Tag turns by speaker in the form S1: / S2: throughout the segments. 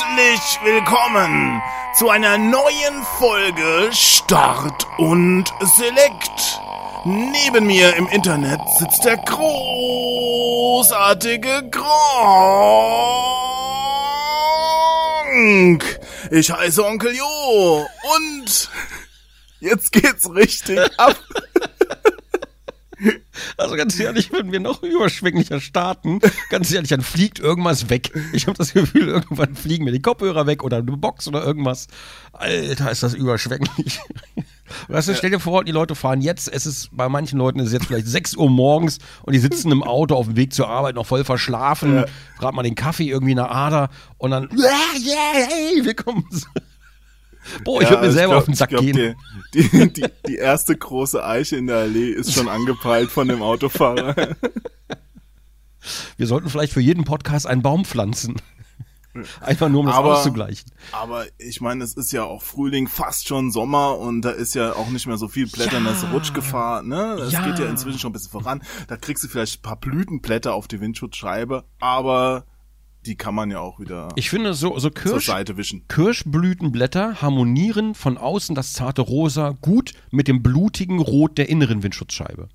S1: Herzlich willkommen zu einer neuen Folge Start und Select. Neben mir im Internet sitzt der großartige Gronk. Ich heiße Onkel Jo und jetzt geht's richtig ab.
S2: Also ganz ehrlich, wenn wir noch überschwänglicher starten, ganz ehrlich, dann fliegt irgendwas weg. Ich habe das Gefühl, irgendwann fliegen mir die Kopfhörer weg oder eine Box oder irgendwas. Alter, ist das überschwänglich. Weißt du, stell dir vor, die Leute fahren jetzt, es ist bei manchen Leuten ist es jetzt vielleicht 6 Uhr morgens und die sitzen im Auto auf dem Weg zur Arbeit noch voll verschlafen,
S1: Ja.
S2: gerade mal den Kaffee irgendwie in der Ader und dann, yeah, hey, wir kommen. Boah, ich würde mir selber
S1: glaub-
S2: auf den Sack
S1: glaub,
S2: gehen.
S1: Die, die, die, die erste große Eiche in der Allee ist schon angepeilt von dem Autofahrer.
S2: Wir sollten vielleicht für jeden Podcast einen Baum pflanzen. Einfach nur, um das
S1: Aber-
S2: auszugleichen.
S1: Aber ich meine, es ist ja auch Frühling, fast schon Sommer und da ist ja auch nicht mehr so viel Blätterndes
S2: Ja.
S1: Rutschgefahr. Ne? Das
S2: Ja.
S1: geht ja inzwischen schon ein bisschen voran. Da kriegst du vielleicht ein paar Blütenblätter auf die Windschutzscheibe, aber die kann man ja auch wieder
S2: Ich finde, so, so Kirsch. Kirschblütenblätter harmonieren von außen das zarte Rosa gut mit dem blutigen Rot der inneren Windschutzscheibe.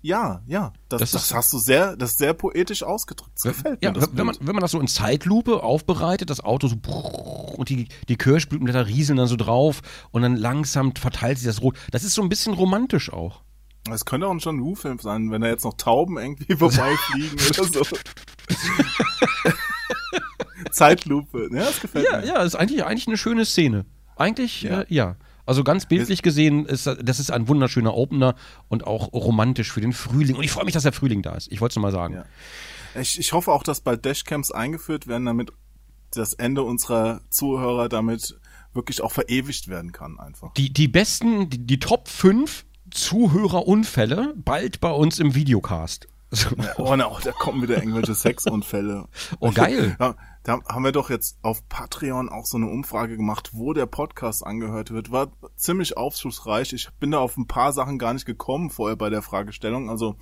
S1: Ja, ja, das,
S2: Das
S1: das,
S2: ist-
S1: hast du sehr, das sehr poetisch ausgedrückt. Das gefällt
S2: Ja,
S1: mir. Das
S2: wenn, man, wenn man das so in Zeitlupe aufbereitet, das Auto so und die, die Kirschblütenblätter rieseln dann so drauf und dann langsam verteilt sich das Rot. Das ist so ein bisschen romantisch auch.
S1: Es könnte auch ein John Woo-Film sein, wenn da jetzt noch Tauben irgendwie vorbeifliegen oder so. Zeitlupe, ja, das gefällt
S2: Ja,
S1: mir.
S2: ja, ist eigentlich, eigentlich eine schöne Szene. Eigentlich, ja.
S1: Ja.
S2: Äh, ja. Also ganz bildlich gesehen, ist, das ist ein wunderschöner Opener und auch romantisch für den Frühling. Und ich freue mich, dass der Frühling da ist. Ich wollte es nur mal sagen.
S1: Ja. Ich, ich hoffe auch, dass bald Dashcams eingeführt werden, damit das Ende unserer Zuhörer damit wirklich auch verewigt werden kann einfach.
S2: Die, die besten, die, die Top 5 Zuhörerunfälle bald bei uns im Videocast.
S1: Oh, na, oh, da kommen wieder irgendwelche Sexunfälle.
S2: Oh, geil.
S1: Da, da haben wir doch jetzt auf Patreon auch so eine Umfrage gemacht, wo der Podcast angehört wird. War ziemlich aufschlussreich. Ich bin da auf ein paar Sachen gar nicht gekommen vorher bei der Fragestellung. Also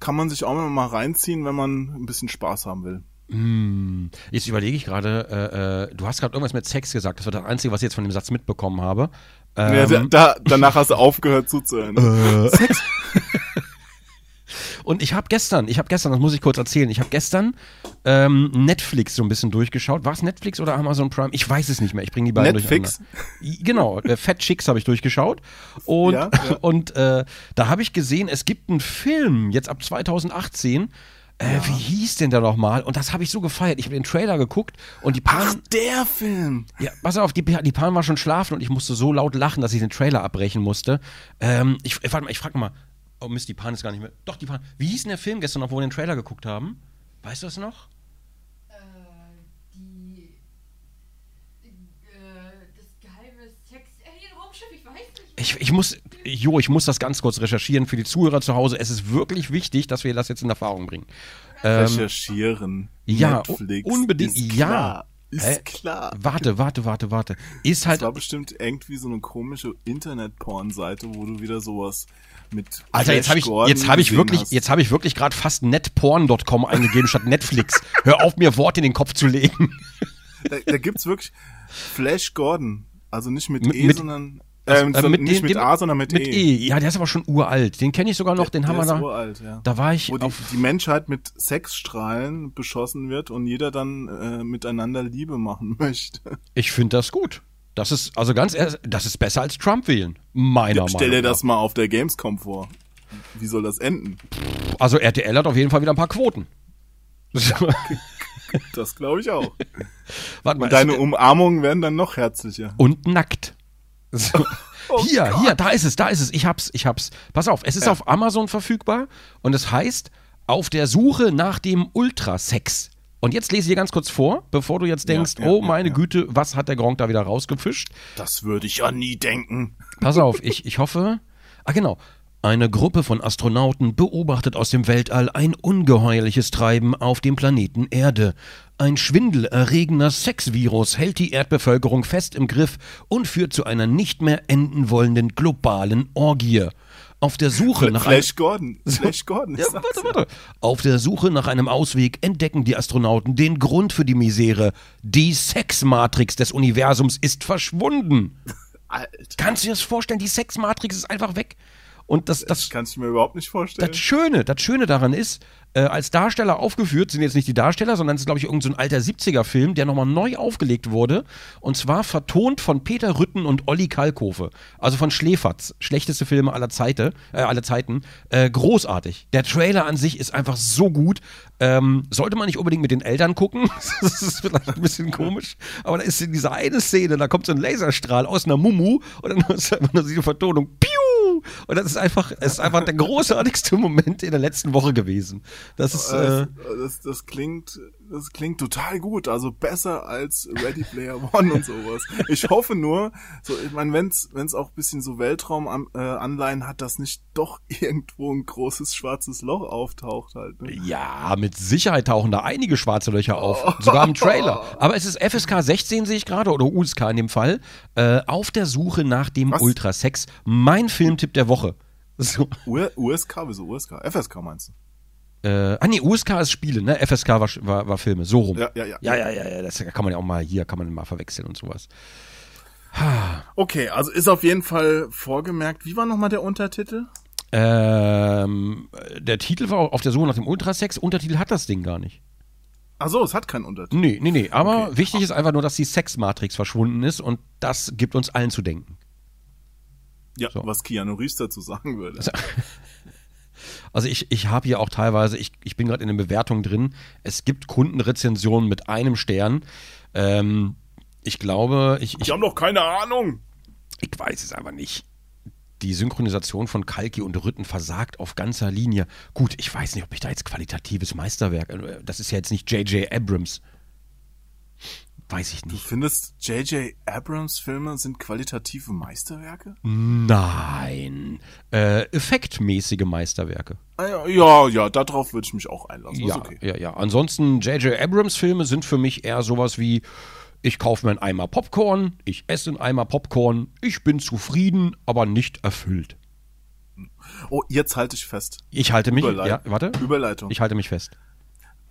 S1: kann man sich auch mal reinziehen, wenn man ein bisschen Spaß haben will.
S2: Hm. Jetzt überlege ich gerade, äh, äh, du hast gerade irgendwas mit Sex gesagt. Das war das Einzige, was ich jetzt von dem Satz mitbekommen habe. Ähm,
S1: ja, da, da, danach hast du aufgehört zuzuhören.
S2: Sex. Und ich habe gestern, ich habe gestern, das muss ich kurz erzählen, ich habe gestern ähm, Netflix so ein bisschen durchgeschaut. War es Netflix oder Amazon Prime? Ich weiß es nicht mehr. Ich bringe die beiden
S1: Netflix?
S2: durcheinander. Genau, äh, Fat Chicks habe ich durchgeschaut. Und,
S1: Ja, ja.
S2: und äh, da habe ich gesehen, es gibt einen Film, jetzt ab 2018. Äh, Wie hieß denn der nochmal? Und das habe ich so gefeiert. Ich habe den Trailer geguckt und die
S1: Ach,
S2: Paaren,
S1: der Film.
S2: ja, pass auf, die, die Paaren war schon schlafen und ich musste so laut lachen, dass ich den Trailer abbrechen musste. Ähm, ich, warte mal, ich frage mal. Oh Mist, die Pan ist gar nicht mehr. Doch, die Pan. Wie hieß denn der Film gestern noch, wo wir den Trailer geguckt haben? Weißt du das noch?
S3: Äh, die. Äh, das geheime Sex. Alien-Raumschiff, ich weiß nicht.
S2: Ich, ich muss, Jo, ich muss das ganz kurz recherchieren für die Zuhörer zu Hause. Es ist wirklich wichtig, dass wir das jetzt in Erfahrung bringen. Ähm,
S1: Recherchieren.
S2: ja,
S1: Netflix.
S2: un- unbedingt,
S1: Ist
S2: ja.
S1: Ist
S2: Hä?
S1: klar.
S2: warte, warte, warte, warte. Ist
S1: Das
S2: halt.
S1: war bestimmt irgendwie so eine komische Internet-Porn-Seite, wo du wieder sowas mit
S2: Alter, jetzt habe ich,
S1: Flash
S2: jetzt habe ich wirklich,
S1: hast.
S2: jetzt habe ich wirklich gerade fast netporn.com eingegeben statt Netflix. Hör auf, mir Worte in den Kopf zu legen.
S1: Da, da gibt's wirklich Flash Gordon. Also nicht mit,
S2: Mit-
S1: E,
S2: mit-
S1: sondern
S2: Also,
S1: ähm,
S2: äh,
S1: so,
S2: mit
S1: nicht
S2: dem-
S1: mit A, sondern mit,
S2: Mit E. Ja, der ist aber schon uralt. Den kenne ich sogar noch, den haben wir
S1: der
S2: da.
S1: uralt, ja.
S2: Da war ich
S1: Wo die,
S2: auf.
S1: die Menschheit mit Sexstrahlen beschossen wird und jeder dann äh, miteinander Liebe machen möchte.
S2: Ich finde das gut. Das ist, also ganz ehrlich, das ist besser als Trump wählen. Meiner
S1: Stell dir
S2: Meinung
S1: das mal auf der Gamescom vor. Wie soll das enden?
S2: nach. Also RTL hat auf jeden Fall wieder ein paar Quoten.
S1: Das glaube ich auch.
S2: Warte mal.
S1: Und deine Umarmungen werden dann noch herzlicher.
S2: und nackt. So.
S1: Oh
S2: hier,
S1: Gott.
S2: hier, da ist es, da ist es. Ich hab's, ich hab's. Pass auf, es ist
S1: Ja.
S2: auf Amazon verfügbar und es heißt auf der Suche nach dem Ultrasex. Und jetzt lese ich hier ganz kurz vor, bevor du jetzt denkst,
S1: ja,
S2: oh
S1: ja,
S2: meine
S1: ja.
S2: Güte, was hat der Gronk da wieder rausgefischt?
S1: Das würde ich ja nie denken.
S2: Pass auf, ich, ich hoffe. Ah, genau. Eine Gruppe von Astronauten beobachtet aus dem Weltall ein ungeheuerliches Treiben auf dem Planeten Erde. Ein schwindelerregender Sexvirus hält die Erdbevölkerung fest im Griff und führt zu einer nicht mehr enden wollenden globalen Orgie. Auf der Suche nach einem
S1: Flash Gordon. Flash Gordon.
S2: ja, warte, warte. Auf der Suche nach einem Ausweg entdecken die Astronauten den Grund für die Misere. Die Sexmatrix des Universums ist verschwunden.
S1: Alter.
S2: Kannst du dir das vorstellen? Die Sexmatrix ist einfach weg. Und das, das,
S1: Das kann ich mir überhaupt nicht vorstellen.
S2: das Schöne, das Schöne daran ist, äh, als Darsteller aufgeführt sind jetzt nicht die Darsteller, sondern es ist, glaube ich, irgendein so alter 70er-Film, der nochmal neu aufgelegt wurde. Und zwar vertont von Peter Rütten und Olli Kalkofe. Also von Schläferz. Schlechteste Filme aller, Zeite, äh, aller Zeiten. Äh, großartig. Der Trailer an sich ist einfach so gut. Ähm, sollte man nicht unbedingt mit den Eltern gucken. das ist vielleicht ein bisschen komisch. Aber da ist in dieser eine Szene, da kommt so ein Laserstrahl aus einer Mumu und dann ist einfach nur diese Vertonung. Und das ist einfach, es ist einfach der großartigste Moment in der letzten Woche gewesen. Das ist, äh,
S1: das, das, das klingt, das klingt total gut. Also besser als Ready Player One und sowas. Ich hoffe nur, so, ich meine, wenn's, wenn's auch ein bisschen so Weltraumanleihen hat, dass nicht doch irgendwo ein großes schwarzes Loch auftaucht halt. Ne?
S2: ja, mit Sicherheit tauchen da einige schwarze Löcher auf. Sogar im Trailer. Aber es ist FSK 16, sehe ich gerade, oder USK in dem Fall. Äh, auf der Suche nach dem
S1: Was?
S2: Ultrasex. Mein Filmtipp der Woche. So.
S1: USK, wieso USK? FSK meinst du?
S2: Äh, ah nee, USK ist Spiele, ne? FSK war, war, war Filme, so rum.
S1: Ja, ja, ja.
S2: ja, ja, ja, ja, das kann man ja auch mal hier, kann man mal verwechseln und sowas.
S1: Okay, also ist auf jeden Fall vorgemerkt. Wie war nochmal der Untertitel?
S2: Ähm, der Titel war auf der Suche nach dem Ultrasex. Untertitel hat das Ding gar nicht.
S1: Ach so, es hat keinen Untertitel.
S2: Nee, nee, nee. Aber
S1: Okay.
S2: wichtig ist einfach nur, dass die Sexmatrix verschwunden ist und das gibt uns allen zu denken.
S1: Ja,
S2: So.
S1: was Keanu Reeves dazu sagen würde.
S2: Also ich, ich habe hier auch teilweise, ich, ich bin gerade in den Bewertungen drin, es gibt Kundenrezensionen mit einem Stern. Ähm, ich glaube, ich, ich,
S1: Die haben doch keine Ahnung.
S2: ich weiß es aber nicht. Die Synchronisation von Kalki und Rütten versagt auf ganzer Linie. Gut, ich weiß nicht, ob ich da jetzt qualitatives Meisterwerk, äh, das ist ja jetzt nicht J.J. Abrams. Weiß ich
S1: Du
S2: nicht.
S1: findest, J.J. Abrams Filme sind qualitative Meisterwerke?
S2: Nein. Äh, effektmäßige Meisterwerke.
S1: Ah, ja, ja, ja, darauf würde ich mich auch einlassen.
S2: Ja,
S1: okay.
S2: ja, ja. Ansonsten, J.J. Abrams Filme sind für mich eher sowas wie, ich kaufe mir einen Eimer Popcorn, ich esse einen Eimer Popcorn, ich bin zufrieden, aber nicht erfüllt.
S1: Oh, jetzt halte ich fest.
S2: Ich halte mich,
S1: Überlei-
S2: ja, warte,
S1: Überleitung.
S2: ich halte mich fest.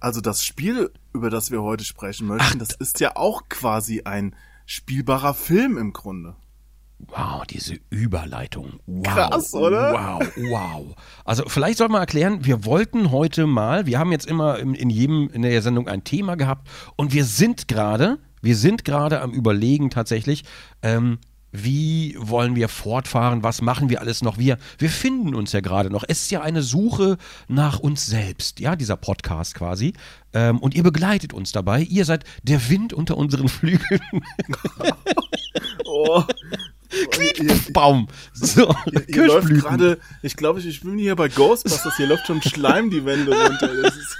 S1: Also das Spiel, über das wir heute sprechen möchten, das ist ja auch quasi ein spielbarer Film im Grunde.
S2: Wow, diese Überleitung. Wow.
S1: Krass, oder?
S2: Wow, wow. Also vielleicht soll man erklären, wir wollten heute mal, wir haben jetzt immer in, in jedem in der Sendung ein Thema gehabt und wir sind gerade, wir sind gerade am überlegen tatsächlich, ähm, wie wollen wir fortfahren, was machen wir alles noch? Wir, wir finden uns ja gerade noch. Es ist ja eine Suche nach uns selbst, ja, dieser Podcast quasi. Ähm, und ihr begleitet uns dabei. Ihr seid der Wind unter unseren Flügeln.
S1: Oh.
S2: Baum. So,
S1: ihr läuft
S2: Kirschblüten.
S1: gerade, ich glaube, ich, ich bin hier bei Ghostbusters, hier läuft schon Schleim die Wände runter. Das ist,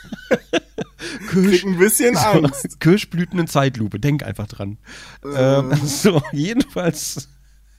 S1: krieg ein bisschen Angst.
S2: Kirschblüten in Zeitlupe, denk einfach dran. Ähm, so, jedenfalls.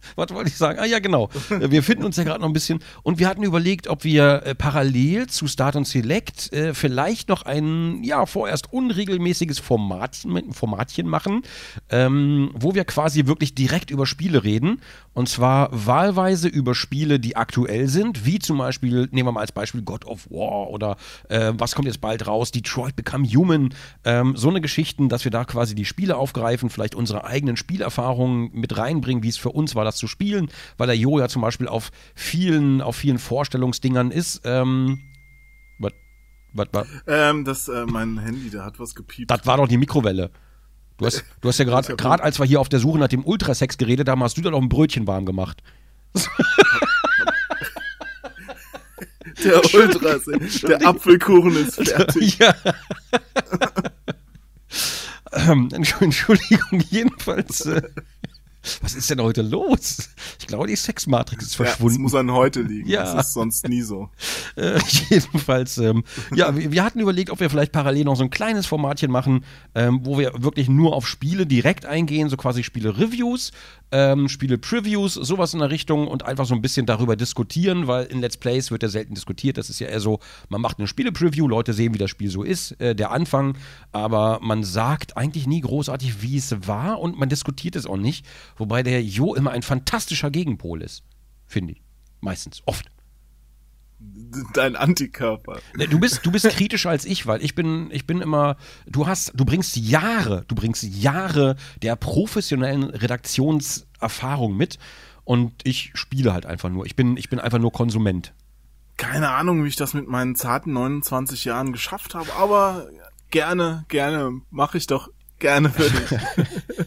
S2: Was wollte ich sagen? Ah ja, genau. Äh, Wir finden uns ja gerade noch ein bisschen. Und wir hatten überlegt, ob wir äh, parallel zu Start und Select äh, vielleicht noch ein, ja, vorerst unregelmäßiges Formatchen, Formatchen machen, ähm, wo wir quasi wirklich direkt über Spiele reden. Und zwar wahlweise über Spiele, die aktuell sind, wie zum Beispiel, nehmen wir mal als Beispiel God of War oder äh, was kommt jetzt bald raus, Detroit Become Human, ähm, so eine Geschichten, dass wir da quasi die Spiele aufgreifen, vielleicht unsere eigenen Spielerfahrungen mit reinbringen, wie es für uns war, das zu spielen, weil der Jo ja zum Beispiel auf vielen, auf vielen Vorstellungsdingern ist. Ähm, was, was, was,
S1: Ähm, das, äh, mein Handy, der hat was gepiept.
S2: das war doch die Mikrowelle. Du hast, du hast ja gerade, gerade als wir hier auf der Suche nach dem Ultrasex geredet haben, hast du da noch ein Brötchen warm gemacht.
S1: der Ultra, der Apfelkuchen ist fertig.
S2: Ja. ähm, Entsch- Entschuldigung, jedenfalls. Äh, was ist denn heute los? Ich glaube, die Sexmatrix ist
S1: Ja, das
S2: verschwunden.
S1: muss an heute liegen.
S2: Ja.
S1: Das ist sonst nie so.
S2: Äh, jedenfalls, ähm, ja, wir, wir hatten überlegt, ob wir vielleicht parallel noch so ein kleines Formatchen machen, ähm, wo wir wirklich nur auf Spiele direkt eingehen, so quasi Spiele-Reviews, ähm, Spiele-Previews, sowas in der Richtung und einfach so ein bisschen darüber diskutieren, weil in Let's Plays wird ja selten diskutiert. Das ist ja eher so, man macht eine Spiele-Preview, Leute sehen, wie das Spiel so ist, äh, der Anfang, aber man sagt eigentlich nie großartig, wie es war und man diskutiert es auch nicht, wobei der Jo immer ein fantastischer Gegenpol ist, finde ich. Meistens, oft.
S1: Dein Antikörper.
S2: Ne, Du bist, du bist kritischer als ich, weil ich bin, ich bin immer, du hast, du bringst Jahre, du bringst Jahre der professionellen Redaktionserfahrung mit und ich spiele halt einfach nur. Ich bin, ich bin einfach nur Konsument.
S1: Keine Ahnung, wie ich das mit meinen zarten 29 Jahren geschafft habe, aber gerne, gerne, mache ich doch gerne für dich.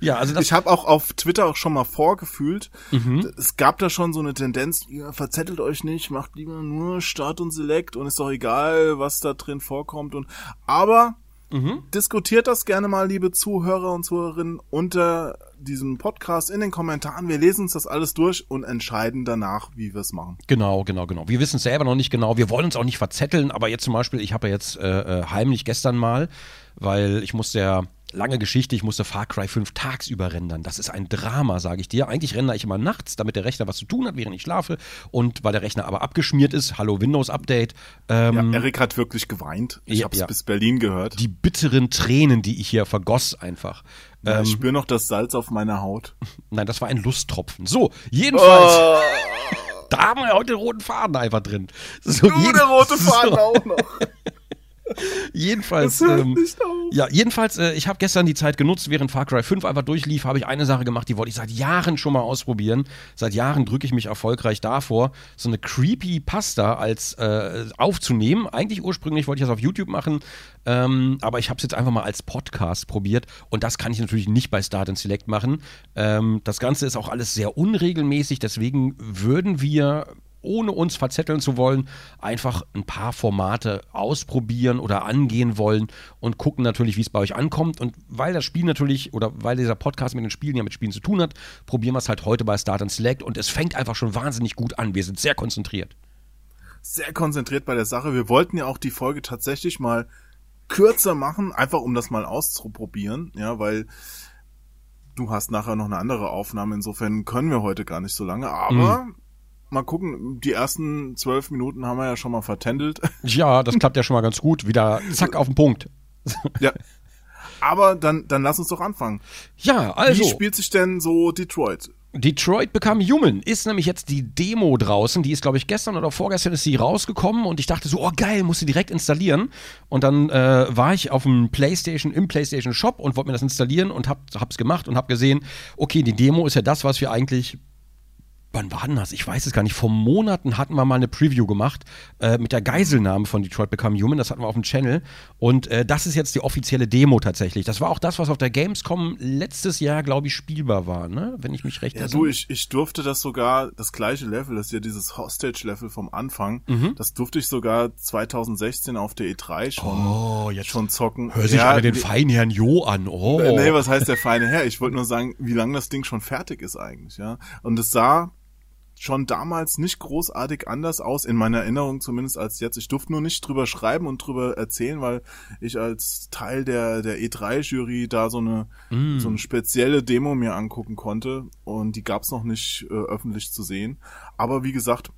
S2: Ja, also
S1: Ich habe auch auf Twitter auch schon mal vorgefühlt,
S2: Mhm.
S1: es gab da schon so eine Tendenz, ja, verzettelt euch nicht, macht lieber nur Start und Select und ist doch egal, was da drin vorkommt und aber
S2: Mhm.
S1: diskutiert das gerne mal, liebe Zuhörer und Zuhörerinnen, unter diesem Podcast in den Kommentaren. Wir lesen uns das alles durch und entscheiden danach, wie wir es machen.
S2: Genau, genau, genau. Wir wissen es selber noch nicht genau. Wir wollen uns auch nicht verzetteln, aber jetzt zum Beispiel, ich habe ja jetzt äh, äh, heimlich gestern mal, weil ich musste ja, lange Geschichte, ich musste Far Cry 5 tagsüber rendern. Das ist ein Drama, sage ich dir. Eigentlich rendere ich immer nachts, damit der Rechner was zu tun hat, während ich schlafe. Und weil der Rechner aber abgeschmiert ist, hallo Windows Update, ähm,
S1: Ja, Erik hat wirklich geweint. Ich
S2: Ja,
S1: hab's
S2: ja.
S1: bis Berlin gehört.
S2: die bitteren Tränen, die ich hier vergoss einfach.
S1: Ja,
S2: Ähm,
S1: ich spüre noch das Salz auf meiner Haut.
S2: nein, das war ein Lusttropfen. So, jedenfalls,
S1: Oh,
S2: da haben wir heute den roten Faden einfach drin. So,
S1: du,
S2: jeden-
S1: der rote Faden
S2: so.
S1: auch noch.
S2: Jedenfalls, ähm, ja, jedenfalls, äh, ich habe gestern die Zeit genutzt, während Far Cry 5 einfach durchlief, habe ich eine Sache gemacht, die wollte ich seit Jahren schon mal ausprobieren. Seit Jahren drücke ich mich erfolgreich davor, so eine creepy Pasta als äh, aufzunehmen. Eigentlich ursprünglich wollte ich das auf YouTube machen, ähm, aber ich habe es jetzt einfach mal als Podcast probiert und das kann ich natürlich nicht bei Start and Select machen. Ähm, das Ganze ist auch alles sehr unregelmäßig, deswegen würden wir ohne uns verzetteln zu wollen, einfach ein paar Formate ausprobieren oder angehen wollen und gucken natürlich, wie es bei euch ankommt. Und weil das Spiel natürlich oder weil dieser Podcast mit den Spielen ja mit Spielen zu tun hat, probieren wir es halt heute bei Start and Select und es fängt einfach schon wahnsinnig gut an. Wir sind sehr konzentriert.
S1: Sehr konzentriert bei der Sache. Wir wollten ja auch die Folge tatsächlich mal kürzer machen, einfach um das mal auszuprobieren, ja, weil du hast nachher noch eine andere Aufnahme, insofern können wir heute gar nicht so lange, aber
S2: Mhm.
S1: Mal gucken, die ersten zwölf Minuten haben wir ja schon mal vertändelt.
S2: Ja, das klappt ja schon mal ganz gut. Wieder zack auf den Punkt.
S1: ja. Aber dann, dann lass uns doch anfangen.
S2: Ja, also.
S1: Wie spielt sich denn so Detroit?
S2: Detroit Become Human ist nämlich jetzt die Demo draußen. Die ist, glaube ich, gestern oder vorgestern ist sie rausgekommen und ich dachte so, oh geil, muss sie direkt installieren. Und dann äh, war ich auf dem PlayStation, im PlayStation Shop und wollte mir das installieren und hab, hab's gemacht und hab gesehen, okay, die Demo ist ja das, was wir eigentlich wann war denn das? Ich weiß es gar nicht. Vor Monaten hatten wir mal eine Preview gemacht äh, mit der Geiselnahme von Detroit Become Human. Das hatten wir auf dem Channel. Und äh, das ist jetzt die offizielle Demo tatsächlich. Das war auch das, was auf der Gamescom letztes Jahr, glaube ich, spielbar war, ne? Wenn ich mich recht
S1: Ja,
S2: erinnere.
S1: du, ich, ich durfte das sogar, das gleiche Level, das ist ja dieses Hostage-Level vom Anfang,
S2: Mhm.
S1: das durfte ich sogar 2016 auf der E3 schon,
S2: Oh, jetzt
S1: schon zocken.
S2: Hör sich
S1: ja,
S2: alle den
S1: die-
S2: feinen Herrn Jo an. Oh.
S1: Äh, Nee, was heißt der feine Herr? Ich wollte nur sagen, wie lange das Ding schon fertig ist eigentlich, ja. Und es sah schon damals nicht großartig anders aus, in meiner Erinnerung zumindest als jetzt. Ich durfte nur nicht drüber schreiben und drüber erzählen, weil ich als Teil der, der E3-Jury da so eine,
S2: Mm.
S1: so eine spezielle Demo mir angucken konnte und die gab's noch nicht äh, öffentlich zu sehen. Aber wie gesagt,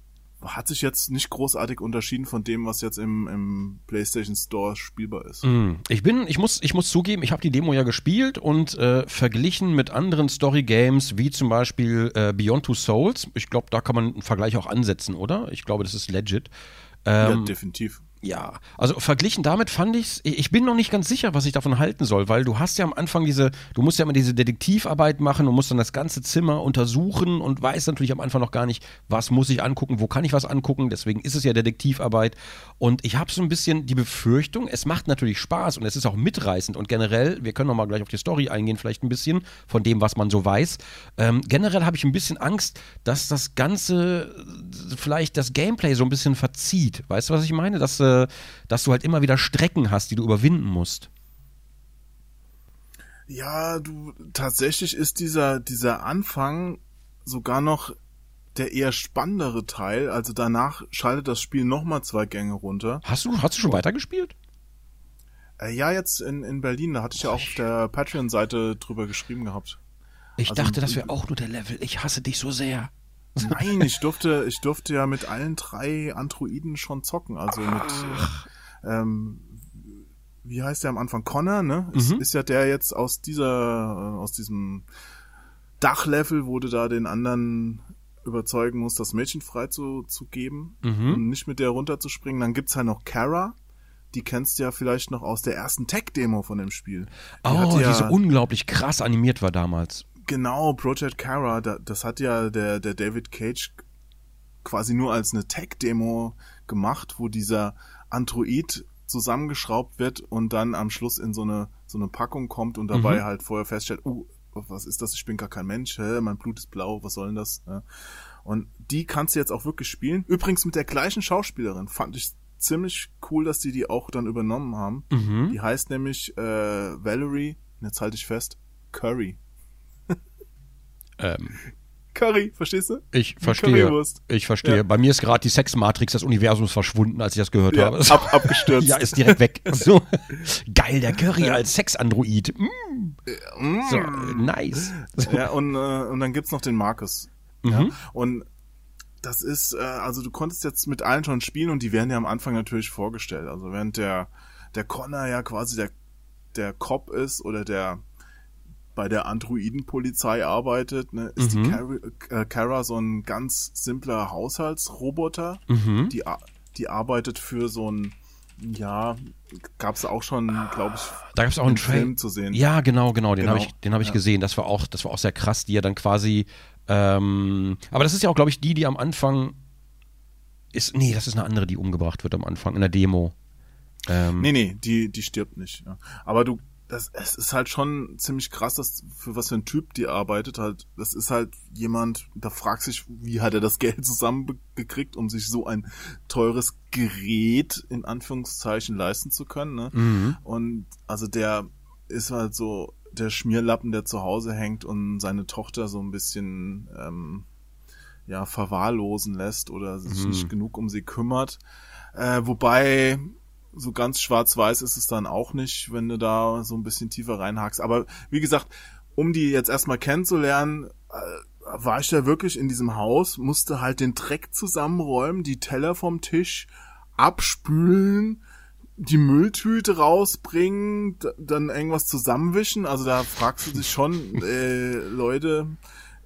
S1: hat sich jetzt nicht großartig unterschieden von dem, was jetzt im, im PlayStation Store spielbar ist.
S2: Mm. Ich bin, ich muss, ich muss zugeben, ich habe die Demo ja gespielt und äh, verglichen mit anderen Story-Games, wie zum Beispiel äh, Beyond Two Souls. Ich glaube, da kann man einen Vergleich auch ansetzen, oder? Ich glaube, das ist legit.
S1: ja,
S2: Ähm,
S1: definitiv.
S2: Ja, also verglichen damit fand ich's. ich bin noch nicht ganz sicher, was ich davon halten soll, weil du hast ja am Anfang diese, du musst ja immer diese Detektivarbeit machen und musst dann das ganze Zimmer untersuchen und weißt natürlich am Anfang noch gar nicht, was muss ich angucken, wo kann ich was angucken, deswegen ist es ja Detektivarbeit und ich habe so ein bisschen die Befürchtung, es macht natürlich Spaß und es ist auch mitreißend und generell, wir können noch mal gleich auf die Story eingehen, vielleicht ein bisschen von dem, was man so weiß. Ähm, generell habe ich ein bisschen Angst, dass das Ganze äh, vielleicht das Gameplay so ein bisschen verzieht. Weißt du, was ich meine? Dass, äh, dass du halt immer wieder Strecken hast, die du überwinden musst.
S1: Ja, du, tatsächlich ist dieser, dieser Anfang sogar noch der eher spannendere Teil. Also danach schaltet das Spiel nochmal zwei Gänge runter.
S2: Hast du, hast du schon weitergespielt?
S1: Äh, ja, jetzt in, in Berlin, da hatte ich ja auch auf der Patreon-Seite drüber geschrieben gehabt.
S2: Ich
S1: Also-
S2: dachte, das wäre auch nur der Level. Ich hasse dich so sehr.
S1: Nein, ich durfte, ich durfte ja mit allen drei Androiden schon zocken. Also mit, äh, ähm, wie heißt der am Anfang? Connor, ne? Ist,
S2: Mhm.
S1: ist ja der jetzt aus dieser, äh, aus diesem Dachlevel, wo du da den anderen überzeugen musst, das Mädchen frei zu, zu geben
S2: Mhm.
S1: und nicht mit der runterzuspringen. Dann gibt's halt noch Kara. Die kennst du ja vielleicht noch aus der ersten Tech-Demo von dem Spiel. Die
S2: Oh, die
S1: ja,
S2: so unglaublich krass animiert war damals.
S1: Genau, Project Kara, da, das hat ja der, der David Cage quasi nur als eine Tech-Demo gemacht, wo dieser Android zusammengeschraubt wird und dann am Schluss in so eine, so eine Packung kommt und dabei
S2: Mhm.
S1: halt vorher feststellt, uh, was ist das? Ich bin gar kein Mensch, hä? mein Blut ist blau, was soll denn das? Und die kannst du jetzt auch wirklich spielen. Übrigens mit der gleichen Schauspielerin. Fand ich ziemlich cool, dass die die auch dann übernommen haben.
S2: Mhm.
S1: Die heißt nämlich äh, Valerie, jetzt halte ich fest, Curry.
S2: Ähm,
S1: Curry, verstehst du?
S2: ich verstehe. Ich verstehe.
S1: Ja.
S2: Bei mir ist gerade die Sexmatrix des Universums verschwunden, als ich das gehört
S1: Ja,
S2: habe.
S1: ab, abgestürzt.
S2: Ja, ist direkt weg. So. Geil, der Curry als Sexandroid. Mm. So, äh, nice.
S1: ja und, äh, und dann gibt's noch den Marcus. Ja?
S2: Mhm.
S1: Und das ist, äh, also du konntest jetzt mit allen schon spielen und die werden ja am Anfang natürlich vorgestellt. Also während der, der Connor ja quasi der, der Cop ist oder der bei der Androidenpolizei arbeitet, ne, ist
S2: Mhm.
S1: die Kara, äh, Kara so ein ganz simpler Haushaltsroboter.
S2: Mhm.
S1: Die, die arbeitet für so ein, ja, gab's auch schon, glaube ich,
S2: Da gab es auch einen
S1: im Film zu sehen.
S2: Ja, genau, genau. Den
S1: Genau.
S2: habe ich, den habe ich
S1: Ja.
S2: gesehen. Das war auch, das war auch sehr krass, die ja dann quasi. Ähm, aber das ist ja auch, glaube ich, die, die am Anfang ist. Nee, das ist eine andere, die umgebracht wird am Anfang in der Demo. Ähm,
S1: Nee, nee, die, die stirbt nicht. Ja. Aber du, das, es ist halt schon ziemlich krass, dass, für was für ein Typ die arbeitet. Halt, das ist halt jemand, da fragst sich, wie hat er das Geld zusammengekriegt, um sich so ein teures Gerät in Anführungszeichen leisten zu können. Ne?
S2: Mhm.
S1: Und also der ist halt so der Schmierlappen, der zu Hause hängt und seine Tochter so ein bisschen ähm, ja verwahrlosen lässt oder sich
S2: Mhm.
S1: nicht genug um sie kümmert. Äh, wobei so ganz schwarz-weiß ist es dann auch nicht, wenn du da so ein bisschen tiefer reinhakst. Aber wie gesagt, um die jetzt erstmal kennenzulernen, äh, war ich da wirklich in diesem Haus, musste halt den Dreck zusammenräumen, die Teller vom Tisch abspülen, die Mülltüte rausbringen, dann irgendwas zusammenwischen. Also da fragst du dich schon, äh, Leute,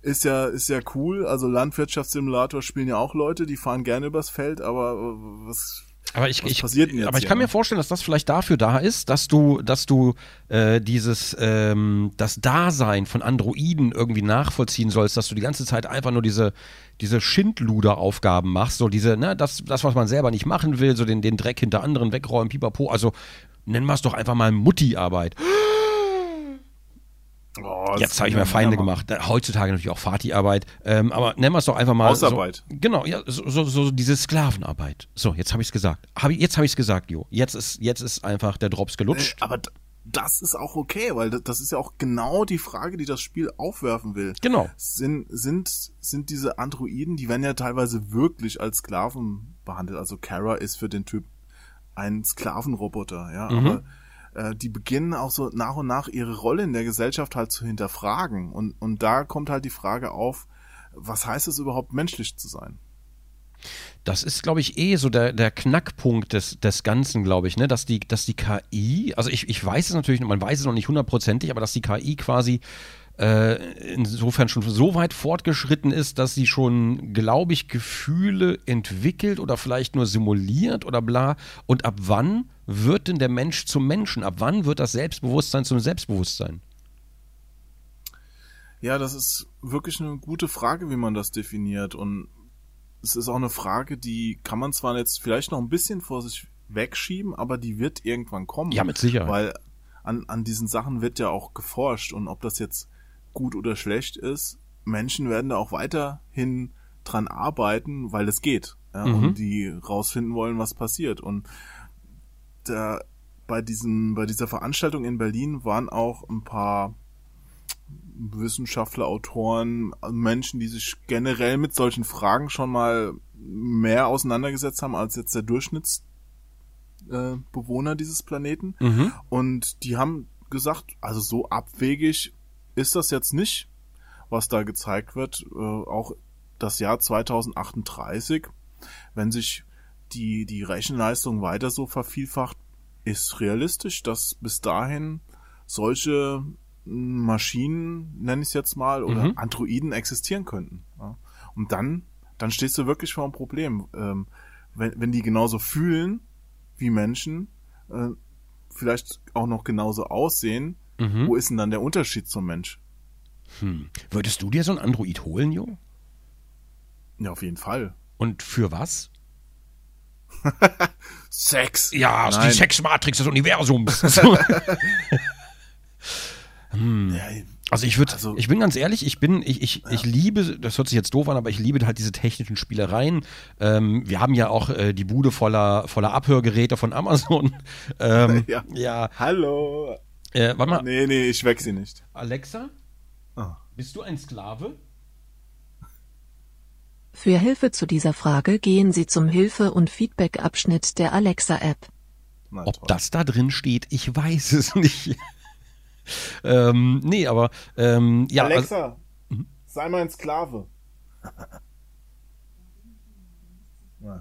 S1: ist ja, ist ja cool. Also Landwirtschaftssimulator spielen ja auch Leute, die fahren gerne übers Feld, aber äh, was,
S2: Aber ich, ich,
S1: passiert denn jetzt
S2: aber ich kann mir vorstellen, dass das vielleicht dafür da ist, dass du, dass du äh, dieses ähm, das Dasein von Androiden irgendwie nachvollziehen sollst, dass du die ganze Zeit einfach nur diese diese Schindluder-Aufgaben machst, so diese, ne, das, das, was man selber nicht machen will, so den, den Dreck hinter anderen wegräumen, pipapo, also nennen wir es doch einfach mal Mutti-Arbeit.
S1: Oh,
S2: Jetzt habe ich mir Feinde gemacht. Äh, Heutzutage natürlich auch Vati-Arbeit. Ähm, aber nennen wir es doch einfach mal.
S1: Hausarbeit.
S2: So, genau, ja, so, so, so diese Sklavenarbeit. So, jetzt habe ich es gesagt. Hab ich, jetzt habe ich es gesagt, Jo. Jetzt ist, jetzt ist einfach der Drops
S1: Äh,
S2: gelutscht.
S1: aber d- das ist auch okay, weil das- das ist ja auch genau die Frage, die das Spiel aufwerfen will.
S2: Genau.
S1: Sind, sind, sind diese Androiden, die werden ja teilweise wirklich als Sklaven behandelt. Also Kara ist für den Typ ein Sklavenroboter, ja.
S2: Mhm.
S1: Aber äh, die beginnen auch so nach und nach ihre Rolle in der Gesellschaft halt zu hinterfragen. Und, und da kommt halt die Frage auf, was heißt es überhaupt menschlich zu sein?
S2: Das ist, glaube ich, eh so der, der Knackpunkt des, des Ganzen, glaube ich, ne? Dass die, dass die KI, also ich, ich weiß es natürlich, man weiß es noch nicht hundertprozentig, aber dass die KI quasi äh, insofern schon so weit fortgeschritten ist, dass sie schon, glaube ich, Gefühle entwickelt oder vielleicht nur simuliert oder bla. Und ab wann wird denn der Mensch zum Menschen? Ab wann wird das Selbstbewusstsein zum Selbstbewusstsein?
S1: Ja, das ist wirklich eine gute Frage, wie man das definiert. Und es ist auch eine Frage, die kann man zwar jetzt vielleicht noch ein bisschen vor sich wegschieben, aber die wird irgendwann kommen.
S2: Ja, mit Sicherheit.
S1: Weil an, an diesen Sachen wird ja auch geforscht. Und ob das jetzt gut oder schlecht ist, Menschen werden da auch weiterhin dran arbeiten, weil es geht. Ja,
S2: Mhm.
S1: Und die rausfinden wollen, was passiert. Und da, bei diesem, bei dieser Veranstaltung in Berlin waren auch ein paar Wissenschaftler, Autoren, Menschen, die sich generell mit solchen Fragen schon mal mehr auseinandergesetzt haben als jetzt der Durchschnittsbewohner äh, dieses Planeten.
S2: Mhm.
S1: Und die haben gesagt, also so abwegig ist das jetzt nicht, was da gezeigt wird. Äh, auch das Jahr 2038, wenn sich die, die Rechenleistung weiter so vervielfacht, ist realistisch, dass bis dahin solche Maschinen, nenne ich es jetzt mal, oder
S2: Mhm.
S1: Androiden existieren könnten. Ja. Und dann, dann stehst du wirklich vor einem Problem. Ähm, wenn, wenn die genauso fühlen wie Menschen, äh, vielleicht auch noch genauso aussehen,
S2: Mhm.
S1: wo ist denn dann der Unterschied zum Mensch?
S2: Hm. Würdest du dir so ein Android holen, Jo?
S1: Ja, auf jeden Fall.
S2: Und für was?
S1: Sex!
S2: Ja,
S1: Nein.
S2: die Sexmatrix des Universums. So. hm.
S1: Ja,
S2: Also ich würde,
S1: Also-
S2: ich bin ganz ehrlich, ich bin, ich, ich, ich liebe, das hört sich jetzt doof an, aber ich liebe halt diese technischen Spielereien. Ähm, wir haben ja auch äh, die Bude voller, voller Abhörgeräte von Amazon. Ähm,
S1: Ja.
S2: ja.
S1: Hallo!
S2: Äh, warte mal,
S1: Nee, nee, ich weck sie nicht.
S2: Alexa,
S1: Ah.
S2: bist du ein Sklave?
S4: Für Hilfe zu dieser Frage gehen Sie zum Hilfe- und Feedback-Abschnitt der Alexa-App.
S2: Ob das da drin steht, ich weiß es nicht. ähm, nee, aber ähm, ja, also,
S1: Alexa, sei mein Sklave.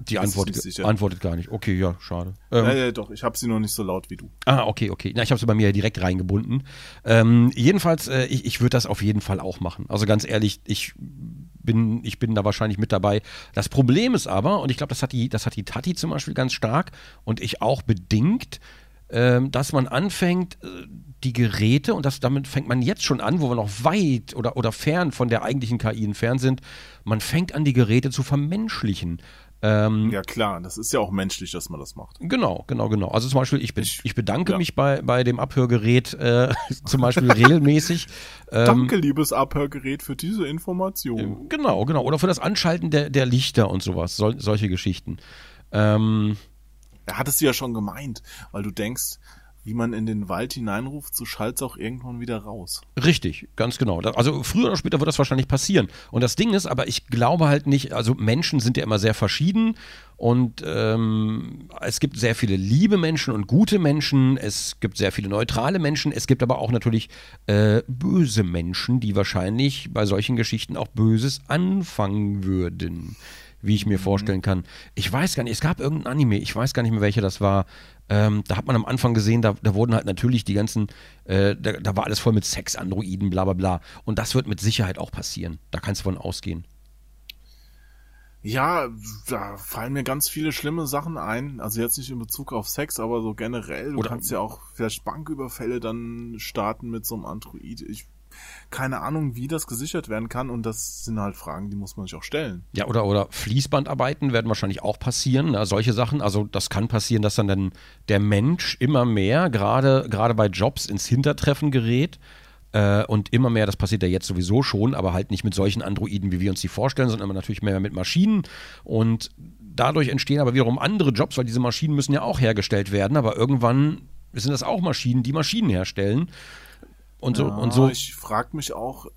S2: Die
S1: sicher.
S2: antwortet gar nicht. Okay, ja, schade. Ähm,
S1: Ja, ja, doch, ich habe sie noch nicht so laut wie du.
S2: Ah, okay, okay. Na, ich habe sie bei mir direkt reingebunden. Ähm, jedenfalls, äh, ich, ich würde das auf jeden Fall auch machen. Also ganz ehrlich, ich bin, ich bin da wahrscheinlich mit dabei. Das Problem ist aber, und ich glaube, das hat die, das hat die Tati zum Beispiel ganz stark und ich auch bedingt, ähm, dass man anfängt, äh, die Geräte, und das, damit fängt man jetzt schon an, wo wir noch weit oder, oder fern von der eigentlichen KI entfernt sind, man fängt an, die Geräte zu vermenschlichen. Ähm,
S1: Ja klar, das ist ja auch menschlich, dass man das macht.
S2: Genau, genau, genau. Also zum Beispiel, ich, be
S1: Ich-
S2: bedanke
S1: ja.
S2: mich bei, bei dem Abhörgerät äh, zum Beispiel regelmäßig. Ähm,
S1: Danke, liebes Abhörgerät, für diese Information.
S2: Genau, genau. Oder für das Anschalten der, der Lichter und sowas, sol solche Geschichten. Ähm,
S1: Er hat es dir ja schon gemeint, weil du denkst, wie man in den Wald hineinruft, so schallt es auch irgendwann wieder raus.
S2: Richtig, ganz genau. Also früher oder später wird das wahrscheinlich passieren. Und das Ding ist, aber ich glaube halt nicht, also Menschen sind ja immer sehr verschieden und ähm, es gibt sehr viele liebe Menschen und gute Menschen, es gibt sehr viele neutrale Menschen, es gibt aber auch natürlich äh, böse Menschen, die wahrscheinlich bei solchen Geschichten auch Böses anfangen würden. Wie ich mir vorstellen kann. Ich weiß gar nicht, es gab irgendein Anime, ich weiß gar nicht mehr, welcher das war. Ähm, da hat man am Anfang gesehen, da, da wurden halt natürlich die ganzen, äh, da, da war alles voll mit Sex-Androiden, bla bla bla. Und das wird mit Sicherheit auch passieren. Da kannst du von ausgehen.
S1: Ja, da fallen mir ganz viele schlimme Sachen ein. Also jetzt nicht in Bezug auf Sex, aber so generell. Du
S2: Oder-
S1: kannst ja auch vielleicht Banküberfälle dann starten mit so einem Android. Ich keine Ahnung, wie das gesichert werden kann. Und das sind halt Fragen, die muss man sich auch stellen.
S2: Ja, oder, oder Fließbandarbeiten werden wahrscheinlich auch passieren, ne? solche Sachen. Also das kann passieren, dass dann, dann der Mensch immer mehr, gerade gerade bei Jobs, ins Hintertreffen gerät. Äh, und immer mehr, das passiert ja jetzt sowieso schon, aber halt nicht mit solchen Androiden, wie wir uns die vorstellen, sondern immer natürlich mehr mit Maschinen. Und dadurch entstehen aber wiederum andere Jobs, weil diese Maschinen müssen ja auch hergestellt werden. Aber irgendwann sind das auch Maschinen, die Maschinen herstellen. Und so,
S1: Ja,
S2: und so.
S1: Ich frage mich auch,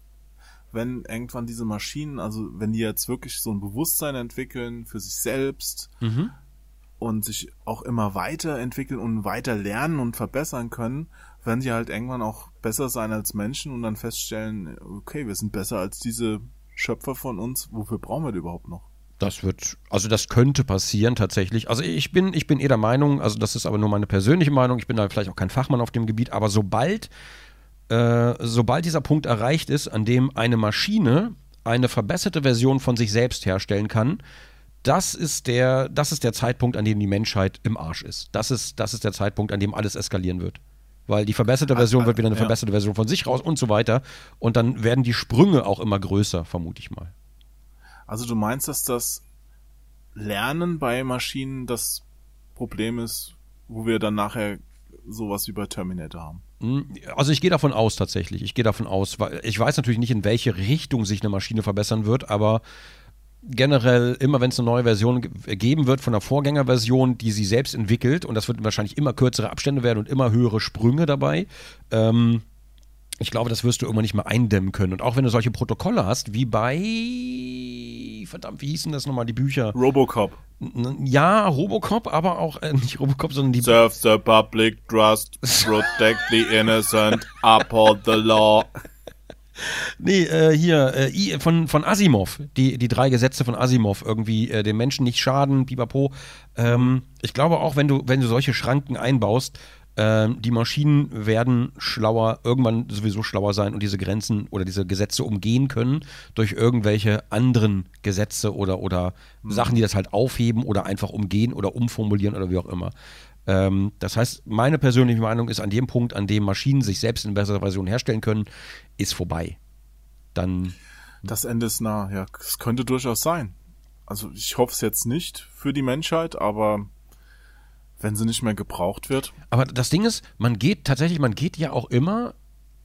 S1: wenn irgendwann diese Maschinen, also wenn die jetzt wirklich so ein Bewusstsein entwickeln für sich selbst
S2: Mhm.
S1: und sich auch immer weiterentwickeln und weiter lernen und verbessern können, werden die halt irgendwann auch besser sein als Menschen und dann feststellen, okay, wir sind besser als diese Schöpfer von uns, wofür brauchen wir die überhaupt noch?
S2: Das wird, also das könnte passieren tatsächlich. Also ich bin, ich bin eh der Meinung, also das ist aber nur meine persönliche Meinung, ich bin da vielleicht auch kein Fachmann auf dem Gebiet, aber sobald, äh, sobald dieser Punkt erreicht ist, an dem eine Maschine eine verbesserte Version von sich selbst herstellen kann, das ist der, das ist der Zeitpunkt, an dem die Menschheit im Arsch ist. Das ist, das ist der Zeitpunkt, an dem alles eskalieren wird. Weil die verbesserte Version wird wieder eine verbesserte Version von sich raus und so weiter. Und dann werden die Sprünge auch immer größer, vermute ich mal.
S1: Also du meinst, dass das Lernen bei Maschinen das Problem ist, wo wir dann nachher sowas wie bei Terminator haben?
S2: Hm, Also ich gehe davon aus tatsächlich. Ich gehe davon aus, weil ich weiß natürlich nicht, in welche Richtung sich eine Maschine verbessern wird, aber generell immer, wenn es eine neue Version ge- geben wird von der Vorgängerversion, die sie selbst entwickelt, und das wird wahrscheinlich immer kürzere Abstände werden und immer höhere Sprünge dabei, ähm, Ich glaube, das wirst du irgendwann nicht mehr eindämmen können. Und auch wenn du solche Protokolle hast, wie bei, verdammt, wie hießen das nochmal, die Bücher?
S1: Robocop.
S2: Ja, Robocop, aber auch, äh, nicht Robocop, sondern die
S1: Serve the public trust, protect the innocent, uphold the law.
S2: Nee, äh, hier, äh, von, von Asimov, die, die drei Gesetze von Asimov, irgendwie äh, den Menschen nicht schaden, pipapo. Ähm, ich glaube auch, wenn du, wenn du solche Schranken einbaust, ähm, die Maschinen werden schlauer, irgendwann sowieso schlauer sein und diese Grenzen oder diese Gesetze umgehen können durch irgendwelche anderen Gesetze oder, oder Sachen, die das halt aufheben oder einfach umgehen oder umformulieren oder wie auch immer. Ähm, das heißt, meine persönliche Meinung ist, an dem Punkt, an dem Maschinen sich selbst in besserer Version herstellen können, ist vorbei. Dann,
S1: Das Ende ist nah, ja. Es könnte durchaus sein. Also ich hoffe es jetzt nicht für die Menschheit, aber wenn sie nicht mehr gebraucht wird.
S2: aber das Ding ist, man geht tatsächlich, man geht ja auch immer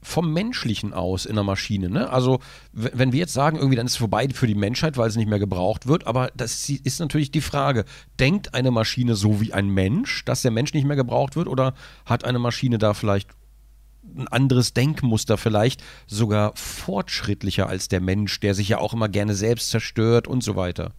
S2: vom Menschlichen aus in der Maschine. Ne? Also, wenn wir jetzt sagen, irgendwie dann ist es vorbei für die Menschheit, weil es nicht mehr gebraucht wird, aber das ist natürlich die Frage, denkt eine Maschine so wie ein Mensch, dass der Mensch nicht mehr gebraucht wird, oder hat eine Maschine da vielleicht ein anderes Denkmuster, vielleicht sogar fortschrittlicher als der Mensch, der sich ja auch immer gerne selbst zerstört und so weiter?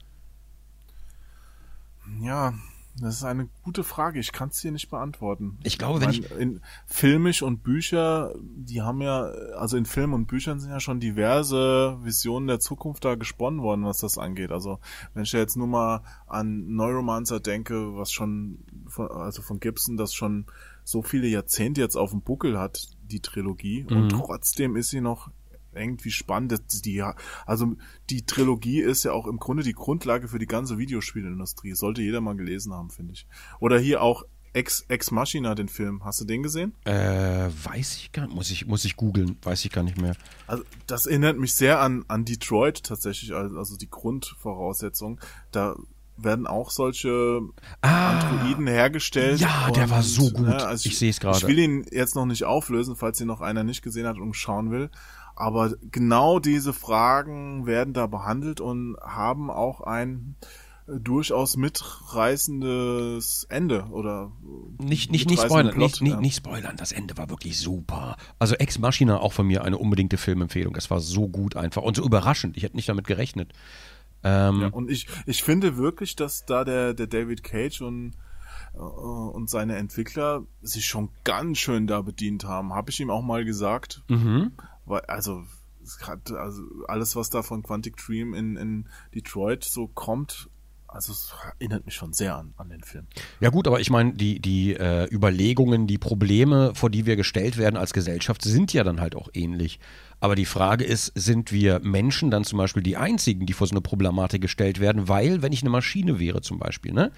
S1: Ja, das ist eine gute Frage. Ich kann es dir nicht beantworten.
S2: Ich glaube, wenn
S1: meine, in filmisch und Bücher, die haben ja, also in Filmen und Büchern sind ja schon diverse Visionen der Zukunft da gesponnen worden, was das angeht. Also wenn ich jetzt nur mal an Neuromancer denke, was schon, von, also von Gibson, das schon so viele Jahrzehnte jetzt auf dem Buckel hat, die Trilogie, und trotzdem ist sie noch irgendwie spannend. Die, also die Trilogie ist ja auch im Grunde die Grundlage für die ganze Videospielindustrie. Sollte jeder mal gelesen haben, finde ich. Oder hier auch Ex, Ex Machina, den Film. Hast du den gesehen?
S2: Äh, weiß ich gar nicht. Muss ich, muss ich googeln, weiß ich gar nicht mehr.
S1: Also das erinnert mich sehr an, an Detroit tatsächlich, also die Grundvoraussetzung. Da werden auch solche Androiden hergestellt.
S2: Ah. Ja, der war so gut.
S1: also
S2: Ich seh's gerade.
S1: Ich will ihn jetzt noch nicht auflösen, falls ihn noch einer nicht gesehen hat und schauen will. Aber genau diese Fragen werden da behandelt und haben auch ein äh, durchaus mitreißendes Ende oder
S2: Nicht, nicht, nicht
S1: mitreißenden
S2: spoilern,
S1: Plot,
S2: nicht, nicht,
S1: ja.
S2: nicht spoilern. Das Ende war wirklich super. Also Ex Machina auch von mir eine unbedingte Filmempfehlung. Das war so gut einfach und so überraschend. Ich hätte nicht damit gerechnet. Ähm,
S1: Ja, und ich, ich finde wirklich, dass da der, der David Cage und, äh, und seine Entwickler sich schon ganz schön da bedient haben. Habe ich ihm auch mal gesagt.
S2: mhm.
S1: Also, also alles, was da von Quantic Dream in, in Detroit so kommt, also es erinnert mich schon sehr an, an den Film.
S2: Ja gut, aber ich meine, die, die äh, Überlegungen, die Probleme, vor die wir gestellt werden als Gesellschaft, sind ja dann halt auch ähnlich. Aber die Frage ist, sind wir Menschen dann zum Beispiel die Einzigen, die vor so eine Problematik gestellt werden? Weil, wenn ich eine Maschine wäre zum Beispiel, ne?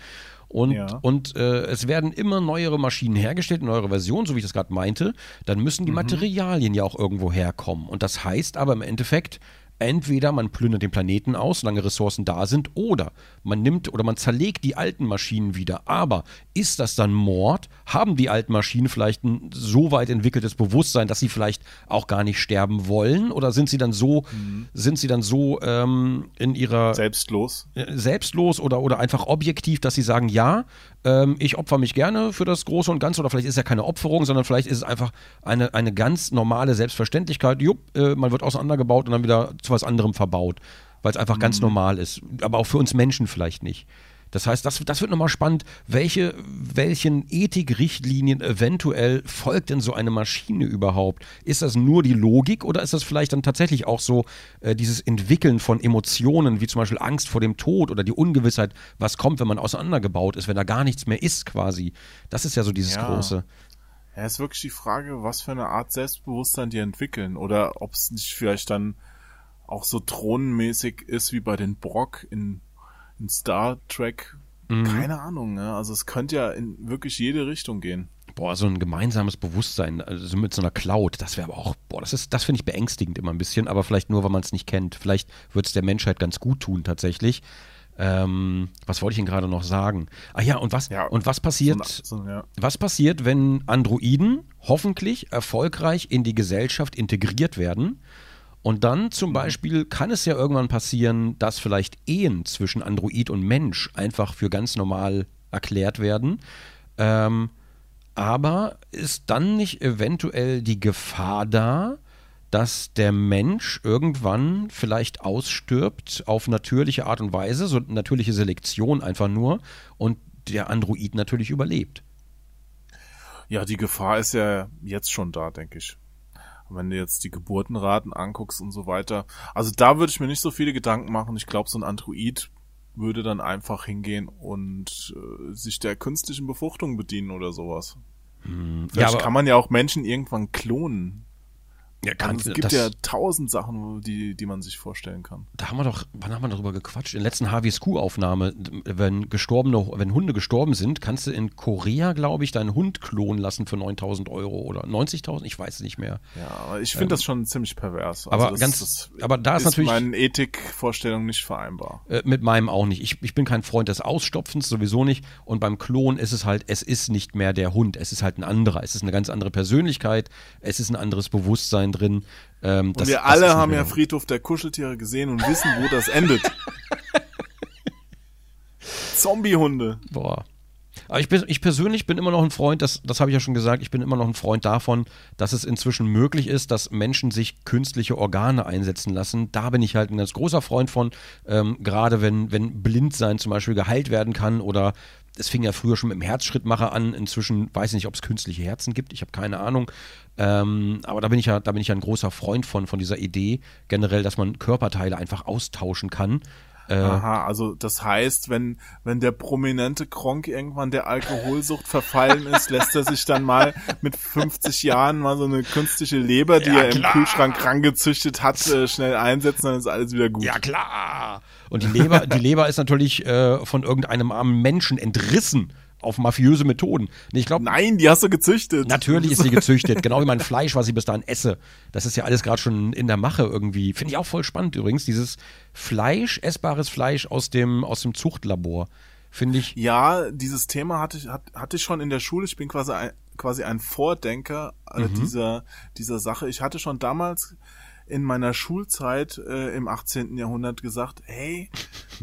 S2: Und,
S1: Ja.
S2: und äh, es werden immer neuere Maschinen hergestellt, neuere Versionen, so wie ich das gerade meinte, dann müssen die Materialien ja auch irgendwo herkommen. Und das heißt aber im Endeffekt, entweder man plündert den Planeten aus, solange Ressourcen da sind, oder man nimmt oder man zerlegt die alten Maschinen wieder. Aber ist das dann Mord? Haben die alten Maschinen vielleicht ein so weit entwickeltes Bewusstsein, dass sie vielleicht auch gar nicht sterben wollen? Oder sind sie dann so, sind sie dann so ähm, in ihrer
S1: Selbstlos.
S2: äh, selbstlos oder, oder einfach objektiv, dass sie sagen, ja, ähm, ich opfer mich gerne für das Große und Ganze oder vielleicht ist es ja keine Opferung, sondern vielleicht ist es einfach eine, eine ganz normale Selbstverständlichkeit. Jupp, äh, man wird auseinandergebaut und dann wieder zu was anderem verbaut, weil es einfach ganz normal ist. Aber auch für uns Menschen vielleicht nicht. Das heißt, das, das wird nochmal spannend, welche, welchen Ethikrichtlinien eventuell folgt denn so eine Maschine überhaupt? Ist das nur die Logik oder ist das vielleicht dann tatsächlich auch so äh, dieses Entwickeln von Emotionen, wie zum Beispiel Angst vor dem Tod oder die Ungewissheit, was kommt, wenn man auseinandergebaut ist, wenn da gar nichts mehr ist quasi? Das ist ja so dieses
S1: Ja.
S2: Große.
S1: Ja, ist wirklich die Frage, was für eine Art Selbstbewusstsein die entwickeln oder ob es nicht vielleicht dann auch so thronenmäßig ist wie bei den Brock in, in Star Trek. Keine Ahnung, ne? Also es könnte ja in wirklich jede Richtung gehen.
S2: Boah, so ein gemeinsames Bewusstsein, also mit so einer Cloud, das wäre aber auch, boah, das ist, das finde ich beängstigend immer ein bisschen, aber vielleicht nur, weil man es nicht kennt. Vielleicht wird es der Menschheit ganz gut tun, tatsächlich. Ähm, was wollte ich Ihnen gerade noch sagen? Ah ja, und was,
S1: Ja,
S2: und was passiert,
S1: So, so, ja.
S2: was passiert, wenn Androiden hoffentlich erfolgreich in die Gesellschaft integriert werden? Und dann zum Beispiel kann es ja irgendwann passieren, dass vielleicht Ehen zwischen Android und Mensch einfach für ganz normal erklärt werden. Ähm, aber ist dann nicht eventuell die Gefahr da, dass der Mensch irgendwann vielleicht ausstirbt auf natürliche Art und Weise, so natürliche Selektion einfach nur, und der Android natürlich überlebt.
S1: Ja, die Gefahr ist ja jetzt schon da, denke ich. Wenn du jetzt die Geburtenraten anguckst und so weiter. Also da würde ich mir nicht so viele Gedanken machen. Ich glaube, so ein Android würde dann einfach hingehen und äh, sich der künstlichen Befruchtung bedienen oder sowas.
S2: Hm,
S1: Vielleicht
S2: aber-
S1: kann man ja auch Menschen irgendwann klonen.
S2: Ja, kann,
S1: Also es gibt
S2: das,
S1: ja tausend Sachen, die, die man sich vorstellen kann.
S2: Da haben wir doch, wann haben wir darüber gequatscht? In der letzten HWSQ-Aufnahme, wenn gestorbene, wenn Hunde gestorben sind, kannst du in Korea, glaube ich, deinen Hund klonen lassen für 9000 Euro oder 90.000, ich weiß es nicht mehr.
S1: Ja, aber ich finde das schon ziemlich pervers. Also
S2: aber
S1: das,
S2: ganz-
S1: das
S2: aber da ist natürlich-
S1: meinen Ethikvorstellungen nicht vereinbar.
S2: Äh, mit meinem auch nicht. Ich, ich bin kein Freund des Ausstopfens, sowieso nicht. Und beim Klon ist es halt, es ist nicht mehr der Hund, es ist halt ein anderer. Es ist eine ganz andere Persönlichkeit, es ist ein anderes Bewusstsein drin. Ähm,
S1: Und
S2: das-
S1: wir alle haben ja. Friedhof der Kuscheltiere gesehen und wissen, wo das endet. Zombiehunde.
S2: Boah. Aber ich, bin, ich persönlich bin immer noch ein Freund, das, das habe ich ja schon gesagt, ich bin immer noch ein Freund davon, dass es inzwischen möglich ist, dass Menschen sich künstliche Organe einsetzen lassen. Da bin ich halt ein ganz großer Freund von, ähm, gerade wenn, wenn Blindsein zum Beispiel geheilt werden kann oder es fing ja früher schon mit dem Herzschrittmacher an, inzwischen weiß ich nicht, ob es künstliche Herzen gibt, ich habe keine Ahnung. Ähm, aber da bin ich ja, da bin ich ja ein großer Freund von, von dieser Idee, generell, dass man Körperteile einfach austauschen kann. Äh,
S1: Aha, also das heißt, wenn, wenn der prominente Kronk irgendwann der Alkoholsucht verfallen ist, lässt er sich dann mal mit 50 Jahren mal so eine künstliche Leber, die
S2: Ja,
S1: er im
S2: klar.
S1: Kühlschrank rangezüchtet hat, äh, schnell einsetzen, dann ist alles wieder gut.
S2: Ja, klar. Und die Leber, die Leber ist natürlich äh, von irgendeinem armen Menschen entrissen auf mafiöse Methoden. Ich glaube,
S1: Nein, die hast du gezüchtet.
S2: natürlich ist sie gezüchtet, genau wie mein Fleisch, was ich bis dahin esse. Das ist ja alles gerade schon in der Mache irgendwie. Finde ich auch voll spannend übrigens, dieses Fleisch, essbares Fleisch aus dem, aus dem Zuchtlabor. Finde ich,
S1: Ja, dieses Thema hatte ich, hat, hatte ich schon in der Schule. Ich bin quasi ein, quasi ein Vordenker äh,
S2: Mhm.
S1: dieser, dieser Sache. Ich hatte schon damals in meiner Schulzeit äh, im 18. Jahrhundert gesagt, hey,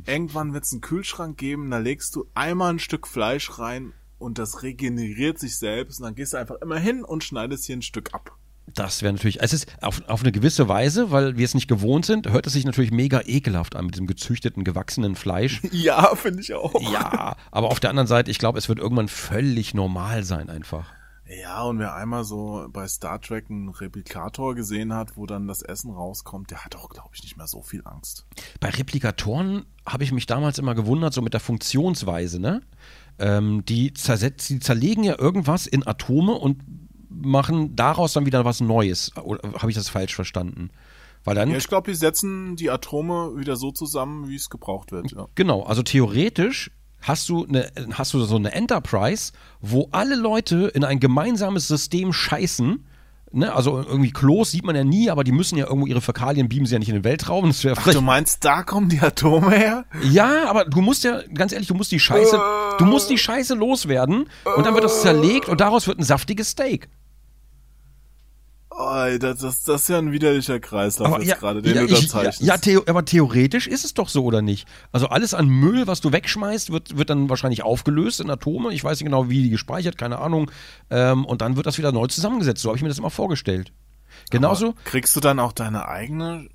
S1: irgendwann wird es einen Kühlschrank geben, da legst du einmal ein Stück Fleisch rein und das regeneriert sich selbst und dann gehst du einfach immer hin und schneidest hier ein Stück ab.
S2: das wäre natürlich, es ist auf, auf eine gewisse Weise, weil wir es nicht gewohnt sind, hört es sich natürlich mega ekelhaft an mit diesem gezüchteten, gewachsenen Fleisch.
S1: Ja, finde ich auch.
S2: Ja, aber auf der anderen Seite, ich glaube, es wird irgendwann völlig normal sein einfach.
S1: Ja, und wer einmal so bei Star Trek einen Replikator gesehen hat, wo dann das Essen rauskommt, der hat auch, glaube ich, nicht mehr so viel Angst.
S2: Bei Replikatoren habe ich mich damals immer gewundert, so mit der Funktionsweise, ne? Ähm, die, zersetz, die zerlegen ja irgendwas in Atome und machen daraus dann wieder was Neues. Oder habe ich das falsch verstanden? Weil dann,
S1: Ja, ich glaube, die setzen die Atome wieder so zusammen, wie es gebraucht wird. Ja.
S2: genau, also theoretisch hast du, eine, hast du so eine Enterprise, wo alle Leute in ein gemeinsames System scheißen. Ne? Also irgendwie Klos sieht man ja nie, aber die müssen ja irgendwo ihre Fäkalien beamen sie ja nicht in den Weltraum. Das wäre
S1: Ach, du meinst, da kommen die Atome her?
S2: Ja, aber du musst ja, ganz ehrlich, du musst die Scheiße, du musst die Scheiße loswerden und dann wird das zerlegt und daraus wird ein saftiges Steak.
S1: Oh, das, das, das ist ja ein widerlicher Kreislauf jetzt gerade, den
S2: ja,
S1: du da
S2: ich-
S1: zeichnest.
S2: ja, ja aber theoretisch ist es doch so, oder nicht? Also alles an Müll, was du wegschmeißt, wird, wird dann wahrscheinlich aufgelöst in Atome. Ich weiß nicht genau, wie die gespeichert, keine Ahnung. Ähm, und dann wird das wieder neu zusammengesetzt. So habe ich mir das immer vorgestellt. Genauso,
S1: Kriegst du dann auch deine eigene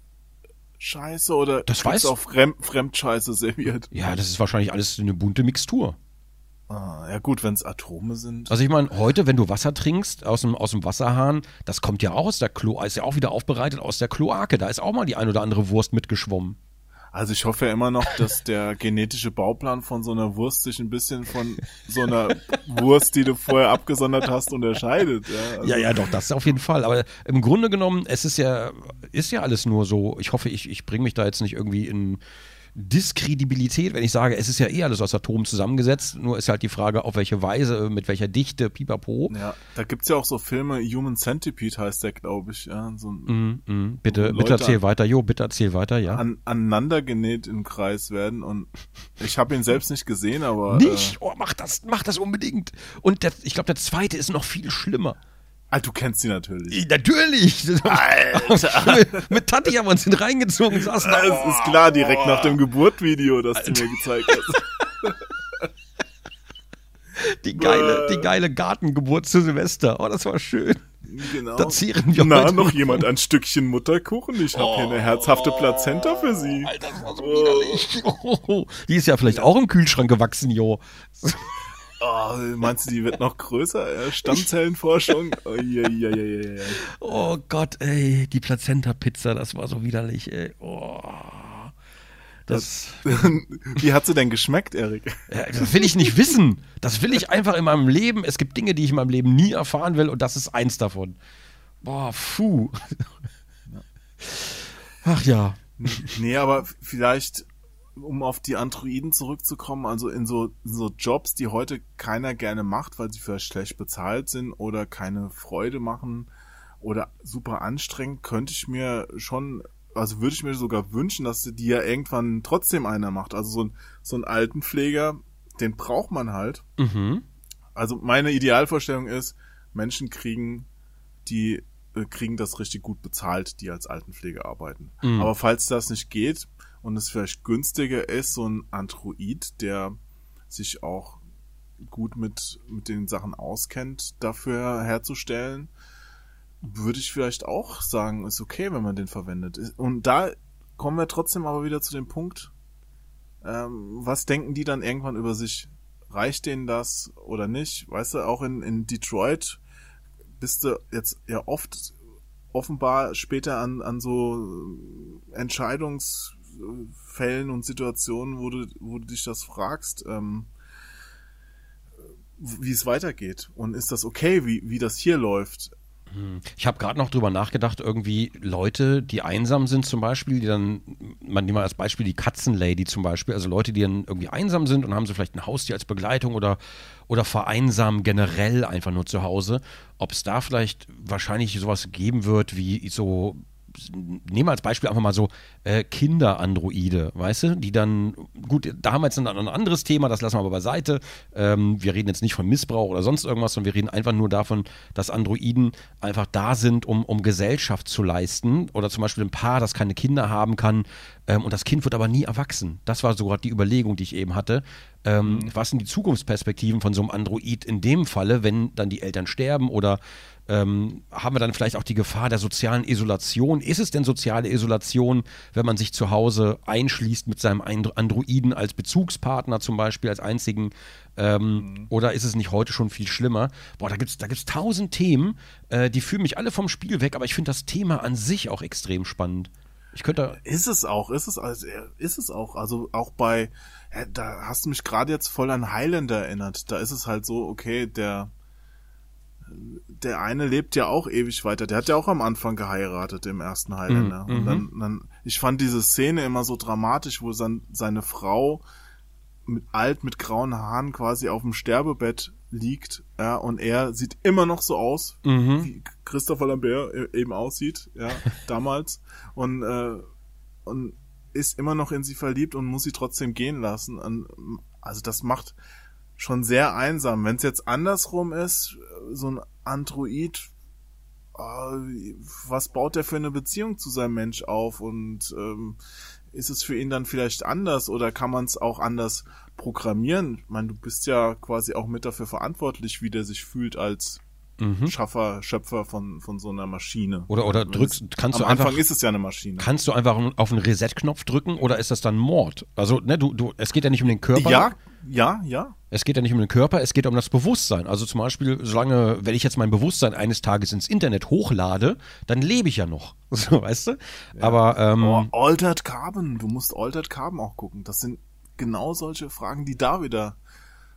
S1: Scheiße oder
S2: Das
S1: kriegst
S2: weiß-
S1: du auch Fremd, Fremdscheiße serviert?
S2: ja, das ist wahrscheinlich alles eine bunte Mixtur.
S1: Ah, ja gut, wenn es Atome sind.
S2: Also ich meine, heute, wenn du Wasser trinkst aus dem, aus dem Wasserhahn, das kommt ja auch aus der Klo, ist ja auch wieder aufbereitet aus der Kloake. Da ist auch mal die ein oder andere Wurst mitgeschwommen.
S1: Also ich hoffe ja immer noch, dass der genetische Bauplan von so einer Wurst sich ein bisschen von so einer Wurst, die du vorher abgesondert hast, unterscheidet. Ja, also,
S2: Ja, ja, doch, das auf jeden Fall. Aber im Grunde genommen, es ist ja, ist ja alles nur so. Ich hoffe, ich, ich bringe mich da jetzt nicht irgendwie in Diskredibilität, wenn ich sage, es ist ja eh alles aus Atomen zusammengesetzt. Nur ist halt die Frage, auf welche Weise, mit welcher Dichte, pipapo.
S1: Ja, da gibt's ja auch so Filme, Human Centipede heißt der, glaube ich. Ja, so ein
S2: Mm, mm, bitte, bitte erzähl
S1: an-
S2: weiter, Jo, bitte erzähl weiter, ja.
S1: an, aneinander genäht im Kreis werden und ich habe ihn selbst nicht gesehen, aber
S2: Nicht? Oh, mach das, mach das unbedingt. Und der, ich glaube, der zweite ist noch viel schlimmer.
S1: Ah, du kennst ihn natürlich.
S2: Ich- Natürlich!
S1: Alter.
S2: mit, mit Tati haben wir uns den reingezogen, saßen da.
S1: Das ist klar, direkt nach dem Geburtvideo, das du mir gezeigt hast.
S2: Die geile, die geile Gartengeburt zu Silvester. Oh, das war schön.
S1: Genau.
S2: Da zehren wir
S1: Na, noch
S2: von.
S1: jemand ein Stückchen Mutterkuchen? Ich habe hier eine herzhafte Plazenta für Sie.
S2: Alter, das war so widerlich. Oh, die ist ja vielleicht auch im Kühlschrank gewachsen, jo.
S1: Oh, meinst du, die wird noch größer? Stammzellenforschung? Oh, je, je, je.
S2: Oh Gott, ey, die Plazenta-Pizza, das war so widerlich, ey. Oh. Das,
S1: Wie hat sie denn geschmeckt, Erik?
S2: ja, das will ich nicht wissen. Das will ich einfach in meinem Leben. Es gibt Dinge, die ich in meinem Leben nie erfahren will und das ist eins davon. Boah, puh. Ach ja.
S1: Nee, aber vielleicht, um auf die Androiden zurückzukommen, also in so, in so Jobs, die heute keiner gerne macht, weil sie vielleicht schlecht bezahlt sind oder keine Freude machen oder super anstrengend, könnte ich mir schon, also würde ich mir sogar wünschen, dass die ja irgendwann trotzdem einer macht. Also so ein, so ein Altenpfleger, den braucht man halt.
S2: Mhm.
S1: Also meine Idealvorstellung ist, Menschen kriegen die äh, kriegen das richtig gut bezahlt, die als Altenpflege arbeiten.
S2: Mhm.
S1: Aber falls das nicht geht und es vielleicht günstiger ist, so ein Android, der sich auch gut mit, mit den Sachen auskennt, dafür herzustellen, würde ich vielleicht auch sagen, ist okay, wenn man den verwendet. Und da kommen wir trotzdem aber wieder zu dem Punkt, ähm, was denken die dann irgendwann über sich? Reicht denen das oder nicht? Weißt du, auch in, in Detroit bist du jetzt ja oft offenbar später an, an so Entscheidungsfällen und Situationen, wo du, wo du dich das fragst, ähm, wie es weitergeht. Und ist das okay, wie, wie das hier läuft?
S2: Ich habe gerade noch drüber nachgedacht, irgendwie Leute, die einsam sind zum Beispiel, die dann, man nimmt mal als Beispiel die Katzenlady zum Beispiel, also Leute, die dann irgendwie einsam sind und haben so vielleicht ein Haustier als Begleitung oder, oder vereinsamen generell einfach nur zu Hause, ob es da vielleicht wahrscheinlich sowas geben wird wie so nehmen wir als Beispiel einfach mal so äh, Kinder-Androide, weißt du, die dann, gut, da haben wir jetzt ein, ein anderes Thema, das lassen wir aber beiseite. Ähm, wir reden jetzt nicht von Missbrauch oder sonst irgendwas, sondern wir reden einfach nur davon, dass Androiden einfach da sind, um, um Gesellschaft zu leisten. Oder zum Beispiel ein Paar, das keine Kinder haben kann ähm, und das Kind wird aber nie erwachsen. Das war so gerade die Überlegung, die ich eben hatte. Ähm, Was sind die Zukunftsperspektiven von so einem Android in dem Falle, wenn dann die Eltern sterben oder ähm, haben wir dann vielleicht auch die Gefahr der sozialen Isolation? Ist es denn soziale Isolation, wenn man sich zu Hause einschließt mit seinem Androiden als Bezugspartner zum Beispiel, als einzigen? Ähm, Oder ist es nicht heute schon viel schlimmer? Boah, da gibt es da gibt's tausend Themen, äh, die führen mich alle vom Spiel weg, aber ich finde das Thema an sich auch extrem spannend. Ich könnte.
S1: Ist es auch, ist es, also, ist es auch. Also auch bei, ja, da hast du mich gerade jetzt voll an Highlander erinnert. Da ist es halt so, okay, der, der eine lebt ja auch ewig weiter. Der hat ja auch am Anfang geheiratet im ersten Highlander.
S2: Mhm.
S1: Und dann, dann, ich fand diese Szene immer so dramatisch, wo dann seine Frau mit alt mit grauen Haaren quasi auf dem Sterbebett liegt, ja, und er sieht immer noch so aus,
S2: Mhm.
S1: wie Christopher Lambert e- eben aussieht, ja, damals und äh, und ist immer noch in sie verliebt und muss sie trotzdem gehen lassen. Und, also das macht schon sehr einsam. Wenn es jetzt andersrum ist, so ein Android, äh, was baut der für eine Beziehung zu seinem Mensch auf und ähm, ist es für ihn dann vielleicht anders oder kann man es auch anders programmieren? Ich meine, du bist ja quasi auch mit dafür verantwortlich, wie der sich fühlt als
S2: Mhm.
S1: Schaffer, Schöpfer von, von so einer Maschine.
S2: Oder, oder drückst, kannst
S1: am
S2: du einfach.
S1: Anfang ist es ja eine Maschine.
S2: Kannst du einfach auf einen Reset-Knopf drücken oder ist das dann Mord? Also, ne, du, du, es geht ja nicht um den Körper.
S1: ja, ja, ja.
S2: Es geht ja nicht um den Körper, es geht um das Bewusstsein. Also zum Beispiel, solange, wenn ich jetzt mein Bewusstsein eines Tages ins Internet hochlade, dann lebe ich ja noch. So, weißt du? Aber, ähm,
S1: Oh, Altered Carbon, du musst Altered Carbon auch gucken. Das sind genau solche Fragen, die da wieder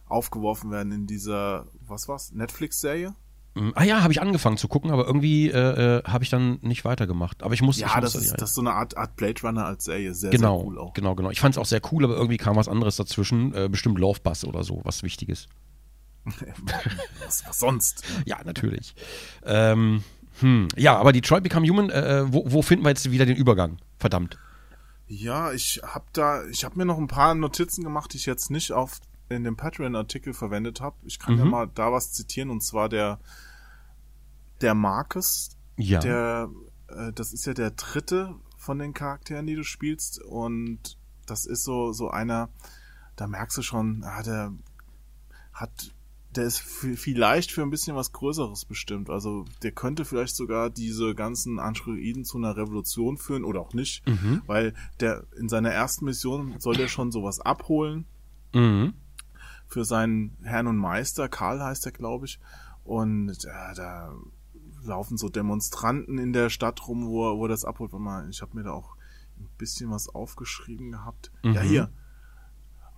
S1: aufgeworfen werden in dieser, was war's, Netflix-Serie?
S2: ähm, ah ja, habe ich angefangen zu gucken, aber irgendwie äh, äh, habe ich dann nicht weitergemacht. Aber ich muss ich
S1: Ja,
S2: muss
S1: das ist, das ist so eine Art, Art Blade Runner als Serie. Sehr,
S2: genau,
S1: sehr cool auch.
S2: genau, genau. Ich fand es auch sehr cool, aber irgendwie kam was anderes dazwischen. Äh, bestimmt Love Bus oder so, was Wichtiges.
S1: was, was sonst?
S2: Ja, natürlich. Ähm, hm, ja, aber Detroit Become Human, äh, wo, wo finden wir jetzt wieder den Übergang? Verdammt.
S1: Ja, ich hab da, ich habe mir noch ein paar Notizen gemacht, die ich jetzt nicht auf in dem Patreon-Artikel verwendet habe. Ich kann ja
S2: Mhm.
S1: mal da was zitieren und zwar der der Marcus,
S2: Ja.
S1: der äh, das ist ja der dritte von den Charakteren, die du spielst und das ist so so einer, da merkst du schon, ah, der hat der ist vielleicht für ein bisschen was Größeres bestimmt. Also der könnte vielleicht sogar diese ganzen Androiden zu einer Revolution führen oder auch nicht,
S2: Mhm.
S1: weil der in seiner ersten Mission soll der schon sowas abholen
S2: Mhm.
S1: für seinen Herrn und Meister, Karl heißt er, glaube ich. Und äh, da laufen so Demonstranten in der Stadt rum, wo er, wo er das abholt. Mal, ich habe mir da auch ein bisschen was aufgeschrieben gehabt. Ja,
S2: Mhm.
S1: hier.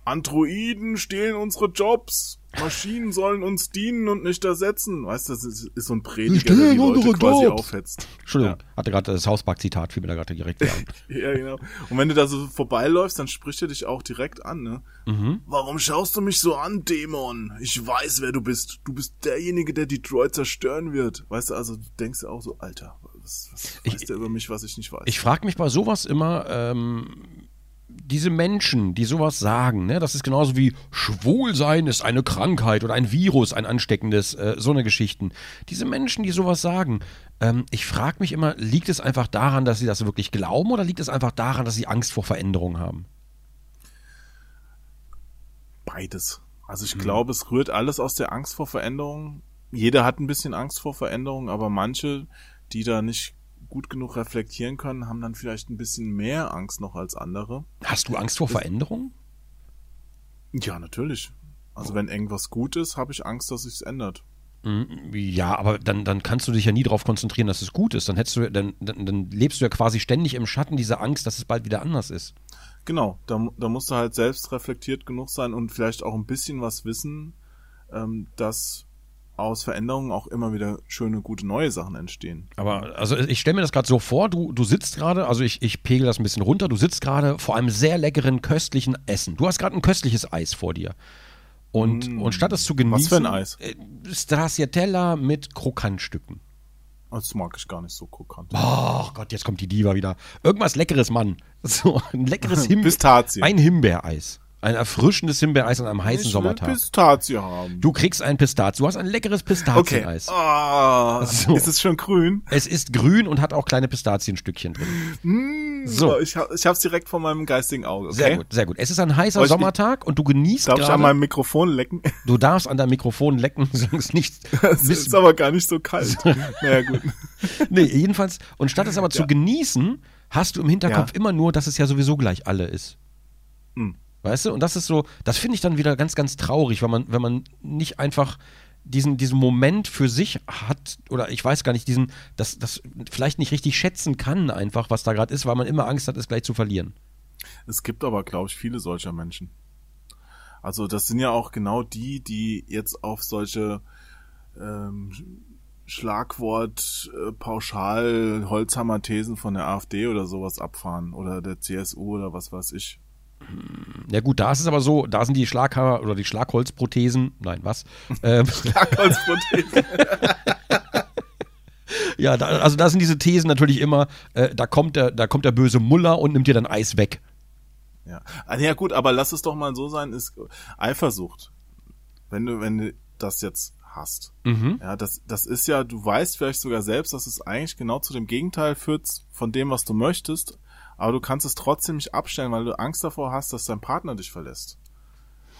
S1: Androiden stehlen unsere Jobs. Maschinen sollen uns dienen und nicht ersetzen. Weißt du, das ist, ist so ein Prediger, der die Leute quasi
S2: Jobs.
S1: aufhetzt.
S2: Entschuldigung, hatte gerade das Hauspark-Zitat, fiel mir da gerade direkt.
S1: Ja, genau. Und wenn du da so vorbeiläufst, dann spricht er dich auch direkt an, ne?
S2: Mhm.
S1: Warum schaust du mich so an, Dämon? Ich weiß, wer du bist. Du bist derjenige, der Detroit zerstören wird. Weißt du, also du denkst auch so, Alter, was, was
S2: Ich-
S1: weiß der über mich, was ich nicht weiß?
S2: Ich frage mich bei sowas immer, ähm, diese Menschen, die sowas sagen, ne, das ist genauso wie Schwulsein ist eine Krankheit oder ein Virus, ein ansteckendes, äh, so eine Geschichten. Diese Menschen, die sowas sagen, ähm, ich frage mich immer, liegt es einfach daran, dass sie das wirklich glauben oder liegt es einfach daran, dass sie Angst vor Veränderung haben?
S1: Beides. Also ich glaube, es rührt alles aus der Angst vor Veränderung. Jeder hat ein bisschen Angst vor Veränderung, aber manche, die da nicht gut genug reflektieren können, haben dann vielleicht ein bisschen mehr Angst noch als andere.
S2: Hast du Angst vor Veränderung?
S1: Ja, natürlich. Also wenn irgendwas gut ist, habe ich Angst, dass sich's ändert.
S2: Mm, Ja, aber dann, dann kannst du dich ja nie darauf konzentrieren, dass es gut ist. Dann hättest du, dann, dann, dann lebst du ja quasi ständig im Schatten dieser Angst, dass es bald wieder anders ist.
S1: Genau, da, da musst du halt selbst reflektiert genug sein und vielleicht auch ein bisschen was wissen, ähm, dass aus Veränderungen auch immer wieder schöne, gute neue Sachen entstehen.
S2: Aber also ich stelle mir das gerade so vor, du, du sitzt gerade, also ich, ich pegel das ein bisschen runter, du sitzt gerade vor einem sehr leckeren, köstlichen Essen. Du hast gerade ein köstliches Eis vor dir. Und, und statt es zu genießen.
S1: Was für ein Eis?
S2: Äh, Stracciatella mit Krokantstücken.
S1: Das mag ich gar nicht so krokant.
S2: Ach Gott, jetzt kommt die Diva wieder. Irgendwas Leckeres, Mann. So, ein leckeres Himbeer.
S1: Pistazie.
S2: Ein Himbeereis. Ein erfrischendes Himbeereis an einem heißen
S1: ich will
S2: Sommertag.
S1: Pistazie haben.
S2: Du kriegst ein Pistazie. Du hast ein leckeres
S1: okay.
S2: Pistazieneis.
S1: Ah,
S2: So.
S1: Ist es schon grün?
S2: Es ist grün und hat auch kleine Pistazienstückchen drin.
S1: Mm,
S2: So.
S1: Ich, ich hab's direkt vor meinem geistigen Auge. Okay?
S2: Sehr gut, sehr gut. Es ist ein heißer
S1: ich-
S2: Sommertag und du genießt
S1: Darf ich an
S2: gerade.
S1: meinem Mikrofon lecken?
S2: Du darfst an deinem Mikrofon lecken, es nicht.
S1: Es ist aber gar nicht so kalt. naja, gut.
S2: nee, jedenfalls. Und statt es aber zu
S1: Ja.
S2: genießen, hast du im Hinterkopf
S1: Ja.
S2: immer nur, dass es ja sowieso gleich alle ist.
S1: Hm.
S2: Weißt du? Und das ist so, das finde ich dann wieder ganz, ganz traurig, wenn man, wenn man nicht einfach diesen, diesen Moment für sich hat, oder ich weiß gar nicht, diesen, das, das vielleicht nicht richtig schätzen kann, einfach, was da gerade ist, weil man immer Angst hat, es gleich zu verlieren.
S1: Es gibt aber, glaube ich, viele solcher Menschen. Also das sind ja auch genau die, die jetzt auf solche ähm, Schlagwort äh, pauschal Holzhammer-Thesen von der AfD oder sowas abfahren oder der CSU oder was weiß ich.
S2: Ja gut, da ist es aber so, da sind die Schlaghammer oder die Schlagholzprothesen, nein, was? ähm,
S1: Schlagholzprothesen.
S2: ja, da, also da sind diese Thesen natürlich immer, äh, da kommt der, da kommt der böse Muller und nimmt dir dein Eis weg.
S1: ja. Ah, ja gut, aber lass es doch mal so sein, ist Eifersucht. Wenn du, wenn du das jetzt hast.
S2: Mhm.
S1: Ja, das, das ist ja, du weißt vielleicht sogar selbst, dass es eigentlich genau zu dem Gegenteil führt von dem, was du möchtest, aber du kannst es trotzdem nicht abstellen, weil du Angst davor hast, dass dein Partner dich verlässt.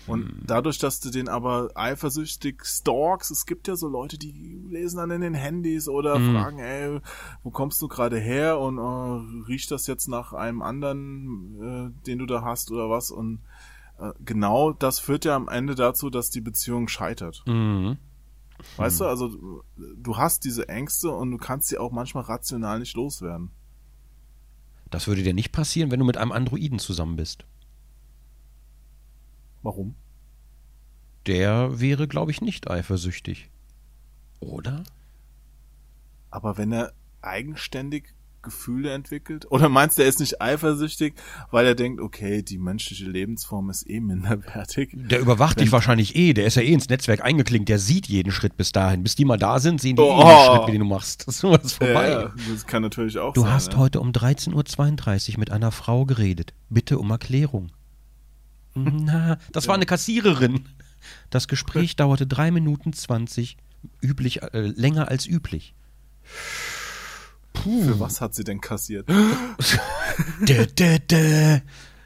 S1: Und dadurch, dass du den aber eifersüchtig stalkst, es gibt ja so Leute, die lesen dann in den Handys oder fragen, ey, wo kommst du gerade her und äh, riecht das jetzt nach einem anderen, äh, den du da hast oder was? Und äh, genau das führt ja am Ende dazu, dass die Beziehung scheitert.
S2: Mhm.
S1: Weißt du, also du hast diese Ängste und du kannst sie auch manchmal rational nicht loswerden.
S2: Das würde dir nicht passieren, wenn du mit einem Androiden zusammen bist.
S1: Warum?
S2: Der wäre, glaube ich, nicht eifersüchtig. Oder?
S1: Aber wenn er eigenständig Gefühle entwickelt? Oder meinst du, er ist nicht eifersüchtig, weil er denkt, okay, die menschliche Lebensform ist eh minderwertig?
S2: Der überwacht dich wahrscheinlich eh, der ist ja eh ins Netzwerk eingeklinkt, der sieht jeden Schritt bis dahin. Bis die mal da sind, sehen die eh
S1: Oh.
S2: jeden Schritt, wie den du machst. So ist vorbei.
S1: Ja, das kann natürlich auch
S2: Du
S1: sein.
S2: hast
S1: ja.
S2: heute um 13.32 Uhr mit einer Frau geredet. Bitte um Erklärung. Na, das war eine Kassiererin. Das Gespräch dauerte drei Minuten 20, üblich, äh, länger als üblich.
S1: Für was hat sie denn kassiert?
S2: Dä, dä, dä.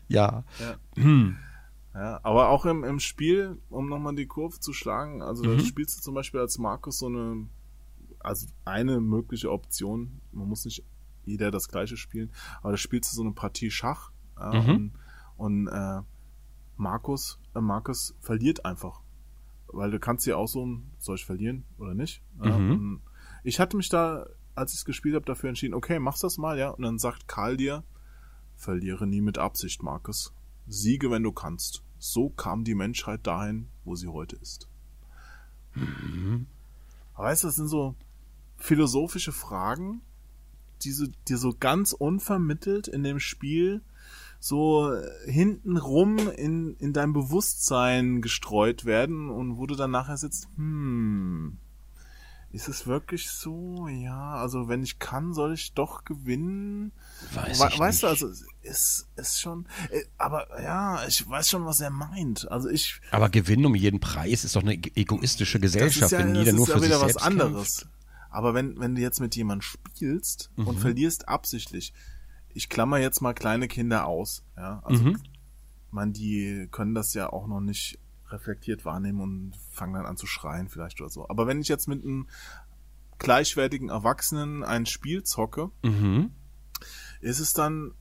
S2: Ja.
S1: Ja.
S2: Hm.
S1: Ja, aber auch im, im Spiel, um nochmal die Kurve zu schlagen, also da spielst du zum Beispiel als Markus so eine, also eine mögliche Option, man muss nicht jeder das gleiche spielen, aber da spielst du so eine Partie Schach ja,
S2: Mhm.
S1: und, und äh, Markus, äh, Markus verliert einfach. Weil du kannst ja auch so, ein, soll ich verlieren oder nicht?
S2: Mhm.
S1: und ich hatte mich da, als ich es gespielt habe, dafür entschieden, okay, mach's das mal, ja. Und dann sagt Karl dir, verliere nie mit Absicht, Markus. Siege, wenn du kannst. So kam die Menschheit dahin, wo sie heute ist. Weißt du, das sind so philosophische Fragen, die so, die so ganz unvermittelt in dem Spiel so hintenrum in, in dein Bewusstsein gestreut werden und wo du dann nachher sitzt, hm, ist es wirklich so? Ja, also wenn ich kann, soll ich doch gewinnen.
S2: Weiß
S1: We
S2: ich
S1: weißt du,
S2: nicht.
S1: also ist ist schon, äh, aber ja, ich weiß schon, was er meint. Also ich
S2: Aber Gewinnen um jeden Preis ist doch eine egoistische Gesellschaft, wenn
S1: das
S2: jeder
S1: ist
S2: nur
S1: ja
S2: für sich
S1: wieder was
S2: selbst
S1: anderes.
S2: kämpft.
S1: Aber wenn, wenn du jetzt mit jemandem spielst
S2: Mhm.
S1: und verlierst absichtlich, ich klammer jetzt mal kleine Kinder aus, ja, also,
S2: Mhm.
S1: man, die können das ja auch noch nicht reflektiert wahrnehmen und fangen dann an zu schreien vielleicht oder so. Aber wenn ich jetzt mit einem gleichwertigen Erwachsenen ein Spiel zocke,
S2: Mhm.
S1: ist es dann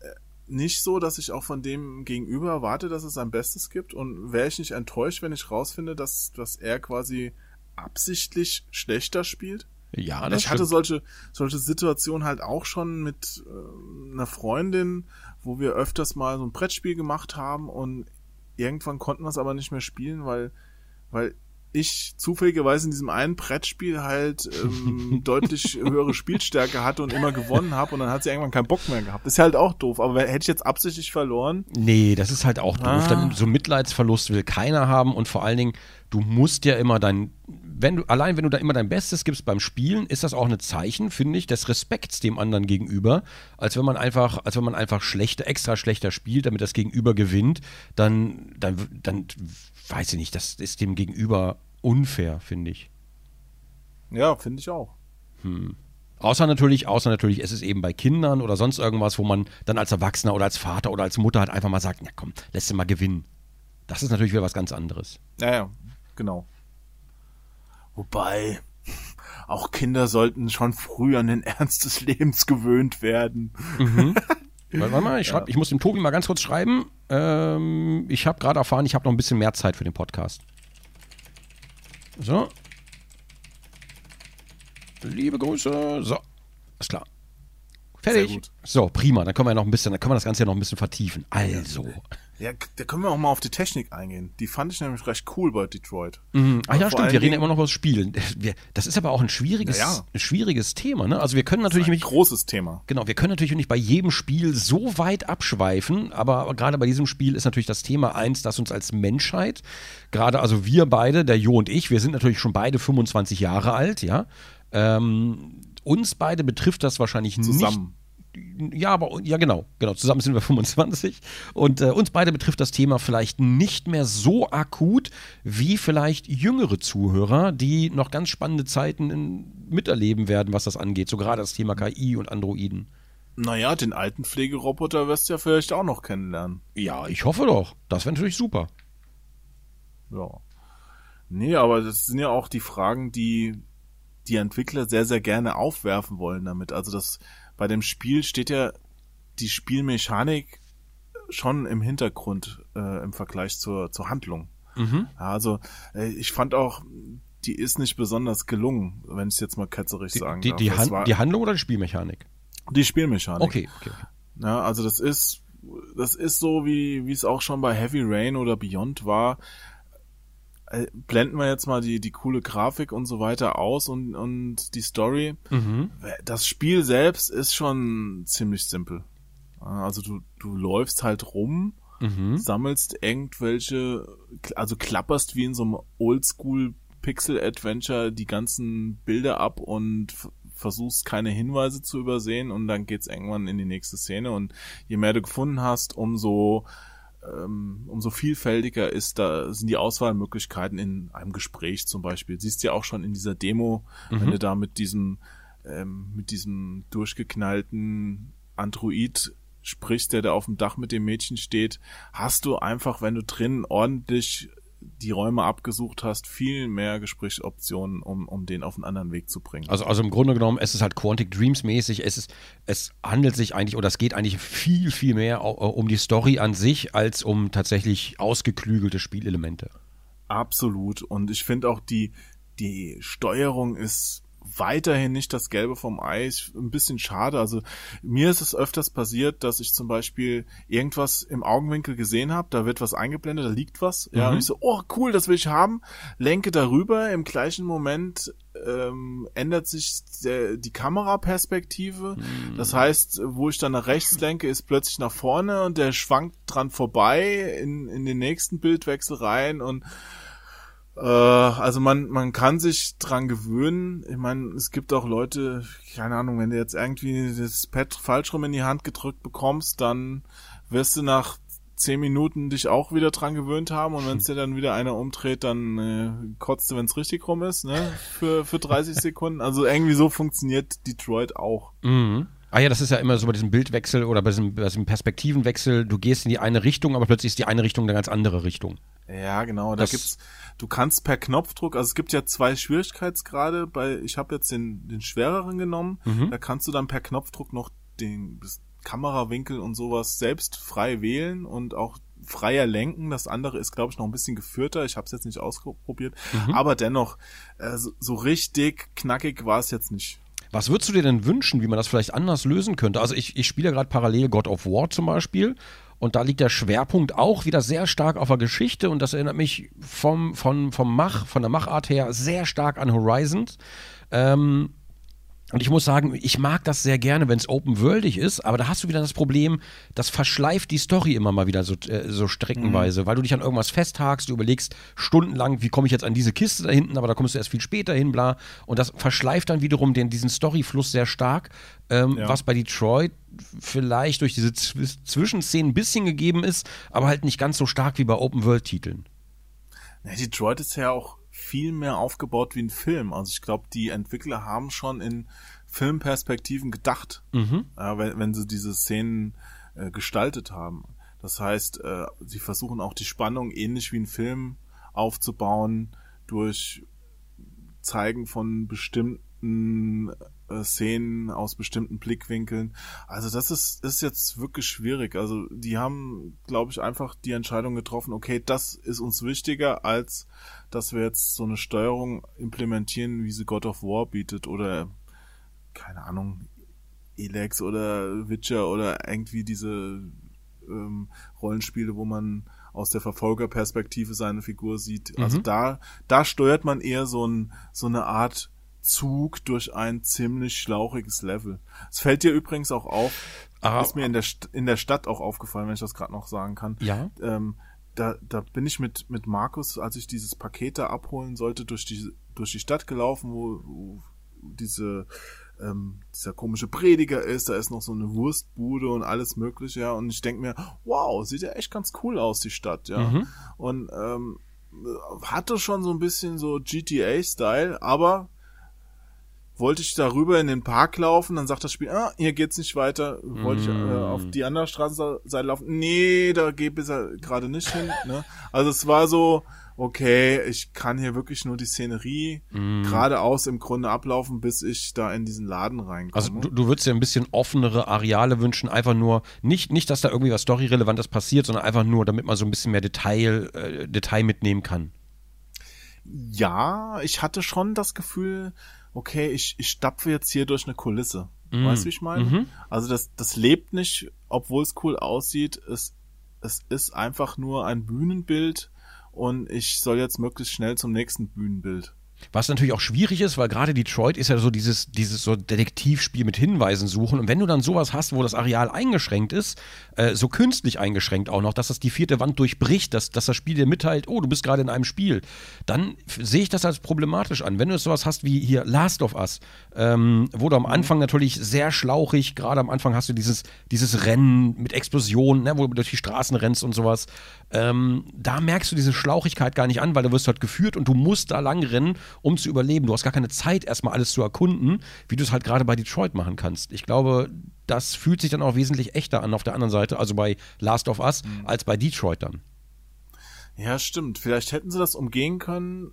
S1: äh, nicht so, dass ich auch von dem Gegenüber erwarte, dass es sein Bestes gibt und wäre ich nicht enttäuscht, wenn ich rausfinde, dass, dass er quasi absichtlich schlechter spielt?
S2: Ja, das
S1: ich hatte
S2: stimmt.
S1: solche, solche Situationen halt auch schon mit äh, einer Freundin, wo wir öfters mal so ein Brettspiel gemacht haben und irgendwann konnten wir es aber nicht mehr spielen, weil, weil ich zufälligerweise in diesem einen Brettspiel halt ähm, deutlich höhere Spielstärke hatte und immer gewonnen habe und dann hat sie irgendwann keinen Bock mehr gehabt. ist halt auch doof, aber hätte ich jetzt absichtlich verloren,
S2: Nee, das ist halt auch doof.
S1: Ah.
S2: Dann, so Mitleidsverlust will keiner haben und vor allen Dingen, du musst ja immer dein, wenn du, allein wenn du da immer dein Bestes gibst beim Spielen, ist das auch ein Zeichen, finde ich, des Respekts dem anderen gegenüber, als wenn man einfach, als wenn man einfach schlechter, extra schlechter spielt, damit das Gegenüber gewinnt, dann, dann, dann, weiß ich nicht, das ist dem Gegenüber unfair, finde ich.
S1: ja, finde ich auch.
S2: Außer natürlich, außer natürlich, es ist eben bei Kindern oder sonst irgendwas, wo man dann als Erwachsener oder als Vater oder als Mutter halt einfach mal sagt, na komm, lässt du mal gewinnen. Das ist natürlich wieder was ganz anderes.
S1: Ja, ja, genau. Wobei, auch Kinder sollten schon früh an den Ernst des Lebens gewöhnt werden.
S2: Warte mal, ich, schreib, ich muss dem Tobi mal ganz kurz schreiben. Ähm, ich habe gerade erfahren, ich habe noch ein bisschen mehr Zeit für den Podcast. So. Liebe Grüße. So. Ist klar. Fertig. So, prima. Dann können wir noch ein bisschen, dann können wir das Ganze ja noch ein bisschen vertiefen. Also.
S1: Ja, da können wir auch mal auf die Technik eingehen. Die fand ich nämlich recht cool bei Detroit.
S2: Ah ja,
S1: vor
S2: stimmt, wir reden ja immer noch über das Spielen. Das ist aber auch ein schwieriges,
S1: Ja, ja.
S2: ein schwieriges Thema, ne? Also wir können natürlich
S1: Ein
S2: nicht,
S1: großes Thema.
S2: genau, wir können natürlich nicht bei jedem Spiel so weit abschweifen, aber gerade bei diesem Spiel ist natürlich das Thema eins, das uns als Menschheit, gerade also wir beide, der Jo und ich, wir sind natürlich schon beide 25 Jahre alt, ja. Ähm, uns beide betrifft das wahrscheinlich
S1: Zusammen.
S2: nicht. Ja, aber ja genau, genau. Zusammen sind wir 25 und äh, uns beide betrifft das Thema vielleicht nicht mehr so akut wie vielleicht jüngere Zuhörer, die noch ganz spannende Zeiten in, miterleben werden, was das angeht. So gerade das Thema KI und Androiden.
S1: Naja, den alten Pflegeroboter wirst du ja vielleicht auch noch kennenlernen.
S2: Ja, ich hoffe doch. Das wäre natürlich super.
S1: Ja. Nee, aber das sind ja auch die Fragen, die die Entwickler sehr, sehr gerne aufwerfen wollen damit. Also das bei dem Spiel steht ja die Spielmechanik schon im Hintergrund äh, im Vergleich zur, zur Handlung.
S2: Mhm.
S1: Also äh, ich fand auch, die ist nicht besonders gelungen, wenn ich es jetzt mal ketzerisch
S2: Die,
S1: sagen
S2: die,
S1: darf.
S2: die, Han
S1: war
S2: die Handlung oder die Spielmechanik?
S1: die Spielmechanik.
S2: Okay, okay, okay.
S1: Ja, also das ist, das ist so, wie, wie es auch schon bei Heavy Rain oder Beyond war. Äh, Blenden wir jetzt mal die, die coole Grafik und so weiter aus und, und die Story.
S2: Mhm.
S1: Das Spiel selbst ist schon ziemlich simpel. Also du, du läufst halt rum,
S2: Mhm.
S1: sammelst irgendwelche, also klapperst wie in so einem Oldschool Pixel Adventure die ganzen Bilder ab und versuchst keine Hinweise zu übersehen und dann geht's irgendwann in die nächste Szene und je mehr du gefunden hast, umso ähm, umso vielfältiger ist da sind die Auswahlmöglichkeiten in einem Gespräch zum Beispiel. Siehst du ja auch schon in dieser Demo, wenn du da mit diesem ähm, mit diesem durchgeknallten Android sprichst, der da auf dem Dach mit dem Mädchen steht, hast du einfach, wenn du drin ordentlich die Räume abgesucht hast, viel mehr Gesprächsoptionen, um, um den auf einen anderen Weg zu bringen.
S2: Also, also im Grunde genommen, es ist halt Quantic Dreams mäßig, es ist, es handelt sich eigentlich, oder es geht eigentlich viel, viel mehr um die Story an sich, als um tatsächlich ausgeklügelte Spielelemente.
S1: Absolut. Und ich finde auch die, die Steuerung ist weiterhin nicht das Gelbe vom Eis. Ein bisschen schade. Also mir ist es öfters passiert, dass ich zum Beispiel irgendwas im Augenwinkel gesehen habe, da wird was eingeblendet, da liegt was. Ja,
S2: Mhm.
S1: und ich so, oh cool, das will ich haben. Lenke darüber. Im gleichen Moment ähm, ändert sich der, die Kameraperspektive.
S2: Mhm.
S1: Das heißt, wo ich dann nach rechts lenke, ist plötzlich nach vorne und der schwankt dran vorbei in, in den nächsten Bildwechsel rein und also man, man kann sich dran gewöhnen. Ich meine, es gibt auch Leute, keine Ahnung, wenn du jetzt irgendwie das Pad falsch rum in die Hand gedrückt bekommst, dann wirst du nach zehn Minuten dich auch wieder dran gewöhnt haben und wenn es dir dann wieder einer umdreht, dann äh, kotzt du, wenn es richtig rum ist, ne? Für, für 30 Sekunden. Also irgendwie so funktioniert Detroit auch.
S2: Mhm. Ah ja, das ist ja immer so bei diesem Bildwechsel oder bei diesem, bei diesem Perspektivenwechsel. Du gehst in die eine Richtung, aber plötzlich ist die eine Richtung eine ganz andere Richtung.
S1: Ja, genau. Da
S2: Das-
S1: gibt's, du kannst per Knopfdruck, also es gibt ja zwei Schwierigkeitsgrade. Bei, ich habe jetzt den, den schwereren genommen.
S2: Mhm.
S1: Da kannst du dann per Knopfdruck noch den Kamerawinkel und sowas selbst frei wählen und auch freier lenken. Das andere ist, glaube ich, noch ein bisschen geführter. Ich habe es jetzt nicht ausprobiert,
S2: Mhm.
S1: aber dennoch äh, so, so richtig knackig war es jetzt nicht.
S2: Was würdest du dir denn wünschen, wie man das vielleicht anders lösen könnte? Also ich, ich spiele gerade parallel God of War zum Beispiel und da liegt der Schwerpunkt auch wieder sehr stark auf der Geschichte und das erinnert mich vom, vom, vom Mach, von der Machart her sehr stark an Horizons. Ähm, und ich muss sagen, ich mag das sehr gerne, wenn es open-worldig ist, aber da hast du wieder das Problem, das verschleift die Story immer mal wieder so, äh, so streckenweise, weil du dich an irgendwas festhakst, du überlegst stundenlang, wie komme ich jetzt an diese Kiste da hinten, aber da kommst du erst viel später hin, bla. Und das verschleift dann wiederum den, diesen Storyfluss sehr stark, ähm,
S1: Ja.
S2: was bei Detroit vielleicht durch diese Zw Zwischenszenen ein bisschen gegeben ist, aber halt nicht ganz so stark wie bei Open-World-Titeln.
S1: Ja, Detroit ist ja auch viel mehr aufgebaut wie ein Film. Also ich glaube, die Entwickler haben schon in Filmperspektiven gedacht,
S2: Mhm.
S1: äh, wenn, wenn sie diese Szenen äh, gestaltet haben. Das heißt, äh, sie versuchen auch die Spannung ähnlich wie ein Film aufzubauen durch Zeigen von bestimmten äh, Szenen aus bestimmten Blickwinkeln. Also das ist, ist jetzt wirklich schwierig. Also die haben, glaube ich, einfach die Entscheidung getroffen, okay, das ist uns wichtiger, als dass wir jetzt so eine Steuerung implementieren, wie sie God of War bietet oder keine Ahnung, Elex oder Witcher oder irgendwie diese ähm, Rollenspiele, wo man aus der Verfolgerperspektive seine Figur sieht. Also
S2: Mhm.
S1: da, da steuert man eher so, ein, so eine Art Zug durch ein ziemlich schlauchiges Level. Es fällt dir übrigens auch auf,
S2: Ah,
S1: ist mir in der, St in der Stadt auch aufgefallen, wenn ich das gerade noch sagen kann.
S2: ja.
S1: Ähm, da, da bin ich mit, mit Markus, als ich dieses Paket da abholen sollte, durch die, durch die Stadt gelaufen, wo, wo diese, ähm, dieser komische Prediger ist, da ist noch so eine Wurstbude und alles mögliche, ja, und ich denk mir, wow, sieht ja echt ganz cool aus, die Stadt, ja.
S2: Mhm.
S1: Und ähm, hatte schon so ein bisschen so GTA-Style, aber wollte ich darüber in den Park laufen, dann sagt das Spiel, ah, hier geht's nicht weiter, wollte ich äh,
S2: Mm.
S1: auf die andere Straßenseite laufen, nee, da geht bisher gerade nicht hin, ne? Also es war so, okay, ich kann hier wirklich nur die Szenerie
S2: Mm.
S1: geradeaus im Grunde ablaufen, bis ich da in diesen Laden reinkomme.
S2: Also du, du würdest dir ein bisschen offenere Areale wünschen, einfach nur, nicht, nicht dass da irgendwie was Storyrelevantes passiert, sondern einfach nur, damit man so ein bisschen mehr Detail, äh, Detail mitnehmen kann.
S1: Ja, ich hatte schon das Gefühl, okay, ich, ich stapfe jetzt hier durch eine Kulisse.
S2: Mm.
S1: Weißt du, wie ich meine?
S2: Mhm.
S1: Also das, das lebt nicht, obwohl es cool aussieht. Es, es ist einfach nur ein Bühnenbild und ich soll jetzt möglichst schnell zum nächsten Bühnenbild.
S2: Was natürlich auch schwierig ist, weil gerade Detroit ist ja so dieses, dieses so Detektivspiel mit Hinweisen suchen. Und wenn du dann sowas hast, wo das Areal eingeschränkt ist, äh, so künstlich eingeschränkt auch noch, dass das die vierte Wand durchbricht, dass, dass das Spiel dir mitteilt, oh, du bist gerade in einem Spiel, dann sehe ich das als problematisch an. Wenn du sowas hast wie hier Last of Us, ähm, wo du am Anfang natürlich sehr schlauchig, gerade am Anfang hast du dieses, dieses Rennen mit Explosionen, ne, wo du durch die Straßen rennst und sowas, ähm, da merkst du diese Schlauchigkeit gar nicht an, weil du wirst dort geführt und du musst da lang rennen um zu überleben. Du hast gar keine Zeit, erstmal alles zu erkunden, wie du es halt gerade bei Detroit machen kannst. Ich glaube, das fühlt sich dann auch wesentlich echter an auf der anderen Seite, also bei Last of Us, mhm. als bei Detroit dann.
S1: Ja, stimmt. Vielleicht hätten sie das umgehen können,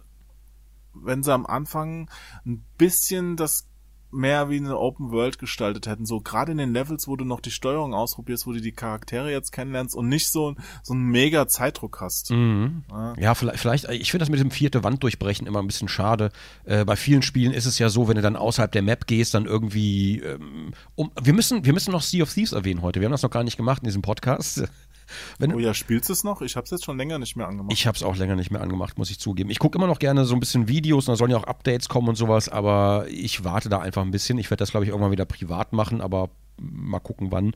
S1: wenn sie am Anfang ein bisschen das mehr wie eine Open World gestaltet hätten. So gerade in den Levels, wo du noch die Steuerung ausprobierst, wo du die Charaktere jetzt kennenlernst und nicht so, so einen mega Zeitdruck hast.
S2: Mhm. Ja. ja, vielleicht, vielleicht, ich finde das mit dem vierte Wand durchbrechen immer ein bisschen schade. Äh, bei vielen Spielen ist es ja so, wenn du dann außerhalb der Map gehst, dann irgendwie ähm, um, wir müssen, wir müssen noch Sea of Thieves erwähnen heute. Wir haben das noch gar nicht gemacht in diesem Podcast.
S1: Wenn, oh ja, spielst du es noch? Ich habe es jetzt schon länger nicht mehr angemacht.
S2: Ich habe es auch länger nicht mehr angemacht, muss ich zugeben. Ich gucke immer noch gerne so ein bisschen Videos, und da sollen ja auch Updates kommen und sowas, aber ich warte da einfach ein bisschen. Ich werde das, glaube ich, irgendwann wieder privat machen, aber mal gucken, wann.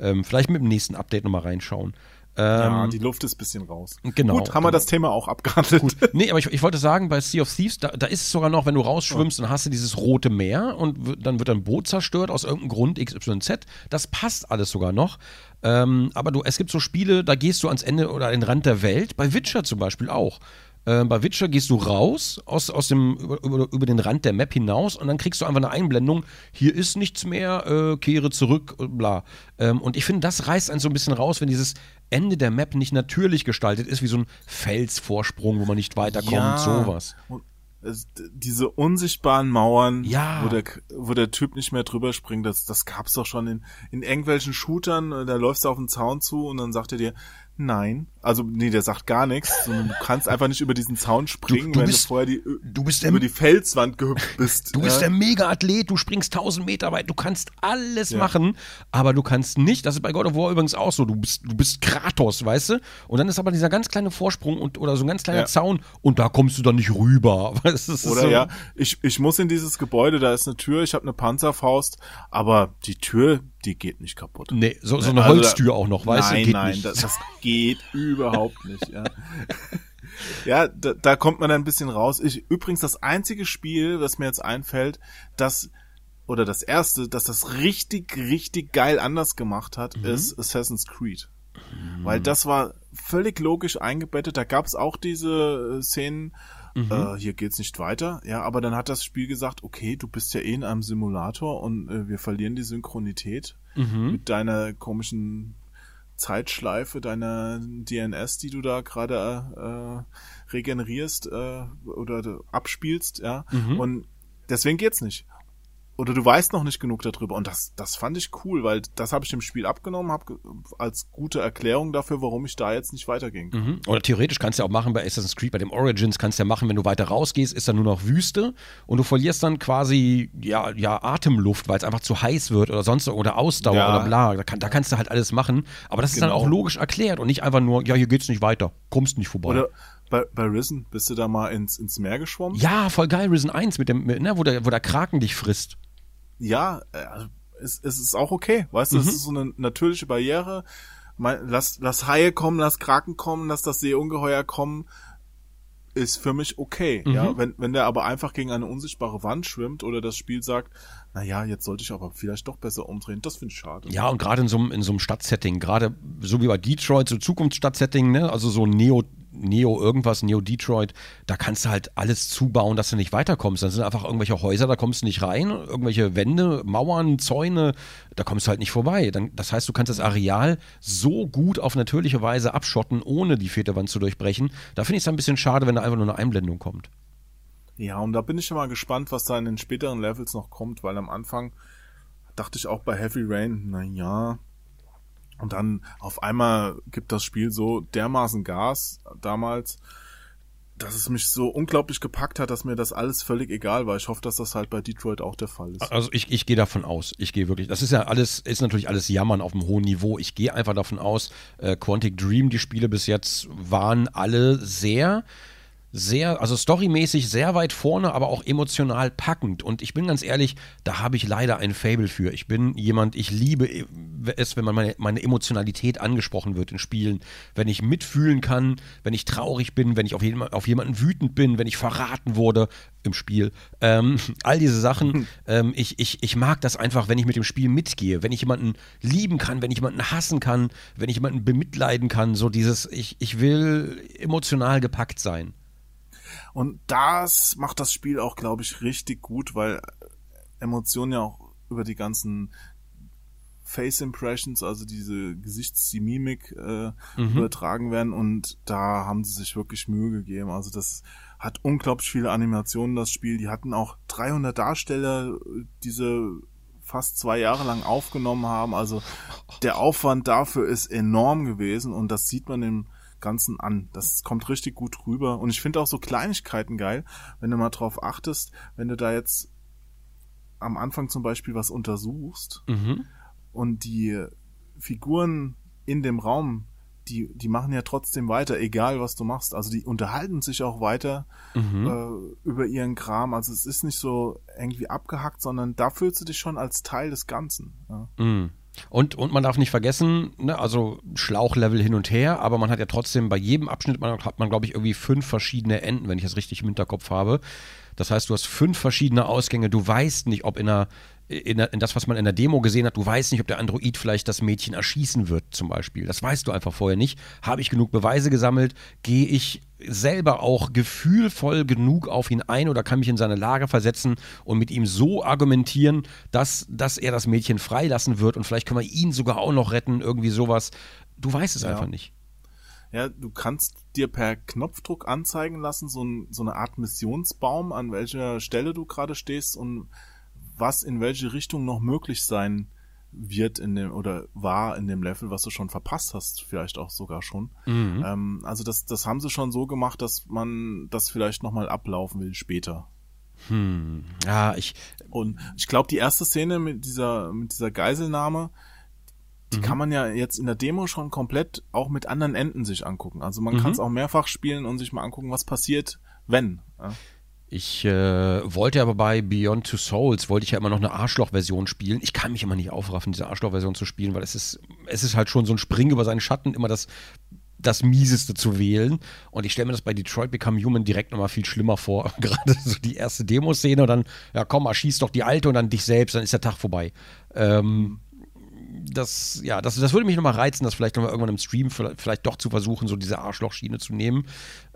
S2: Ähm, vielleicht mit dem nächsten Update nochmal reinschauen.
S1: ja, ähm, die Luft ist ein bisschen raus.
S2: Genau.
S1: Gut, haben wir das Thema auch abgehandelt. Gut.
S2: Nee, aber ich, ich, wollte sagen, bei Sea of Thieves, da, da ist es sogar noch, wenn du rausschwimmst, oh. dann hast du dieses rote Meer und dann wird ein Boot zerstört aus irgendeinem Grund XYZ. Das passt alles sogar noch. Ähm, aber du, es gibt so Spiele, da gehst du ans Ende oder an den Rand der Welt, bei Witcher zum Beispiel auch. Äh, bei Witcher gehst du raus aus, aus dem, über, über, über, den Rand der Map hinaus und dann kriegst du einfach eine Einblendung, hier ist nichts mehr, äh, kehre zurück, bla. Ähm, und ich finde, das reißt einen so ein bisschen raus, wenn dieses Ende der Map nicht natürlich gestaltet ist, wie so ein Felsvorsprung, wo man nicht weiterkommt, ja. sowas.
S1: Und diese unsichtbaren Mauern,
S2: ja.
S1: wo, der, wo der Typ nicht mehr drüber springt, das, das gab's doch schon in, in irgendwelchen Shootern, da läufst du auf den Zaun zu und dann sagt er dir, Nein. Also, nee, der sagt gar nichts, du kannst einfach nicht über diesen Zaun springen, du, du wenn bist, du vorher die,
S2: du bist
S1: über der, die Felswand gehüpft bist.
S2: Du bist ja. der Mega-Athlet, du springst 1000 Meter weit, du kannst alles ja. machen, aber du kannst nicht, das ist bei God of War übrigens auch so, du bist, du bist Kratos, weißt du? Und dann ist aber dieser ganz kleine Vorsprung und, oder so ein ganz kleiner ja. Zaun und da kommst du dann nicht rüber. Weißt,
S1: oder so. ja, ich, ich muss in dieses Gebäude, da ist eine Tür, ich habe eine Panzerfaust, aber die Tür, die geht nicht kaputt.
S2: Nee, so, so eine also Holztür auch noch, weißt du?
S1: Nein, nein, das, das, geht überhaupt nicht, ja. ja, da, da kommt man dann ein bisschen raus. Ich, übrigens das einzige Spiel, das mir jetzt einfällt, das oder das erste, das das richtig, richtig geil anders gemacht hat, mhm. ist Assassin's Creed. Mhm. Weil das war völlig logisch eingebettet. Da gab es auch diese äh, Szenen, mhm. äh, hier geht's nicht weiter. Ja, aber dann hat das Spiel gesagt, okay, du bist ja eh in einem Simulator und äh, wir verlieren die Synchronität mhm. mit deiner komischen Zeitschleife, deiner DNS, die du da gerade äh, regenerierst äh, oder abspielst, ja. Mhm. Und deswegen geht's nicht oder du weißt noch nicht genug darüber. Und das, das fand ich cool, weil das habe ich dem Spiel abgenommen, habe als gute Erklärung dafür, warum ich da jetzt nicht weitergehen kann.
S2: Mhm. Oder theoretisch kannst du ja auch machen bei Assassin's Creed, bei dem Origins kannst du ja machen, wenn du weiter rausgehst, ist da nur noch Wüste und du verlierst dann quasi ja, ja Atemluft, weil es einfach zu heiß wird oder sonst oder Ausdauer ja. oder bla. Da, kann, da, kannst du halt alles machen. Aber das genau. ist dann auch genau. logisch erklärt und nicht einfach nur, ja, hier geht's nicht weiter, kommst nicht vorbei.
S1: Oder bei, bei Risen, bist du da mal ins, ins Meer geschwommen?
S2: Ja, voll geil, Risen 1 mit dem, mit, ne, wo der, wo der Kraken dich frisst
S1: ja, äh, also, es, es ist auch okay, weißt du, es mhm. ist so eine natürliche Barriere. Lass, lass Haie kommen, lass Kraken kommen, lass das Seeungeheuer kommen, ist für mich okay. Mhm. Ja, wenn, wenn der aber einfach gegen eine unsichtbare Wand schwimmt oder das Spiel sagt, na ja, jetzt sollte ich aber vielleicht doch besser umdrehen, das finde ich schade.
S2: Ja, und gerade in so einem, in so einem Stadtsetting, gerade so wie bei Detroit, so Zukunftsstadtsetting, ne, also so Neo Neo irgendwas, Neo Detroit, da kannst du halt alles zubauen, dass du nicht weiterkommst. Dann sind einfach irgendwelche Häuser, da kommst du nicht rein, irgendwelche Wände, Mauern, Zäune, da kommst du halt nicht vorbei. Dann, das heißt, du kannst das Areal so gut auf natürliche Weise abschotten, ohne die vierte Wand zu durchbrechen. Da finde ich es ein bisschen schade, wenn da einfach nur eine Einblendung kommt.
S1: Ja, und da bin ich schon mal gespannt, was da in den späteren Levels noch kommt, weil am Anfang dachte ich auch bei Heavy Rain, na ja, und dann auf einmal gibt das Spiel so dermaßen Gas damals, dass es mich so unglaublich gepackt hat, dass mir das alles völlig egal war. Ich hoffe, dass das halt bei Detroit auch der Fall ist.
S2: Also ich, ich gehe davon aus. Ich gehe wirklich. Das ist ja alles, ist natürlich alles Jammern auf einem hohen Niveau. Ich gehe einfach davon aus, äh, Quantic Dream, die Spiele bis jetzt waren alle sehr sehr, also storymäßig sehr weit vorne, aber auch emotional packend. Und ich bin ganz ehrlich, da habe ich leider ein Fable für. Ich bin jemand, ich liebe es, wenn man meine, meine, Emotionalität angesprochen wird in Spielen. Wenn ich mitfühlen kann, wenn ich traurig bin, wenn ich auf, jeden, auf jemanden wütend bin, wenn ich verraten wurde im Spiel. Ähm, all diese Sachen. Ähm, ich, ich, ich mag das einfach, wenn ich mit dem Spiel mitgehe. Wenn ich jemanden lieben kann, wenn ich jemanden hassen kann, wenn ich jemanden bemitleiden kann. So dieses, ich, ich will emotional gepackt sein.
S1: Und das macht das Spiel auch, glaube ich, richtig gut, weil Emotionen ja auch über die ganzen Face Impressions, also diese Gesichts-, die Mimik äh,
S2: Mhm.
S1: übertragen werden und da haben sie sich wirklich Mühe gegeben. Also das hat unglaublich viele Animationen, das Spiel. Die hatten auch 300 Darsteller, äh, diese fast zwei Jahre lang aufgenommen haben. Also der Aufwand dafür ist enorm gewesen und das sieht man im Ganzen an. Das kommt richtig gut rüber. Und ich finde auch so Kleinigkeiten geil, wenn du mal drauf achtest, wenn du da jetzt am Anfang zum Beispiel was untersuchst
S2: Mhm.
S1: und die Figuren in dem Raum, die, die machen ja trotzdem weiter, egal was du machst. Also die unterhalten sich auch weiter
S2: Mhm.
S1: äh, über ihren Kram. Also es ist nicht so irgendwie abgehackt, sondern da fühlst du dich schon als Teil des Ganzen. Ja.
S2: Mhm. Und, und man darf nicht vergessen, ne, also Schlauchlevel hin und her, aber man hat ja trotzdem bei jedem Abschnitt, man, hat man, glaube ich, irgendwie fünf verschiedene Enden, wenn ich das richtig im Hinterkopf habe. Das heißt, du hast fünf verschiedene Ausgänge. Du weißt nicht, ob in einer, in, in das, was man in der Demo gesehen hat, du weißt nicht, ob der Android vielleicht das Mädchen erschießen wird, zum Beispiel. Das weißt du einfach vorher nicht. Habe ich genug Beweise gesammelt? Gehe ich selber auch gefühlvoll genug auf ihn ein oder kann mich in seine Lage versetzen und mit ihm so argumentieren, dass, dass er das Mädchen freilassen wird und vielleicht können wir ihn sogar auch noch retten, irgendwie sowas. Du weißt es
S1: Ja.
S2: einfach nicht.
S1: Ja, du kannst dir per Knopfdruck anzeigen lassen, so, ein, so eine Art Missionsbaum, an welcher Stelle du gerade stehst und was in welche Richtung noch möglich sein wird in dem oder war in dem Level, was du schon verpasst hast, vielleicht auch sogar schon.
S2: Mhm.
S1: Ähm, also das, das haben sie schon so gemacht, dass man das vielleicht nochmal ablaufen will später.
S2: Hm. Ja, ich,
S1: Und ich glaube, die erste Szene mit dieser, mit dieser Geiselnahme, die kann man ja jetzt in der Demo schon komplett auch mit anderen Enden sich angucken. Also man kann es auch mehrfach spielen und sich mal angucken, was passiert, wenn. Ja.
S2: Ich äh, wollte aber bei Beyond Two Souls, wollte ich ja immer noch eine Arschloch-Version spielen. Ich kann mich immer nicht aufraffen, diese Arschloch-Version zu spielen, weil es ist, es ist halt schon so ein Springen über seinen Schatten, immer das, das Mieseste zu wählen. Und ich stelle mir das bei Detroit Become Human direkt nochmal viel schlimmer vor. Gerade so die erste Demoszene und dann, ja komm, erschieß doch die alte und dann dich selbst, dann ist der Tag vorbei. Ähm, das, ja, das, das würde mich nochmal reizen, das vielleicht nochmal irgendwann im Stream vielleicht, vielleicht doch zu versuchen, so diese Arschlochschiene zu nehmen.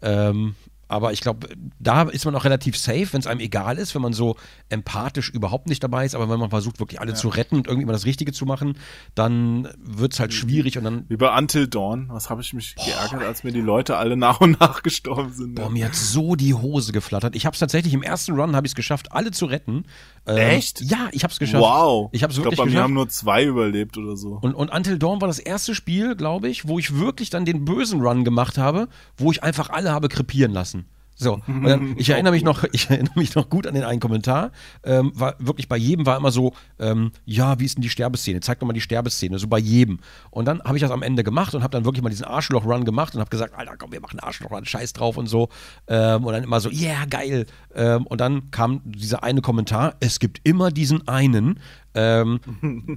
S2: Ähm, aber ich glaube, da ist man auch relativ safe, wenn es einem egal ist, wenn man so empathisch überhaupt nicht dabei ist, aber wenn man versucht, wirklich alle zu retten und irgendwie mal das Richtige zu machen, dann wird es halt schwierig und dann.
S1: Wie bei Until Dawn, was habe ich mich geärgert, als mir die Leute alle nach und nach gestorben sind.
S2: Boah, mir hat so die Hose geflattert. Ich habe es tatsächlich im ersten Run habe ich es geschafft, alle zu retten. Ähm,
S1: Echt?
S2: Ja, ich habe es geschafft.
S1: wow.
S2: Ich habe es
S1: ich
S2: wirklich
S1: glaube, bei mir haben nur zwei überlebt oder so.
S2: Und, und Until Dawn war das erste Spiel, glaube ich, wo ich wirklich dann den bösen Run gemacht habe, wo ich einfach alle habe krepieren lassen. So, dann, ich erinnere mich noch, ich erinnere mich noch gut an den einen Kommentar. Ähm, war wirklich bei jedem war immer so, ähm, ja, wie ist denn die Sterbeszene? Zeig doch mal die Sterbeszene, so bei jedem. Und dann habe ich das am Ende gemacht und habe dann wirklich mal diesen Arschloch-Run gemacht und habe gesagt, Alter, komm, wir machen Arschloch-Run, scheiß drauf und so. Ähm, und dann immer so, yeah, geil. Ähm, und dann kam dieser eine Kommentar, es gibt immer diesen einen, ähm,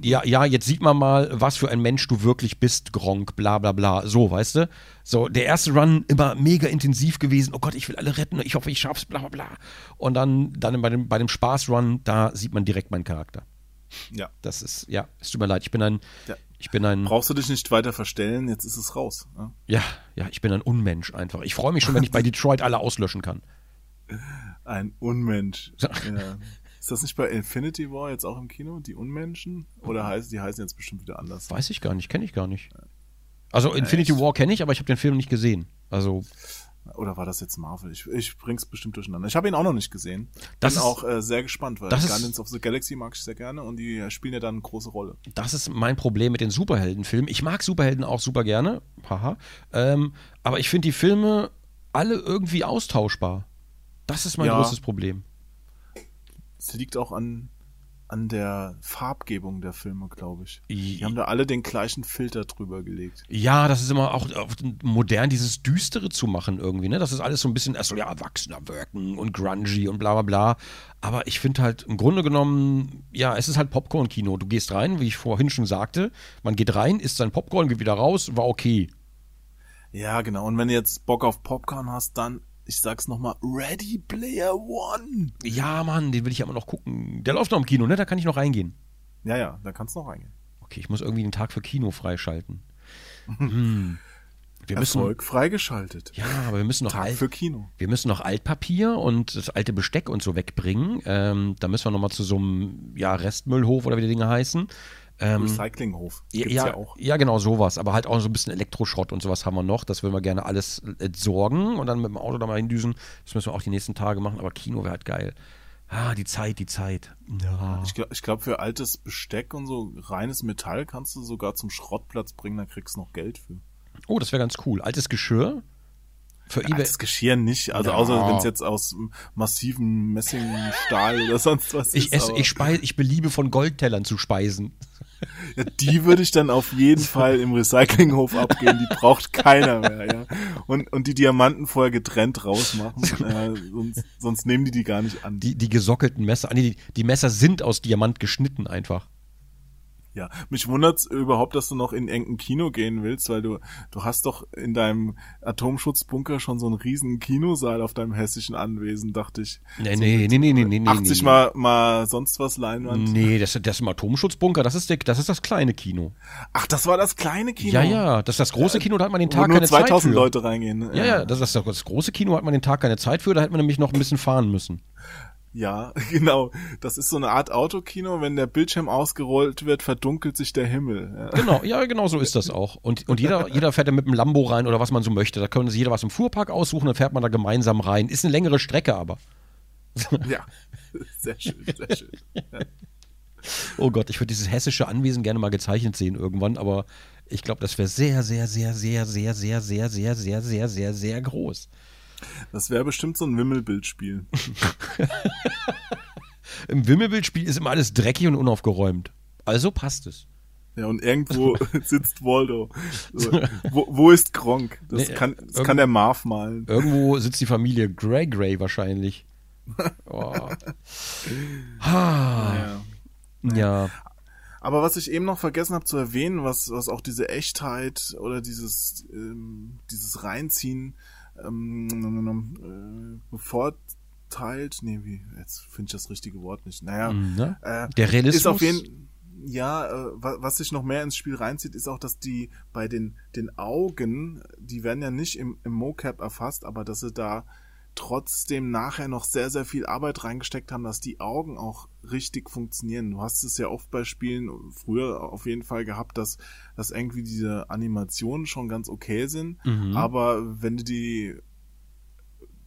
S2: ja, ja, jetzt sieht man mal, was für ein Mensch du wirklich bist, Gronk, bla bla bla. So, weißt du? So, der erste Run immer mega intensiv gewesen. Oh Gott, ich will alle retten, ich hoffe, ich schaff's, bla bla bla. Und dann, dann bei dem, bei dem Spaß-Run, da sieht man direkt meinen Charakter.
S1: Ja.
S2: Das ist, ja, es tut mir leid, ich bin ein,
S1: Ja.
S2: ich bin ein,
S1: Brauchst du dich nicht weiter verstellen, jetzt ist es raus. Ja.
S2: ja, ja, ich bin ein Unmensch einfach. Ich freue mich schon, wenn ich bei Detroit alle auslöschen kann.
S1: Ein Unmensch. Ja. Ist das nicht bei Infinity War jetzt auch im Kino, die Unmenschen? Oder heißen die heißen jetzt bestimmt wieder anders?
S2: Weiß ich gar nicht, kenne ich gar nicht. Also Infinity War kenne ich, aber ich habe den Film nicht gesehen. Also
S1: Oder war das jetzt Marvel? Ich, ich bring's bestimmt durcheinander. Ich habe ihn auch noch nicht gesehen.
S2: Das
S1: Bin
S2: ist-
S1: auch äh, sehr gespannt, weil
S2: das ist-
S1: Guardians of the Galaxy mag ich sehr gerne und die spielen ja dann eine große Rolle.
S2: das ist mein Problem mit den Superheldenfilmen. Ich mag Superhelden auch super gerne, haha. Ähm, aber ich finde die Filme alle irgendwie austauschbar. Das ist mein
S1: Ja.
S2: großes Problem.
S1: Es liegt auch an, an der Farbgebung der Filme, glaube ich. Die haben da alle den gleichen Filter drüber gelegt.
S2: Ja, das ist immer auch auch modern, dieses Düstere zu machen irgendwie, ne? Das ist alles so ein bisschen, erst so, ja, erwachsener wirken und grungy und bla bla bla. Aber ich finde halt im Grunde genommen, ja, es ist halt Popcorn-Kino. Du gehst rein, wie ich vorhin schon sagte, man geht rein, isst sein Popcorn, geht wieder raus, war okay.
S1: Ja, genau. Und wenn du jetzt Bock auf Popcorn hast, dann, ich sag's nochmal, Ready Player One.
S2: Ja, Mann, den will ich ja immer noch gucken. Der läuft noch im Kino, ne? Da kann ich noch reingehen.
S1: Ja, ja, da kannst du noch reingehen.
S2: Okay, ich muss irgendwie den Tag für Kino freischalten. hm. Wir müssen,
S1: Erfolg freigeschaltet.
S2: ja, aber wir müssen noch
S1: Tag
S2: alt,
S1: für Kino.
S2: wir müssen noch Altpapier und das alte Besteck und so wegbringen. Ähm, da müssen wir nochmal zu so einem ja, Restmüllhof oder wie die Dinge heißen. Ähm,
S1: Recyclinghof. Gibt's
S2: ja,
S1: ja, auch.
S2: ja, genau, sowas. Aber halt auch so ein bisschen Elektroschrott und sowas haben wir noch. Das würden wir gerne alles entsorgen und dann mit dem Auto da mal hindüsen. Das müssen wir auch die nächsten Tage machen. Aber Kino wäre halt geil. Ah, die Zeit, die Zeit. Ja.
S1: Ich glaube, ich glaub, für altes Besteck und so reines Metall kannst du sogar zum Schrottplatz bringen, da kriegst du noch Geld für.
S2: Oh, das wäre ganz cool. Altes Geschirr. Für eBay.
S1: Altes Geschirr nicht, also
S2: Ja.
S1: außer wenn es jetzt aus massivem Messing, Stahl oder sonst was
S2: Ich
S1: ist.
S2: esse, ich speise, ich beliebe von Goldtellern zu speisen.
S1: Ja, die würde ich dann auf jeden Fall im Recyclinghof abgeben, die braucht keiner mehr, ja. Und, und die Diamanten vorher getrennt rausmachen, äh, sonst, sonst nehmen die die gar nicht an.
S2: Die, die gesockelten Messer. Ah, nee, die, die Messer sind aus Diamant geschnitten einfach.
S1: Ja, mich wundert's überhaupt, dass du noch in irgendein Kino gehen willst, weil du, du hast doch in deinem Atomschutzbunker schon so einen riesen Kinosaal auf deinem hessischen Anwesen, dachte ich.
S2: Nee, nee, nee, nee, nee, nee.
S1: 80
S2: nee.
S1: mal, mal sonst was Leinwand.
S2: Nee, das, das im Atomschutzbunker, das ist, der, das ist das kleine Kino.
S1: Ach, das war das kleine Kino.
S2: Ja, ja, das ist das große Kino, da hat man den
S1: Wo
S2: Tag
S1: nur
S2: keine Zeit
S1: 2000
S2: für.
S1: Leute reingehen. ne?
S2: Ja, ja, das ist das, das große Kino, hat man den Tag keine Zeit für, da hätte man nämlich noch ein bisschen fahren müssen.
S1: Ja, genau. Das ist so eine Art Autokino. Wenn der Bildschirm ausgerollt wird, verdunkelt sich der Himmel. Ja.
S2: Genau, ja, genau so ist das auch. Und, und jeder, jeder fährt da mit dem Lambo rein oder was man so möchte. Da können sich jeder was im Fuhrpark aussuchen, dann fährt man da gemeinsam rein. Ist eine längere Strecke aber.
S1: ja. Sehr schön, sehr schön. Ja.
S2: Oh Gott, ich würde dieses hessische Anwesen gerne mal gezeichnet sehen irgendwann, aber ich glaube, das wäre sehr, sehr, sehr, sehr, sehr, sehr, sehr, sehr, sehr, sehr, sehr, sehr groß.
S1: Das wäre bestimmt so ein Wimmelbildspiel.
S2: Im Wimmelbildspiel ist immer alles dreckig und unaufgeräumt. Also passt es.
S1: Ja, und irgendwo sitzt Waldo. So, wo, wo ist Gronk? Das,
S2: Nee,
S1: kann, das kann der Marv malen.
S2: Irgendwo sitzt die Familie Grey Grey wahrscheinlich. Oh. Ah,
S1: Ja.
S2: ja.
S1: Aber was ich eben noch vergessen habe zu erwähnen, was, was auch diese Echtheit oder dieses, ähm, dieses Reinziehen ähm, äh, bevorteilt, nee, wie, jetzt finde ich das richtige Wort nicht. Naja,
S2: Mhm, ne?
S1: äh,
S2: Der Realismus.
S1: ist auf jeden ja, äh, wa- was sich noch mehr ins Spiel reinzieht, ist auch, dass die bei den, den Augen, die werden ja nicht im, im Mocap erfasst, aber dass sie da trotzdem nachher noch sehr, sehr viel Arbeit reingesteckt haben, dass die Augen auch richtig funktionieren. Du hast es ja oft bei Spielen früher auf jeden Fall gehabt, dass, dass irgendwie diese Animationen schon ganz okay sind,
S2: Mhm.
S1: aber wenn du die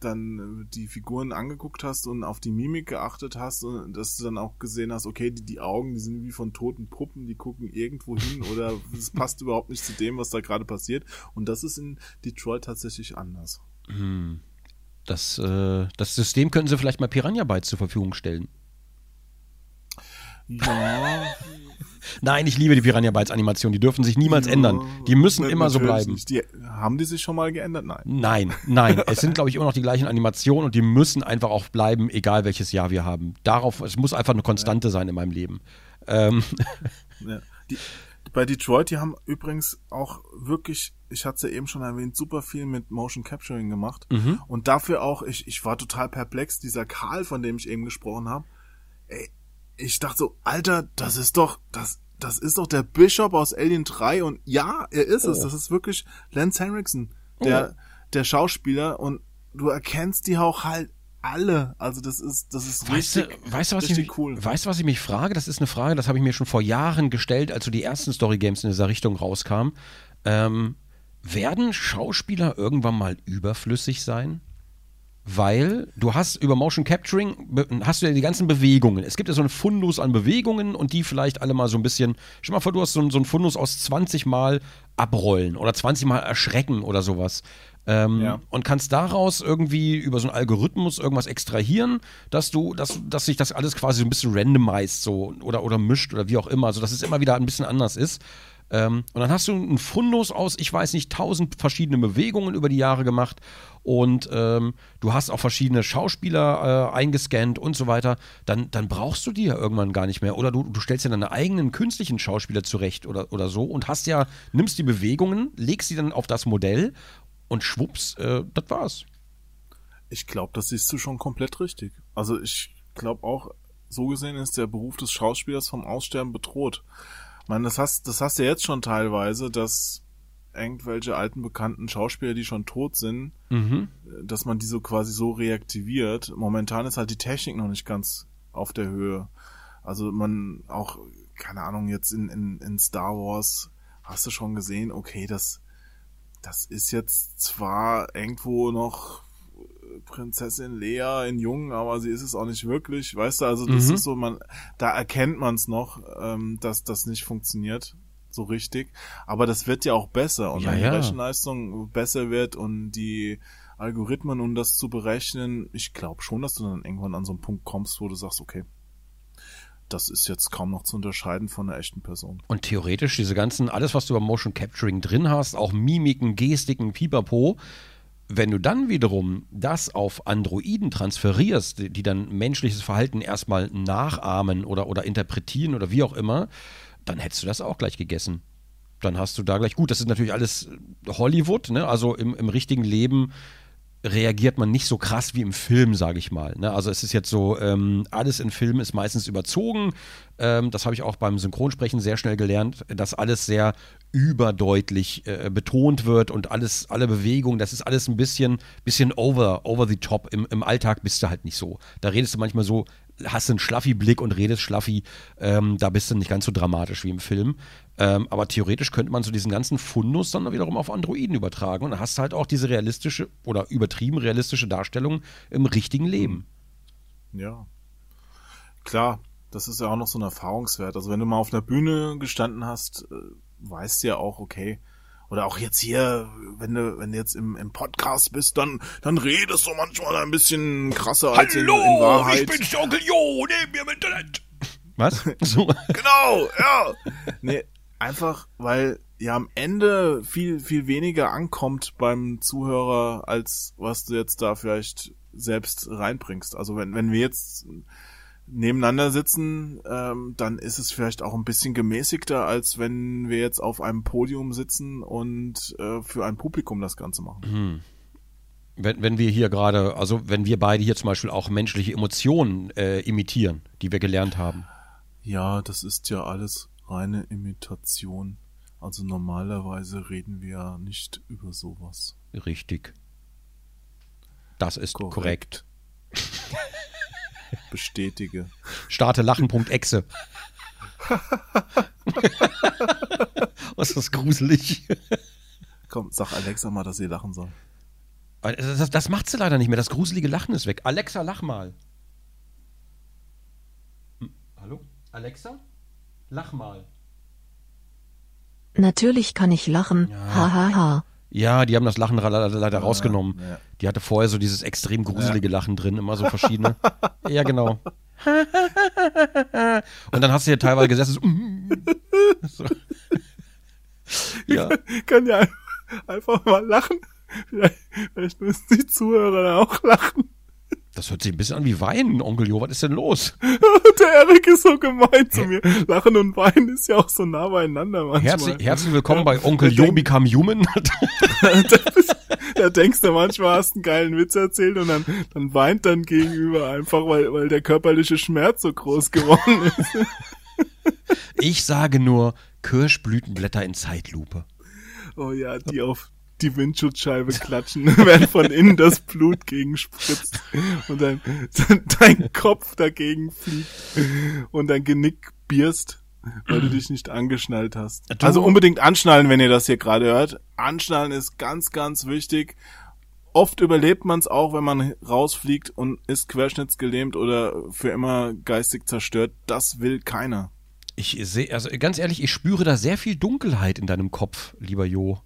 S1: dann äh, die Figuren angeguckt hast und auf die Mimik geachtet hast und dass du dann auch gesehen hast, okay, die, die Augen, die sind wie von toten Puppen, die gucken irgendwo hin oder es passt überhaupt nicht zu dem, was da gerade passiert. Und das ist in Detroit tatsächlich anders.
S2: Hm. Das, äh, das System könnten sie vielleicht mal Piranha Bytes zur Verfügung stellen.
S1: Ja,
S2: Nein, ich liebe die Piranha Bytes Animation. Die dürfen sich niemals ändern. Die müssen immer so bleiben.
S1: Die, haben die sich schon mal geändert? Nein.
S2: Nein, nein. es sind, glaube ich, immer noch die gleichen Animationen und die müssen einfach auch bleiben, egal welches Jahr wir haben. Darauf, es muss einfach eine Konstante sein in meinem Leben. Ähm,
S1: Ja. Die, bei Detroit, die haben übrigens auch wirklich, ich hatte es ja eben schon erwähnt, super viel mit Motion Capturing gemacht.
S2: Mhm.
S1: Und dafür auch, ich, ich war total perplex, dieser Karl, von dem ich eben gesprochen habe. Ey, ich dachte so, Alter, das ist doch, das, das ist doch der Bishop aus Alien 3 und ja, er ist es.
S2: Oh.
S1: Das ist wirklich Lance Henriksen, der, der Schauspieler und du erkennst die auch halt alle. Also das ist, das ist
S2: Weißt
S1: richtig,
S2: du, weißt du, was ich mich,
S1: cool.
S2: weißt du, was ich mich frage? Das ist eine Frage, das habe ich mir schon vor Jahren gestellt, als so die ersten Story Games in dieser Richtung rauskamen. Ähm, werden Schauspieler irgendwann mal überflüssig sein? Weil du hast über Motion Capturing hast du ja die ganzen Bewegungen. Es gibt ja so einen Fundus an Bewegungen und die vielleicht alle mal so ein bisschen. Stell mal vor, du hast so, einen- so einen Fundus aus 20 Mal abrollen oder 20 Mal erschrecken oder sowas. Ähm,
S1: Ja.
S2: Und kannst daraus irgendwie über so einen Algorithmus irgendwas extrahieren, dass du, dass, dass sich das alles quasi so ein bisschen randomized so oder, oder mischt oder wie auch immer, so dass es immer wieder ein bisschen anders ist. Ähm, und dann hast du einen Fundus aus, ich weiß nicht, tausend verschiedene Bewegungen über die Jahre gemacht und ähm, du hast auch verschiedene Schauspieler äh, eingescannt und so weiter, dann, dann brauchst du die ja irgendwann gar nicht mehr. Oder du, du stellst ja deine eigenen künstlichen Schauspieler zurecht oder, oder so und hast ja, nimmst die Bewegungen, legst sie dann auf das Modell und schwupps, äh, das war's.
S1: Ich glaube, das siehst du schon komplett richtig. Also ich glaube auch, so gesehen ist der Beruf des Schauspielers vom Aussterben bedroht. Meine, das hast, das hast du ja jetzt schon teilweise, dass irgendwelche alten bekannten Schauspieler, die schon tot sind,
S2: Mhm.
S1: dass man die so quasi so reaktiviert. Momentan ist halt die Technik noch nicht ganz auf der Höhe. Also man auch, keine Ahnung, jetzt in, in, in Star Wars hast du schon gesehen, okay, das, das ist jetzt zwar irgendwo noch Prinzessin Lea in Jung, aber sie ist es auch nicht wirklich, weißt du, also das
S2: Mhm.
S1: ist so, man, da erkennt man es noch, ähm, dass das nicht funktioniert so richtig, aber das wird ja auch besser und
S2: Ja,
S1: wenn die
S2: ja.
S1: Rechenleistung besser wird und die Algorithmen, um das zu berechnen, ich glaube schon, dass du dann irgendwann an so einen Punkt kommst, wo du sagst, okay, das ist jetzt kaum noch zu unterscheiden von einer echten Person.
S2: Und theoretisch diese ganzen, alles, was du beim Motion Capturing drin hast, auch Mimiken, Gestiken, Pipapo, wenn du dann wiederum das auf Androiden transferierst, die, dann menschliches Verhalten erstmal nachahmen oder, oder interpretieren oder wie auch immer, dann hättest du das auch gleich gegessen. Dann hast du da gleich, gut, das ist natürlich alles Hollywood, ne? also im, im richtigen Leben reagiert man nicht so krass wie im Film, sage ich mal. Ne? Also es ist jetzt so, ähm, alles in Filmen ist meistens überzogen. Ähm, das habe ich auch beim Synchronsprechen sehr schnell gelernt, dass alles sehr überdeutlich äh, betont wird und alles, alle Bewegungen, das ist alles ein bisschen, bisschen over, over the top. Im, Im Alltag bist du halt nicht so. Da redest du manchmal so, hast einen Schlaffi-Blick und redest Schlaffi, ähm, da bist du nicht ganz so dramatisch wie im Film. Ähm, aber theoretisch könnte man so diesen ganzen Fundus dann wiederum auf Androiden übertragen und dann hast halt auch diese realistische oder übertrieben realistische Darstellung im richtigen Leben.
S1: Ja. Klar, das ist ja auch noch so ein Erfahrungswert. Also wenn du mal auf einer Bühne gestanden hast, äh, weißt du ja auch, okay, oder auch jetzt hier, wenn du, wenn du jetzt im, im Podcast bist, dann, dann redest du manchmal ein bisschen krasser als in, in Wahrheit.
S2: der Onkel Jo, neben mir im Internet. Was? So.
S1: Genau, ja. Nee, einfach, weil ja am Ende viel, viel weniger ankommt beim Zuhörer, als was du jetzt da vielleicht selbst reinbringst. Also wenn, wenn wir jetzt nebeneinander sitzen, ähm, dann ist es vielleicht auch ein bisschen gemäßigter, als wenn wir jetzt auf einem Podium sitzen und äh, für ein Publikum das Ganze machen.
S2: Wenn, wenn wir hier gerade, also wenn wir beide hier zum Beispiel auch menschliche Emotionen äh, imitieren, die wir gelernt haben.
S1: Ja, das ist ja alles reine Imitation. Also normalerweise reden wir ja nicht über sowas.
S2: Richtig. Das ist korrekt.
S1: Bestätige.
S2: Starte lachen.exe. Was ist das gruselig?
S1: Komm, sag Alexa mal, dass sie lachen soll.
S2: Das, das, macht sie leider nicht mehr. Das gruselige Lachen ist weg. Alexa, lach mal. Hm, Hallo? Alexa? Lach mal.
S4: Natürlich kann ich lachen. Ha ha ha.
S2: Ja, die haben das Lachen leider, leider rausgenommen.
S1: ja.
S2: Die hatte vorher so dieses extrem gruselige Lachen drin, immer so verschiedene. ja, genau. Und dann hast du hier teilweise gesessen, so, so. Ja,
S1: Kann ja einfach mal lachen. Vielleicht, vielleicht müssen die Zuhörer dann auch lachen.
S2: Das hört sich ein bisschen an wie Weinen, Onkel Jo, was ist denn los?
S1: Der Erik ist so gemein zu mir. Lachen und Weinen ist ja auch so nah beieinander manchmal.
S2: Herzlich, herzlich willkommen bei Onkel Jo Become Human.
S1: Da denkst du manchmal, hast einen geilen Witz erzählt und dann, dann weint dann gegenüber einfach, weil, weil der körperliche Schmerz so groß geworden ist.
S2: Ich sage nur Kirschblütenblätter in Zeitlupe.
S1: Oh ja, die auf die Windschutzscheibe klatschen, während von innen das Blut gegenspritzt und dann dein Kopf dagegen fliegt und dein Genick bierst, weil du dich nicht angeschnallt hast.
S2: Du-
S1: Also unbedingt anschnallen, wenn ihr das hier gerade hört. Anschnallen ist ganz, ganz wichtig. Oft überlebt man es auch, wenn man rausfliegt und ist querschnittsgelähmt oder für immer geistig zerstört. Das will keiner.
S2: Ich sehe, also ganz ehrlich, ich spüre da sehr viel Dunkelheit in deinem Kopf, lieber Jo.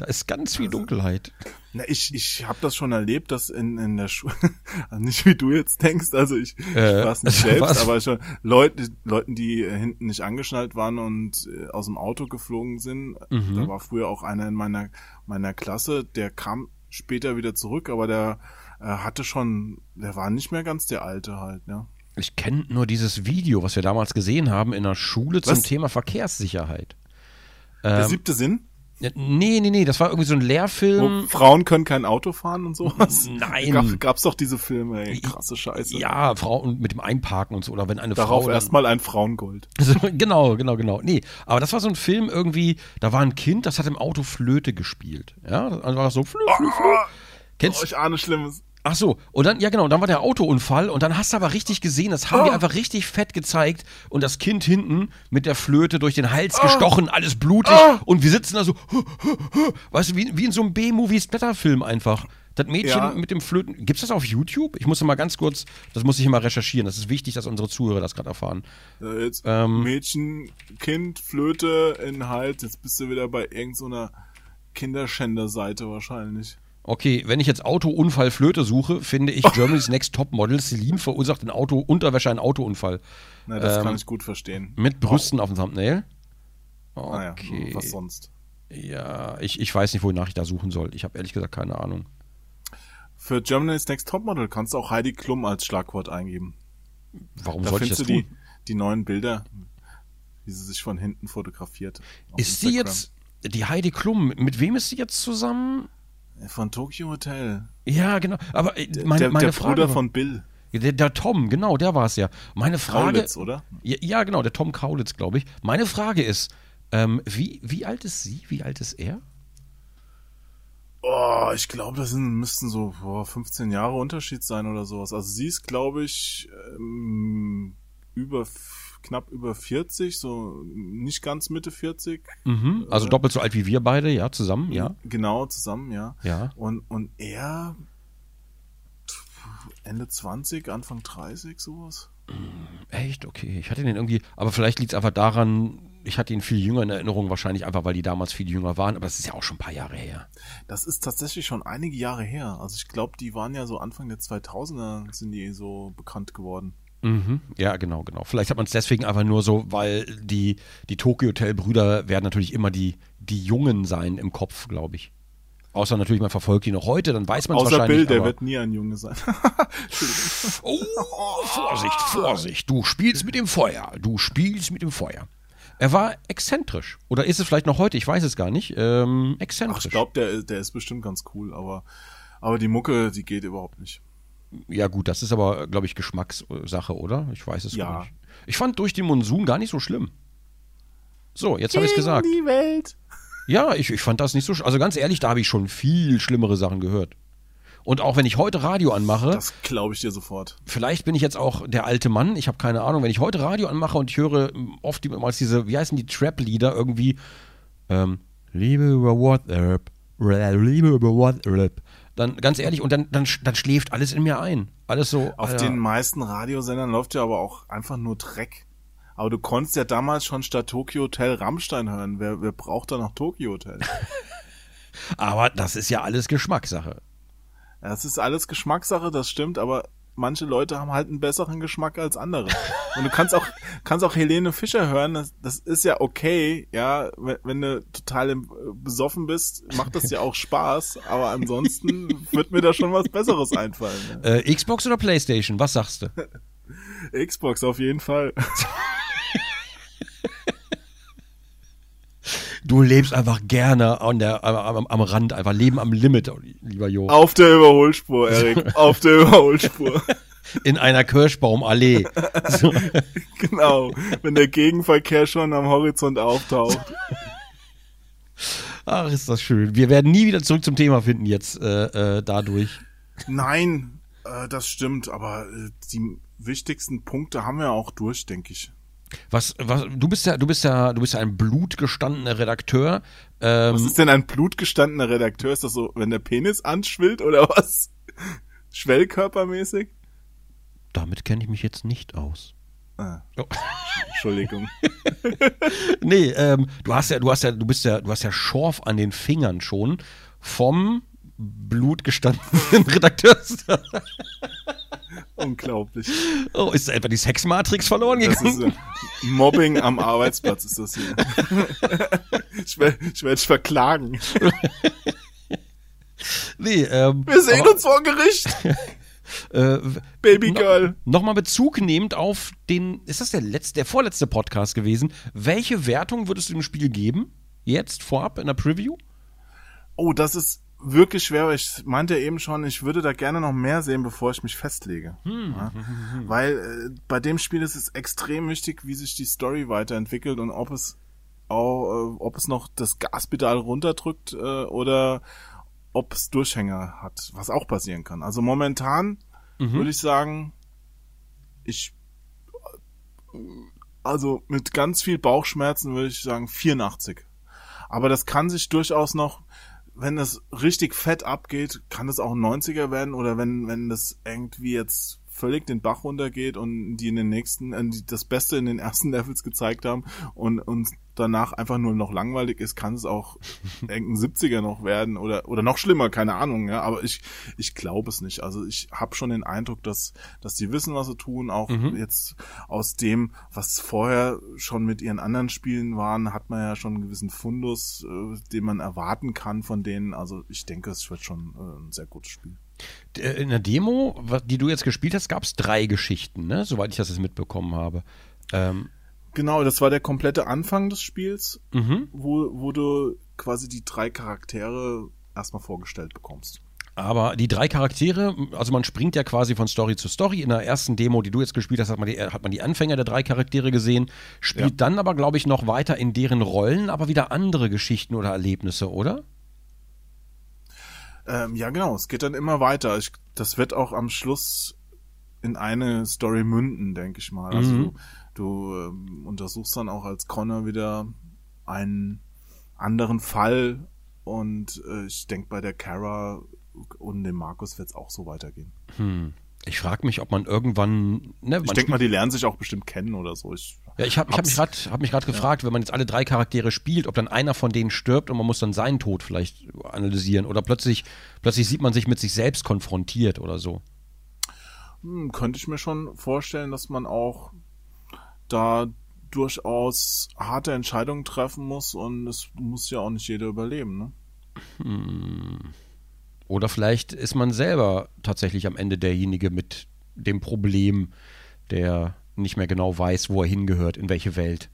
S2: Da ist ganz viel Dunkelheit.
S1: Na, ich, ich habe das schon erlebt, dass in, in der Schule, also nicht wie du jetzt denkst, also ich,
S2: Äh,
S1: ich war es nicht
S2: also
S1: selbst,
S2: was?
S1: aber schon Leute, Leuten, die hinten nicht angeschnallt waren und äh, aus dem Auto geflogen sind.
S2: Mhm.
S1: Da war früher auch einer in meiner, meiner Klasse, der kam später wieder zurück, aber der äh, hatte schon, der war nicht mehr ganz der Alte halt, ne?
S2: Ich kenne nur dieses Video, was wir damals gesehen haben in der Schule zum
S1: Was?
S2: Thema Verkehrssicherheit.
S1: Der
S2: Ähm,
S1: siebte Sinn?
S2: Nee, nee, nee, das war irgendwie so ein
S1: Wo
S2: Lehrfilm.
S1: Frauen können kein Auto fahren und sowas.
S2: Nein.
S1: Gab, gab's doch diese Filme, ey, krasse Scheiße.
S2: Ja, Frauen mit dem Einparken und so, oder wenn eine
S1: Darauf
S2: Frau. dann-
S1: erstmal ein Frauengold.
S2: So, genau, genau, genau. Nee, aber das war so ein Film irgendwie, da war ein Kind, das hat im Auto Flöte gespielt. Ja, das war so flö, flö, flö.
S1: Oh,
S2: Kennst
S1: ich ahne Schlimmes.
S2: Ach so, und dann, ja genau, und dann war der Autounfall und dann hast du aber richtig gesehen, das haben die
S1: Oh.
S2: einfach richtig fett gezeigt und das Kind hinten mit der Flöte durch den Hals
S1: Oh.
S2: gestochen, alles blutig und wir sitzen da so, weißt du, wie, wie in so einem B-Movie-Splatter-Film einfach. Das Mädchen
S1: Ja.
S2: mit dem Flöten, gibt's das auf YouTube? Ich muss mal ganz kurz, das muss ich immer recherchieren, das ist wichtig, dass unsere Zuhörer das gerade erfahren.
S1: Äh, Jetzt
S2: Ähm.
S1: Mädchen, Kind, Flöte in Hals. Jetzt bist du wieder bei irgendeiner Kinderschänder-Seite wahrscheinlich.
S2: Okay, wenn ich jetzt Autounfall Flöte suche, finde ich Germany's Next Top Model Celine verursacht in Auto Unterwäsche einen Autounfall
S1: Na, das
S2: Ähm,
S1: kann ich gut verstehen.
S2: mit Brüsten auf dem Thumbnail.
S1: Naja,
S2: Okay.
S1: was sonst.
S2: Ja, ich, ich weiß nicht, wonach ich da suchen soll. Ich habe ehrlich gesagt keine Ahnung.
S1: Für Germany's Next Topmodel kannst du auch Heidi Klum als Schlagwort eingeben.
S2: Warum
S1: Da
S2: sollte ich das
S1: findest du
S2: tun?
S1: die, die neuen Bilder, wie sie sich von hinten fotografiert.
S2: Ist sie
S1: Instagram.
S2: jetzt die Heidi Klum? Mit wem ist sie jetzt zusammen?
S1: Von Tokyo Hotel.
S2: Ja, genau. Aber äh, meine,
S1: der
S2: meine
S1: der
S2: Frage.
S1: Bruder
S2: war-
S1: von Bill.
S2: der, der Tom, genau, der war es ja. Meine Frage.
S1: Kaulitz, oder?
S2: Ja, ja, genau, der Tom Kaulitz, glaube ich. Meine Frage ist, ähm, wie, wie alt ist sie? Wie alt ist er?
S1: Oh, ich glaube, das sind, müssten so boah, 15 Jahre Unterschied sein oder sowas. Also sie ist, glaube ich, ähm, über knapp über 40, so nicht ganz Mitte 40.
S2: Mhm. Also doppelt so alt wie wir beide, ja, zusammen, ja.
S1: Genau, zusammen, ja.
S2: Ja.
S1: Und, und er Ende 20, Anfang 30, sowas.
S2: Echt? Okay. Ich hatte den irgendwie, aber vielleicht liegt es einfach daran, ich hatte ihn viel jünger in Erinnerung, wahrscheinlich einfach, weil die damals viel jünger waren, aber das ist ja auch schon ein paar Jahre her.
S1: Das ist tatsächlich schon einige Jahre her. Also ich glaube, die waren ja so Anfang der 2000er sind die so bekannt geworden.
S2: Mhm. Ja, genau, genau. Vielleicht hat man es deswegen einfach nur so, weil die, die Tokyo Hotel Brüder werden natürlich immer die, die Jungen sein im Kopf, glaube ich. Außer natürlich, man verfolgt die noch heute, dann weiß man es
S1: Außer
S2: wahrscheinlich.
S1: Bill, der wird nie ein Junge sein.
S2: Oh, Vorsicht, Vorsicht. Du spielst mit dem Feuer. Du spielst mit dem Feuer. Er war exzentrisch. Oder ist es vielleicht noch heute? Ich weiß es gar nicht. Ähm,
S1: Ach,
S2: exzentrisch.
S1: ich glaube, der, der ist bestimmt ganz cool, aber, aber die Mucke, die geht überhaupt nicht.
S2: Ja, gut, das ist aber, glaube ich, Geschmackssache, oder? Ich weiß es
S1: Ja.
S2: gar nicht. Ich fand durch den Monsun gar nicht so schlimm. So, jetzt habe ich gesagt.
S1: die Welt.
S2: Ja, ich, ich fand das nicht so sch Also ganz ehrlich, da habe ich schon viel schlimmere Sachen gehört. Und auch wenn ich heute Radio anmache,
S1: Das glaube ich dir sofort.
S2: vielleicht bin ich jetzt auch der alte Mann, ich habe keine Ahnung, wenn ich heute Radio anmache und ich höre ähm, oft die- als diese, wie heißen die Trap-Lieder irgendwie, ähm, Liebe über WhatsApp, Liebe über WhatsApp, dann ganz ehrlich, und dann, dann, dann schläft alles in mir ein. Alles so.
S1: Auf
S2: Alter.
S1: den meisten Radiosendern läuft ja aber auch einfach nur Dreck. Aber du konntest ja damals schon statt Tokyo Hotel Rammstein hören. Wer, wer braucht da noch Tokyo Hotel?
S2: Aber das ist ja alles Geschmackssache.
S1: Das ist alles Geschmackssache, das stimmt, aber manche Leute haben halt einen besseren Geschmack als andere. Und du kannst auch, kannst auch Helene Fischer hören, das, das ist ja okay, ja, wenn, wenn du total im, besoffen bist, macht das ja auch Spaß, aber ansonsten wird mir da schon was Besseres einfallen. Ja.
S2: Äh, Xbox oder Playstation, was sagst du?
S1: Xbox auf jeden Fall.
S2: Du lebst einfach gerne an der, am, am, Rand, einfach Leben am Limit, lieber Jo.
S1: Auf der Überholspur, Erik, auf der Überholspur.
S2: In einer Kirschbaumallee. So.
S1: Genau, wenn der Gegenverkehr schon am Horizont auftaucht.
S2: Ach, ist das schön. Wir werden nie wieder zurück zum Thema finden jetzt äh, äh, dadurch.
S1: Nein, äh, das stimmt, aber äh, die wichtigsten Punkte haben wir auch durch, denke ich.
S2: Was, was, du bist ja, du bist ja, du bist ja ein blutgestandener Redakteur. Ähm,
S1: Was ist denn ein blutgestandener Redakteur? Ist das so, wenn der Penis anschwillt oder was? Schwellkörpermäßig?
S2: damit kenne ich mich jetzt nicht aus.
S1: Ah,
S2: Oh.
S1: Entschuldigung.
S2: Nee, ähm, du hast ja, du hast ja, du bist ja, du hast ja Schorf an den Fingern schon vom blutgestandenen Redakteur.
S1: Unglaublich.
S2: Oh, ist etwa die Sexmatrix verloren gegangen?
S1: ist äh, Mobbing am Arbeitsplatz ist das hier. ich werde ich werd dich verklagen.
S2: nee, ähm,
S1: Wir sehen
S2: aber,
S1: uns vor Gericht.
S2: äh,
S1: Babygirl.
S2: Nochmal Bezug nehmend auf den, ist das der letzte, der vorletzte Podcast gewesen? Welche Wertung würdest du dem Spiel geben? Jetzt vorab in der Preview?
S1: Oh, das ist wirklich schwer, weil ich meinte eben schon, ich würde da gerne noch mehr sehen, bevor ich mich festlege.
S2: Hm.
S1: Ja? Weil äh, bei dem Spiel ist es extrem wichtig, wie sich die Story weiterentwickelt und ob es auch, äh, ob es noch das Gaspedal runterdrückt äh, oder ob es Durchhänger hat, was auch passieren kann. Also momentan
S2: Mhm.
S1: würde ich sagen, ich also mit ganz viel Bauchschmerzen würde ich sagen 84. Aber das kann sich durchaus noch, wenn es richtig fett abgeht, kann es auch ein 90er werden? Oder wenn, wenn das irgendwie jetzt völlig den Bach runtergeht und die in den nächsten, äh, die das Beste in den ersten Levels gezeigt haben und uns danach einfach nur noch langweilig ist, kann es auch irgendein 70er noch werden oder oder noch schlimmer, keine Ahnung, ja, aber ich ich glaube es nicht. Also ich habe schon den Eindruck, dass dass die wissen, was sie tun, auch
S2: Mhm.
S1: jetzt aus dem, was vorher schon mit ihren anderen Spielen waren, hat man ja schon einen gewissen Fundus, äh, den man erwarten kann von denen. Also ich denke, es wird schon äh, ein sehr gutes Spiel.
S2: Äh, In der Demo, die du jetzt gespielt hast, gab es drei Geschichten, ne? Soweit ich das jetzt mitbekommen habe. Ähm,
S1: Genau, das war der komplette Anfang des Spiels,
S2: mhm.
S1: wo, wo du quasi die drei Charaktere erstmal vorgestellt bekommst.
S2: Aber die drei Charaktere, also man springt ja quasi von Story zu Story. In der ersten Demo, die du jetzt gespielt hast, hat man die, hat man die Anfänger der drei Charaktere gesehen, spielt
S1: Ja.
S2: dann aber, glaube ich, noch weiter in deren Rollen, aber wieder andere Geschichten oder Erlebnisse, oder?
S1: Ähm, ja, genau, es geht dann immer weiter. Ich, das wird auch am Schluss in eine Story münden, denke ich mal. Also
S2: Mhm.
S1: du, du ähm, untersuchst dann auch als Connor wieder einen anderen Fall und äh, ich denke bei der Kara und dem Markus wird es auch so weitergehen.
S2: Hm. Ich frage mich, ob man irgendwann. Ne,
S1: Ich denke mal, die lernen sich auch bestimmt kennen oder so. Ich,
S2: Ja, ich habe hab mich gerade hab mich grad gefragt, wenn man jetzt alle drei Charaktere spielt, ob dann einer von denen stirbt und man muss dann seinen Tod vielleicht analysieren oder plötzlich, plötzlich sieht man sich mit sich selbst konfrontiert oder so.
S1: Hm, könnte ich mir schon vorstellen, dass man auch da durchaus harte Entscheidungen treffen muss und es muss ja auch nicht jeder überleben, ne?
S2: Oder vielleicht ist man selber tatsächlich am Ende derjenige mit dem Problem, der nicht mehr genau weiß, wo er hingehört, in welche Welt.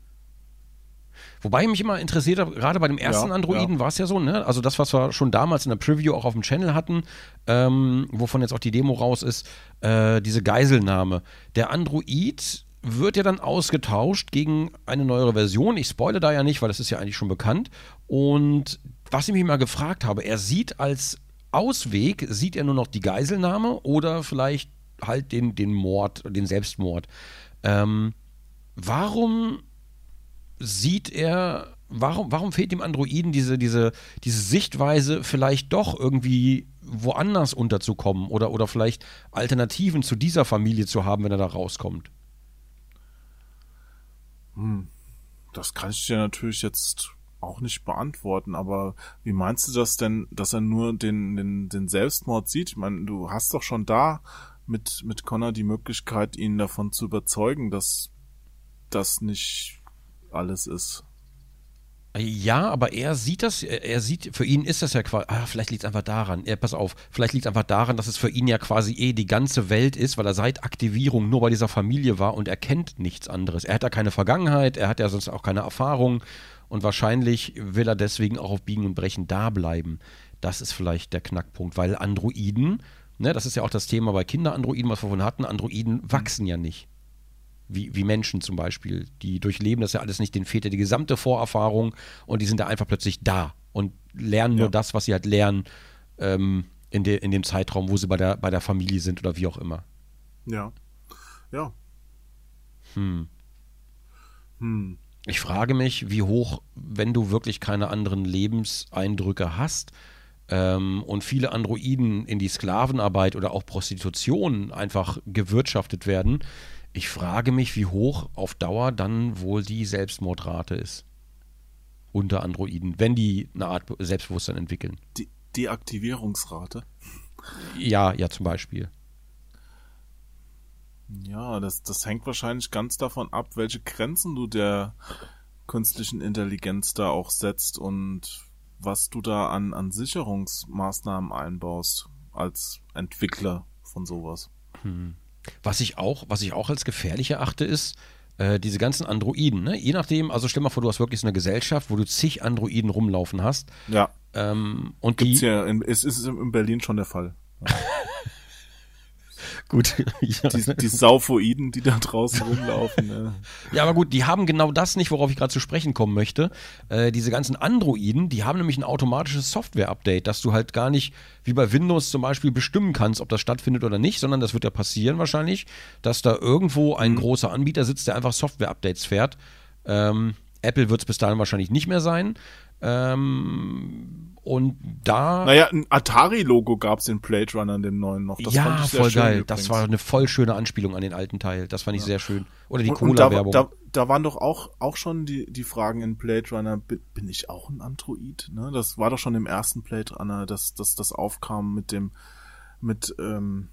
S2: Wobei mich immer interessiert hat, gerade bei dem ersten
S1: Ja,
S2: Androiden
S1: ja.
S2: war es ja so, ne? Also das, was wir schon damals in der Preview auch auf dem Channel hatten, ähm, wovon jetzt auch die Demo raus ist, äh, diese Geiselnahme. Der Android wird ja dann ausgetauscht gegen eine neuere Version. Ich spoile da ja nicht, weil das ist ja eigentlich schon bekannt. Und was ich mich mal gefragt habe, er sieht als Ausweg, sieht er nur noch die Geiselnahme oder vielleicht halt den, den Mord, den Selbstmord. Ähm, warum sieht er, warum, warum fehlt dem Androiden diese, diese, diese Sichtweise, vielleicht doch irgendwie woanders unterzukommen oder, oder vielleicht Alternativen zu dieser Familie zu haben, wenn er da rauskommt?
S1: Das kann ich dir natürlich jetzt auch nicht beantworten, aber wie meinst du das denn, dass er nur den, den, den Selbstmord sieht? Ich meine, du hast doch schon da mit, mit Connor die Möglichkeit, ihn davon zu überzeugen, dass das nicht alles ist.
S2: Ja, aber er sieht das, er er sieht, für ihn ist das ja quasi, ah, vielleicht liegt es einfach daran, ja, pass auf, vielleicht liegt es einfach daran, dass es für ihn ja quasi eh die ganze Welt ist, weil er seit Aktivierung nur bei dieser Familie war und er kennt nichts anderes. Er hat da keine Vergangenheit, er hat ja sonst auch keine Erfahrung und wahrscheinlich will er deswegen auch auf Biegen und Brechen da bleiben. Das ist vielleicht der Knackpunkt, weil Androiden, ne, das ist ja auch das Thema bei Kinderandroiden, was wir vorhin hatten, Androiden wachsen ja nicht wie, wie Menschen zum Beispiel. Die durchleben das ja alles nicht, denen fehlt ja die gesamte Vorerfahrung und die sind da einfach plötzlich da und lernen nur
S1: Ja.
S2: das, was sie halt lernen ähm, in, de, in dem Zeitraum, wo sie bei der, bei der Familie sind oder wie auch immer.
S1: Ja. Ja.
S2: Hm.
S1: Hm.
S2: Ich frage mich, wie hoch, wenn du wirklich keine anderen Lebenseindrücke hast ähm, und viele Androiden in die Sklavenarbeit oder auch Prostitution einfach gewirtschaftet werden, ich frage mich, wie hoch auf Dauer dann wohl die Selbstmordrate ist unter Androiden, wenn die eine Art Selbstbewusstsein entwickeln.
S1: Die Deaktivierungsrate.
S2: Ja, ja, zum Beispiel.
S1: Ja, das, das hängt wahrscheinlich ganz davon ab, welche Grenzen du der künstlichen Intelligenz da auch setzt und was du da an, an Sicherungsmaßnahmen einbaust als Entwickler von sowas.
S2: Was ich auch, was ich auch als gefährlich erachte, ist, äh, diese ganzen Androiden, ne? je nachdem, also stell mal vor, du hast wirklich so eine Gesellschaft, wo du zig Androiden rumlaufen hast.
S1: Ja.
S2: Ähm, und
S1: Gibt's
S2: die,
S1: ja in, es ist in Berlin schon der Fall.
S2: gut, ja.
S1: Die, die Saufoiden, die da draußen rumlaufen. Ne?
S2: Ja, aber gut, die haben genau das nicht, worauf ich gerade zu sprechen kommen möchte. Äh, diese ganzen Androiden, die haben nämlich ein automatisches Software-Update, dass du halt gar nicht wie bei Windows zum Beispiel bestimmen kannst, ob das stattfindet oder nicht, sondern das wird ja passieren wahrscheinlich, dass da irgendwo ein großer Anbieter sitzt, der einfach Software-Updates fährt. Ähm, Apple wird es bis dahin wahrscheinlich nicht mehr sein. Ähm, und da.
S1: Naja, ein Atari-Logo gab's in Blade Runner, dem neuen noch. Das
S2: ja,
S1: fand ich sehr
S2: voll
S1: schön
S2: geil.
S1: übrigens.
S2: Das war eine voll schöne Anspielung an den alten Teil. Das fand ich sehr schön. Oder die
S1: und da,
S2: Cola-Werbung.
S1: da, da waren doch auch, auch schon die, die Fragen in Blade Runner, bin, ich auch ein Android? Ne? Das war doch schon im ersten Blade Runner, dass, dass das aufkam mit dem, mit, ähm,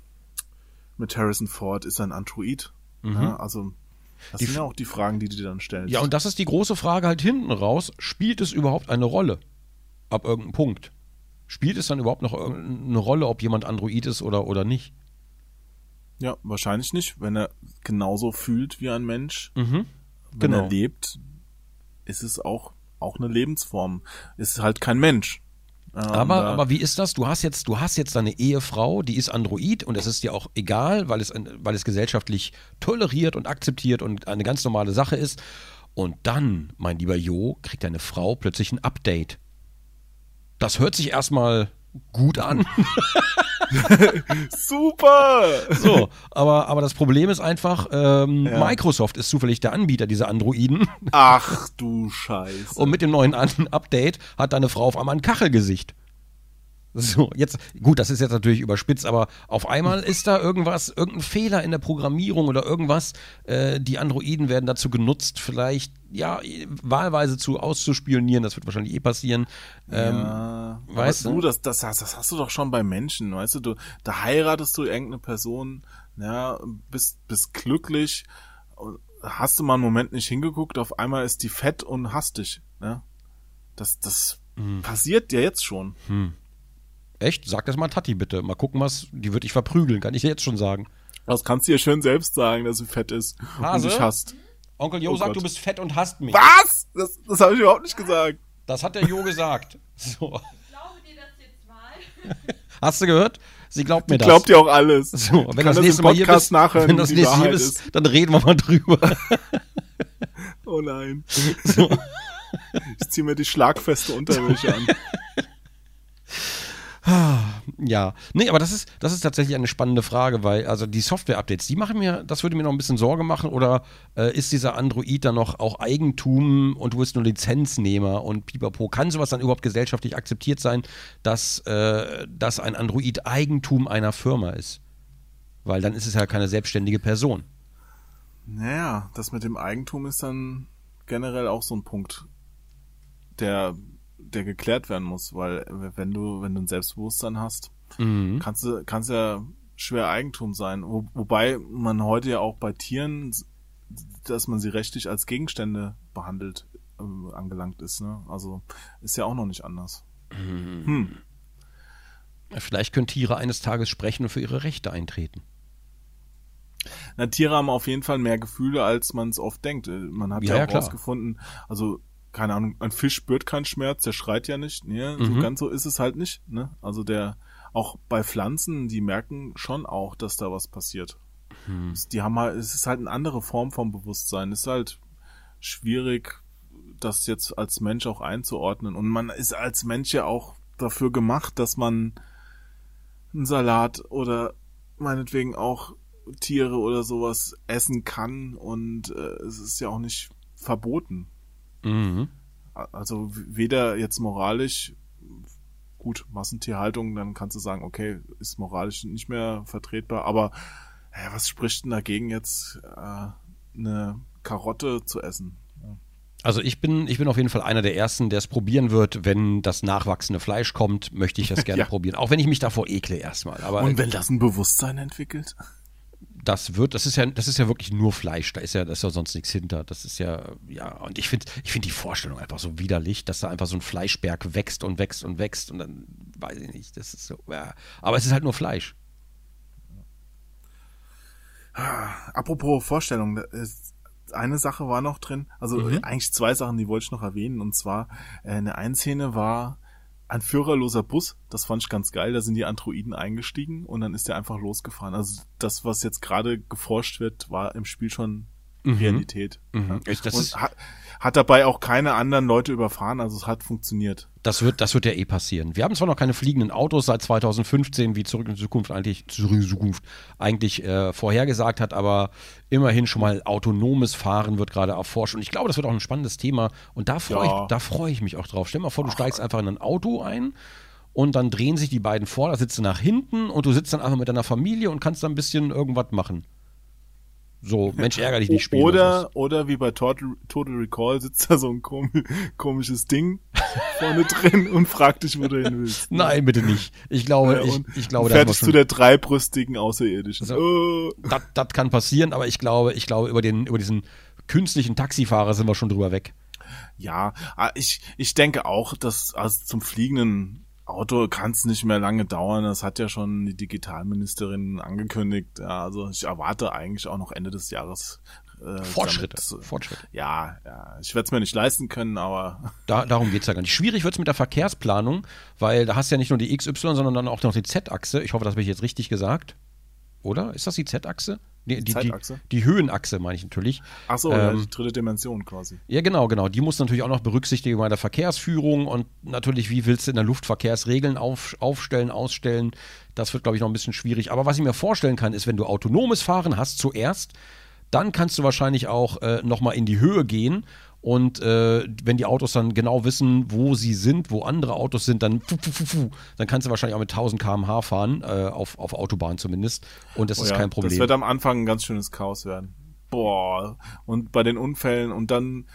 S1: mit Harrison Ford, ist er ein Android? Ne? Also, das
S2: Die
S1: sind ja auch die Fragen, die du dir dann stellst.
S2: Ja, und das ist die große Frage halt hinten raus. Spielt es überhaupt eine Rolle? Ab irgendeinem Punkt. Spielt es dann überhaupt noch irgendeine Rolle, ob jemand Android ist oder, oder nicht?
S1: ja, wahrscheinlich nicht, wenn er genauso fühlt wie ein Mensch.
S2: Mhm.
S1: Wenn
S2: Genau.
S1: er lebt, ist es auch, auch eine Lebensform. Ist halt kein Mensch. Äh, und
S2: Aber, aber wie ist das? Du hast jetzt, du hast jetzt deine Ehefrau, die ist Android und es ist dir auch egal, weil es, weil es gesellschaftlich toleriert und akzeptiert und eine ganz normale Sache ist. Und dann, mein lieber Jo, kriegt deine Frau plötzlich ein Update. Das hört sich erstmal gut an.
S1: Super!
S2: So, aber, aber das Problem ist einfach, ähm,
S1: Ja.
S2: Microsoft ist zufällig der Anbieter dieser Androiden
S1: Ach du Scheiße.
S2: und mit dem neuen Update hat deine Frau auf einmal ein Kachelgesicht. So, jetzt, gut, das ist jetzt natürlich überspitzt, aber auf einmal ist da irgendwas, irgendein Fehler in der Programmierung oder irgendwas. Äh, die Androiden werden dazu genutzt, vielleicht, ja, wahlweise zu auszuspionieren. Das wird wahrscheinlich eh passieren. Ähm,
S1: ja,
S2: weißt du?
S1: das, das, hast- das hast du doch schon bei Menschen, weißt du, du, da heiratest du irgendeine Person, ja, bist, bist glücklich, hast du mal einen Moment nicht hingeguckt, auf einmal ist die fett und dich, ja. Das, das
S2: Mhm.
S1: passiert dir jetzt schon.
S2: Echt? Sag das mal Tati bitte. Mal gucken, was, die wird dich verprügeln, kann ich dir jetzt schon sagen.
S1: Das kannst du dir schön selbst sagen, dass sie fett ist
S2: Hase?
S1: und dich hasst.
S2: Onkel Jo
S1: Oh
S2: sagt,
S1: Gott.
S2: du bist fett und hasst mich.
S1: Was? Das, das habe ich überhaupt nicht gesagt.
S2: Das hat der Jo gesagt. So.
S3: Glaube dir das jetzt mal?
S2: Hast du gehört? Sie glaubt mir das.
S1: Glaubt dir auch alles.
S2: so, wenn das
S1: im
S2: nächste Mal hier
S1: Podcast
S2: bist,
S1: nachhören,
S2: wenn das
S1: die
S2: nächste hier
S1: Wahrheit
S2: bist, dann reden wir mal drüber.
S1: Oh nein.
S2: so.
S1: Ich ziehe mir die schlagfeste Unterwäsche an.
S2: Ja, nee, aber das ist, das ist tatsächlich eine spannende Frage, weil also die Software-Updates, die machen mir, das würde mir noch ein bisschen Sorge machen oder äh, ist dieser Android dann noch auch Eigentum und du bist nur Lizenznehmer und pipapo, kann sowas dann überhaupt gesellschaftlich akzeptiert sein, dass, äh, dass ein Android Eigentum einer Firma ist? Weil dann ist es ja keine selbstständige Person.
S1: Naja, das mit dem Eigentum ist dann generell auch so ein Punkt, der, der geklärt werden muss, weil wenn du, wenn du ein Selbstbewusstsein hast,
S2: Mhm.
S1: kannst du, kannst ja schwer Eigentum sein. Wo, wobei man heute ja auch bei Tieren, dass man sie rechtlich als Gegenstände behandelt, äh, angelangt ist, ne? Also ist ja auch noch nicht anders. Hm.
S2: Vielleicht können Tiere eines Tages sprechen und für ihre Rechte eintreten.
S1: Na, Tiere haben auf jeden Fall mehr Gefühle, als man es oft denkt. Äh, Man hat
S2: Ja,
S1: ja, auch
S2: klar.
S1: rausgefunden, also keine Ahnung, ein Fisch spürt keinen Schmerz, der schreit ja nicht. Ne? So
S2: Mhm.
S1: ganz so ist es halt nicht. Ne? Also der, auch bei Pflanzen, die merken schon auch, dass da was passiert.
S2: Hm.
S1: Die haben halt, es ist halt eine andere Form vom Bewusstsein. Es ist halt schwierig, das jetzt als Mensch auch einzuordnen. Und man ist als Mensch ja auch dafür gemacht, dass man einen Salat oder meinetwegen auch Tiere oder sowas essen kann und äh, es ist ja auch nicht verboten.
S2: Mhm.
S1: Also weder jetzt moralisch, gut, Massentierhaltung, dann kannst du sagen, okay, ist moralisch nicht mehr vertretbar, aber ja, was spricht denn dagegen jetzt äh, eine Karotte zu essen?
S2: Also ich bin, ich bin auf jeden Fall einer der Ersten, der es probieren wird, wenn das nachwachsende Fleisch kommt, möchte ich das gerne
S1: Ja.
S2: probieren. Auch wenn ich mich davor ekle erstmal. Aber
S1: Und wenn das ein Bewusstsein entwickelt?
S2: Das wird, das ist ja, das ist ja wirklich nur Fleisch. Da ist ja, da ist ja sonst nichts hinter. Das ist ja, ja, und ich finde, ich finde die Vorstellung einfach so widerlich, dass da einfach so ein Fleischberg wächst und wächst und wächst und dann weiß ich nicht, das ist so, ja. Aber es ist halt nur Fleisch.
S1: Apropos Vorstellung, eine Sache war noch drin, also
S2: Mhm.
S1: eigentlich zwei Sachen, die wollte ich noch erwähnen. Und zwar, äh, in der einen Szene war ein führerloser Bus, das fand ich ganz geil, da sind die Androiden eingestiegen und dann ist der einfach losgefahren. Also das, was jetzt gerade geforscht wird, war im Spiel schon
S2: Mhm.
S1: Realität.
S2: Mhm.
S1: Ja.
S2: Das
S1: und
S2: ist-
S1: hat, hat dabei auch keine anderen Leute überfahren, also es hat funktioniert.
S2: Das wird, das wird ja eh passieren. Wir haben zwar noch keine fliegenden Autos seit 2015, wie Zurück in die Zukunft eigentlich, Zurück in die Zukunft eigentlich äh, vorhergesagt hat, aber immerhin schon mal autonomes Fahren wird gerade erforscht. Und ich glaube, das wird auch ein spannendes Thema. Und da freue
S1: Ja.
S2: ich, da freue ich mich auch drauf. Stell dir mal vor, du steigst einfach in ein Auto ein und dann drehen sich die beiden vor, da sitzt du nach hinten und du sitzt dann einfach mit deiner Familie und kannst dann ein bisschen irgendwas machen. So, Mensch, ärger dich nicht spielen.
S1: Oder, oder wie bei Total, Total Recall sitzt da so ein kom komisches Ding vorne drin und fragt dich, wo du hin willst.
S2: Nein, bitte nicht. Ich glaube,
S1: Ja,
S2: ich, ich glaube, da
S1: fertig zu der dreibrüstigen Außerirdischen.
S2: So.
S1: Oh.
S2: das, das kann passieren, aber ich glaube, ich glaube, über den, über diesen künstlichen Taxifahrer sind wir schon drüber weg.
S1: Ja, ah, ich, ich denke auch, dass also zum fliegenden Auto kann es nicht mehr lange dauern. Das hat ja schon die Digitalministerin angekündigt. Ja, also ich erwarte eigentlich auch noch Ende des Jahres äh,
S2: Fortschritte.
S1: damit-
S2: Fortschritte.
S1: Ja, ja, ich werde es mir nicht leisten können, aber
S2: Da, darum geht's ja gar nicht. Schwierig wird's mit der Verkehrsplanung, weil da hast du ja nicht nur die XY, sondern dann auch noch die Z-Achse. Ich hoffe, das habe ich jetzt richtig gesagt. Oder? Ist das die Z-Achse? Die, die, die, die Höhenachse meine ich natürlich.
S1: ach so, ja,
S2: Ähm,
S1: die dritte Dimension quasi.
S2: Ja, genau, genau. Die muss natürlich auch noch berücksichtigen bei der Verkehrsführung und natürlich, wie willst du in der Luftverkehrsregeln auf, aufstellen, ausstellen. Das wird, glaube ich, noch ein bisschen schwierig. Aber was ich mir vorstellen kann, ist, wenn du autonomes Fahren hast zuerst, dann kannst du wahrscheinlich auch äh, nochmal in die Höhe gehen. Und äh, wenn die Autos dann genau wissen, wo sie sind, wo andere Autos sind, dann, fu, fu, fu, fu, dann kannst du wahrscheinlich auch mit 1000 km/h fahren, äh, auf, auf Autobahn zumindest. Und das
S1: Oh
S2: ist
S1: ja,
S2: kein Problem.
S1: Das wird am Anfang ein ganz schönes Chaos werden. Boah. Und bei den Unfällen und dann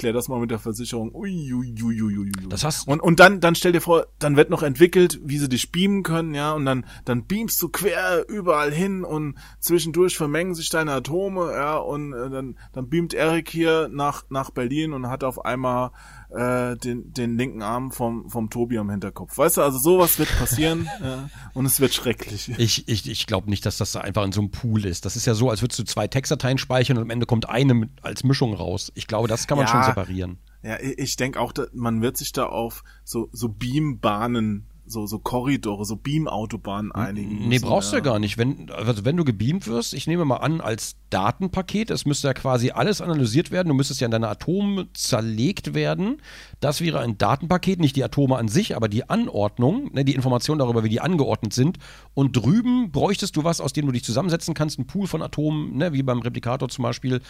S1: klär das mal mit der Versicherung. Ui, ui, ui, ui, ui.
S2: Das hast-
S1: und, und dann, dann stell dir vor, dann wird noch entwickelt, wie sie dich beamen können, ja, und dann, dann beamst du quer überall hin und zwischendurch vermengen sich deine Atome, ja, und äh, dann, dann beamt Erik hier nach, nach Berlin und hat auf einmal äh, den, den linken Arm vom, vom Tobi am Hinterkopf. Weißt du, also sowas wird passieren ja, und es wird schrecklich.
S2: Ich, ich, ich glaube nicht, dass das da einfach in so einem Pool ist. Das ist ja so, als würdest du zwei Textdateien speichern und am Ende kommt eine mit, als Mischung raus. Ich glaube, das kann man
S1: Ja.
S2: schon separieren.
S1: Ja, ich, ich denke auch, man wird sich da auf so, so Beambahnen, so, so Korridore, so Beamautobahnen einigen.
S2: Nee, brauchst du ja gar nicht. Wenn, also wenn du gebeamt wirst, ich nehme mal an, als Datenpaket, es müsste ja quasi alles analysiert werden, du müsstest ja in deine Atome zerlegt werden. Das wäre ein Datenpaket, nicht die Atome an sich, aber die Anordnung, ne, die Information darüber, wie die angeordnet sind. Und drüben bräuchtest du was, aus dem du dich zusammensetzen kannst, ein Pool von Atomen, ne, wie beim Replikator zum Beispiel,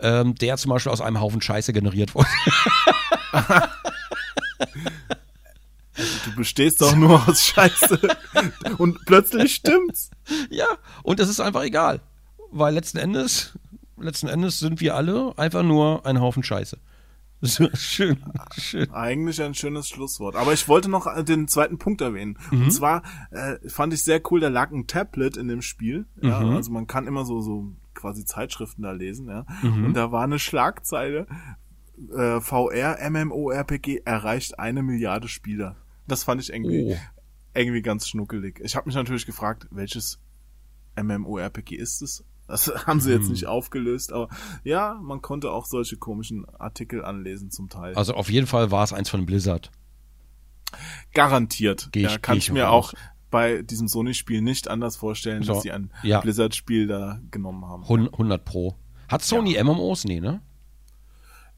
S2: ähm, der zum Beispiel aus einem Haufen Scheiße generiert wurde.
S1: Du bestehst doch nur aus Scheiße. Und plötzlich stimmt's.
S2: Ja, und es ist einfach egal. Weil letzten Endes, letzten Endes sind wir alle einfach nur ein Haufen Scheiße. So, schön, schön.
S1: Eigentlich ein schönes Schlusswort. Aber ich wollte noch den zweiten Punkt erwähnen. Und zwar äh, fand ich sehr cool, da lag ein Tablet in dem Spiel. Ja, Also man kann immer so, so quasi Zeitschriften da lesen. Ja. Und da war eine Schlagzeile, äh, VR MMORPG erreicht eine Milliarde Spieler. Das fand ich irgendwie,
S2: Oh.
S1: irgendwie ganz schnuckelig. Ich habe mich natürlich gefragt, welches MMORPG ist es? Das haben sie jetzt nicht aufgelöst, aber ja, man konnte auch solche komischen Artikel anlesen zum Teil.
S2: Also auf jeden Fall war es eins von Blizzard.
S1: Garantiert.
S2: Geh ich-
S1: ja, kann ich
S2: ich
S1: mir
S2: von
S1: auch bei diesem Sony-Spiel nicht anders vorstellen,
S2: So,
S1: dass sie ein
S2: ja.
S1: Blizzard-Spiel da genommen haben.
S2: Hun- 100 Pro. Hat Sony MMOs? Nee, ne?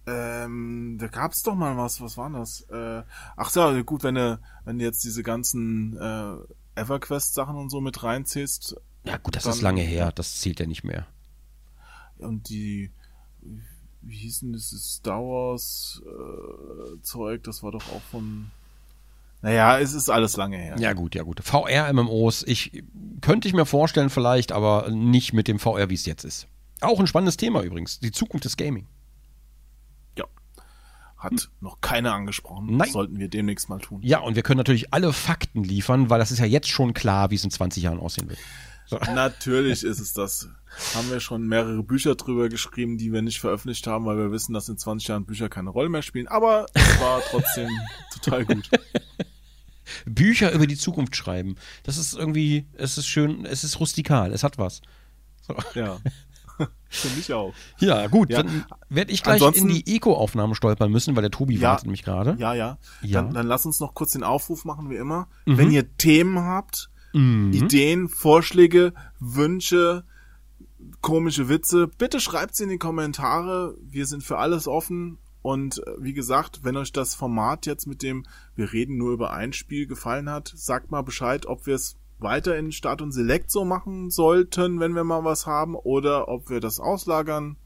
S1: Ähm, da gab's doch mal was, was war das? Äh, ach so, gut, wenn du, wenn du jetzt diese ganzen äh, EverQuest-Sachen und so mit reinziehst
S2: Ja gut, das
S1: Dann-
S2: ist lange her. Das zählt ja nicht mehr.
S1: und die, wie hieß denn dieses Star Wars äh, Zeug, das war doch auch von, naja, es ist alles lange her.
S2: Ja gut, ja gut. VR-MMOs, ich könnte ich mir vorstellen vielleicht, aber nicht mit dem VR, wie es jetzt ist. Auch ein spannendes Thema übrigens. Die Zukunft des Gaming.
S1: Hat noch keiner angesprochen.
S2: Nein.
S1: Sollten wir demnächst mal tun.
S2: Ja, und wir können natürlich alle Fakten liefern, weil das ist ja jetzt schon klar, wie es in 20 Jahren aussehen wird. So.
S1: Natürlich ist es das. Haben wir schon mehrere Bücher drüber geschrieben, die wir nicht veröffentlicht haben, weil wir wissen, dass in 20 Jahren Bücher keine Rolle mehr spielen. Aber es war trotzdem total gut.
S2: Bücher über die Zukunft schreiben. Das ist irgendwie, es ist schön, es ist rustikal, es hat was. So.
S1: Ja. Finde ich auch.
S2: Ja, gut,
S1: Ja.
S2: dann werde ich gleich
S1: Ansonsten-
S2: in die Eco-Aufnahme stolpern müssen, weil der Tobi
S1: Ja.
S2: wartet nämlich gerade.
S1: Ja, ja.
S2: Ja.
S1: Dann, dann lass uns noch kurz den Aufruf machen, wie immer.
S2: Mhm.
S1: Wenn ihr Themen habt, Ideen, Vorschläge, Wünsche, komische Witze, bitte schreibt sie in die Kommentare. Wir sind für alles offen. Und äh, wie gesagt, wenn euch das Format jetzt mit dem Wir reden nur über ein Spiel gefallen hat, sagt mal Bescheid, ob wir es weiter in Start und Select so machen sollten, wenn wir mal was haben, oder ob wir das auslagern.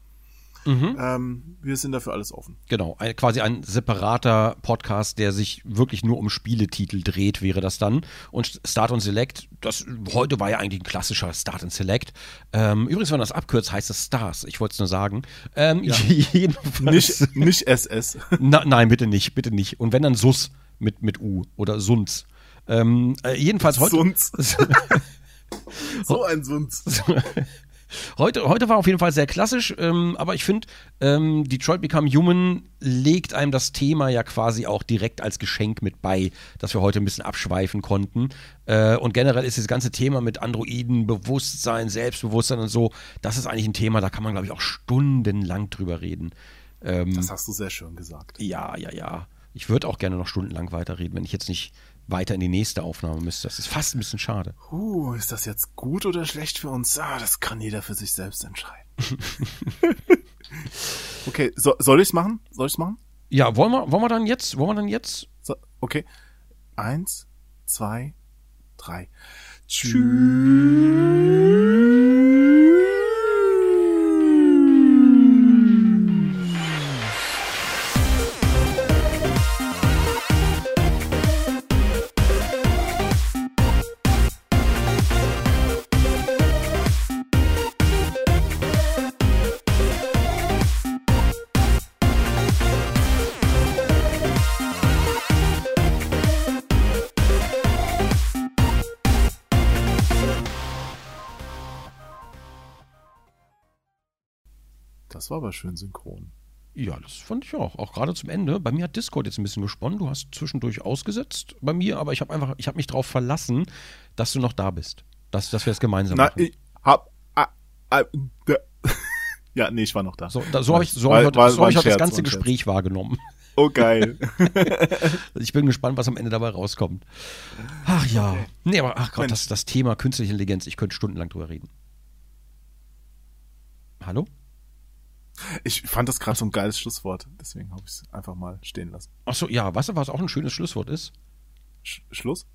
S2: Mhm.
S1: Ähm, wir sind dafür alles offen.
S2: Genau, ein, quasi ein separater Podcast, der sich wirklich nur um Spieletitel dreht, wäre das dann. Und Start und Select, das heute war ja eigentlich ein klassischer Start und Select. Ähm, übrigens, wenn man das abkürzt, heißt es Stars. Ich wollte es nur sagen. Ähm, jedenfalls.
S1: Nicht, nicht SS.
S2: Na, nein, bitte nicht, bitte nicht. Und wenn dann Sus mit, mit U oder Sunz. Ähm, äh, jedenfalls heute.
S1: Sunz. so ein Sunz.
S2: Heute, heute war auf jeden Fall sehr klassisch, ähm, aber ich finde, ähm, Detroit Become Human legt einem das Thema ja quasi auch direkt als Geschenk mit bei, dass wir heute ein bisschen abschweifen konnten. Äh, und generell ist das ganze Thema mit Androiden, Bewusstsein, Selbstbewusstsein und so, das ist eigentlich ein Thema, da kann man, glaube ich, auch stundenlang drüber reden. Ähm,
S1: Das hast du sehr schön gesagt.
S2: ja, ja, ja. Ich würde auch gerne noch stundenlang weiterreden, wenn ich jetzt nicht weiter in die nächste Aufnahme müsste. Das ist fast ein bisschen schade.
S1: Uh, ist das jetzt gut oder schlecht für uns? Ah, das kann jeder für sich selbst entscheiden. okay, so, soll ich's machen? Soll ich's machen?
S2: Ja, wollen wir, wollen wir dann jetzt, wollen wir dann jetzt
S1: So, okay. Eins, zwei, drei. Das war aber schön synchron.
S2: Ja, das fand ich auch. Auch gerade zum Ende. Bei mir hat Discord jetzt ein bisschen gesponnen. Du hast zwischendurch ausgesetzt bei mir, aber ich habe einfach, ich habe mich darauf verlassen, dass du noch da bist. Dass, dass wir es gemeinsam
S1: Na,
S2: machen.
S1: ich hab. Ah, ah, ja, nee, ich war noch da.
S2: so, da, so habe ich, so
S1: War-
S2: hab ich, heute- so hab ich heute das ganze
S1: ein Scherz.
S2: Gespräch wahrgenommen.
S1: Oh, geil.
S2: Ich bin gespannt, was am Ende dabei rauskommt. Ach ja. Nee, aber ach Gott, das, das Thema künstliche Intelligenz, ich könnte stundenlang drüber reden. Hallo?
S1: Ich fand das gerade so ein geiles Schlusswort. Deswegen habe ich es einfach mal stehen lassen.
S2: Ach so, ja, weißt du, was auch ein schönes Schlusswort ist?
S1: Sch Schluss?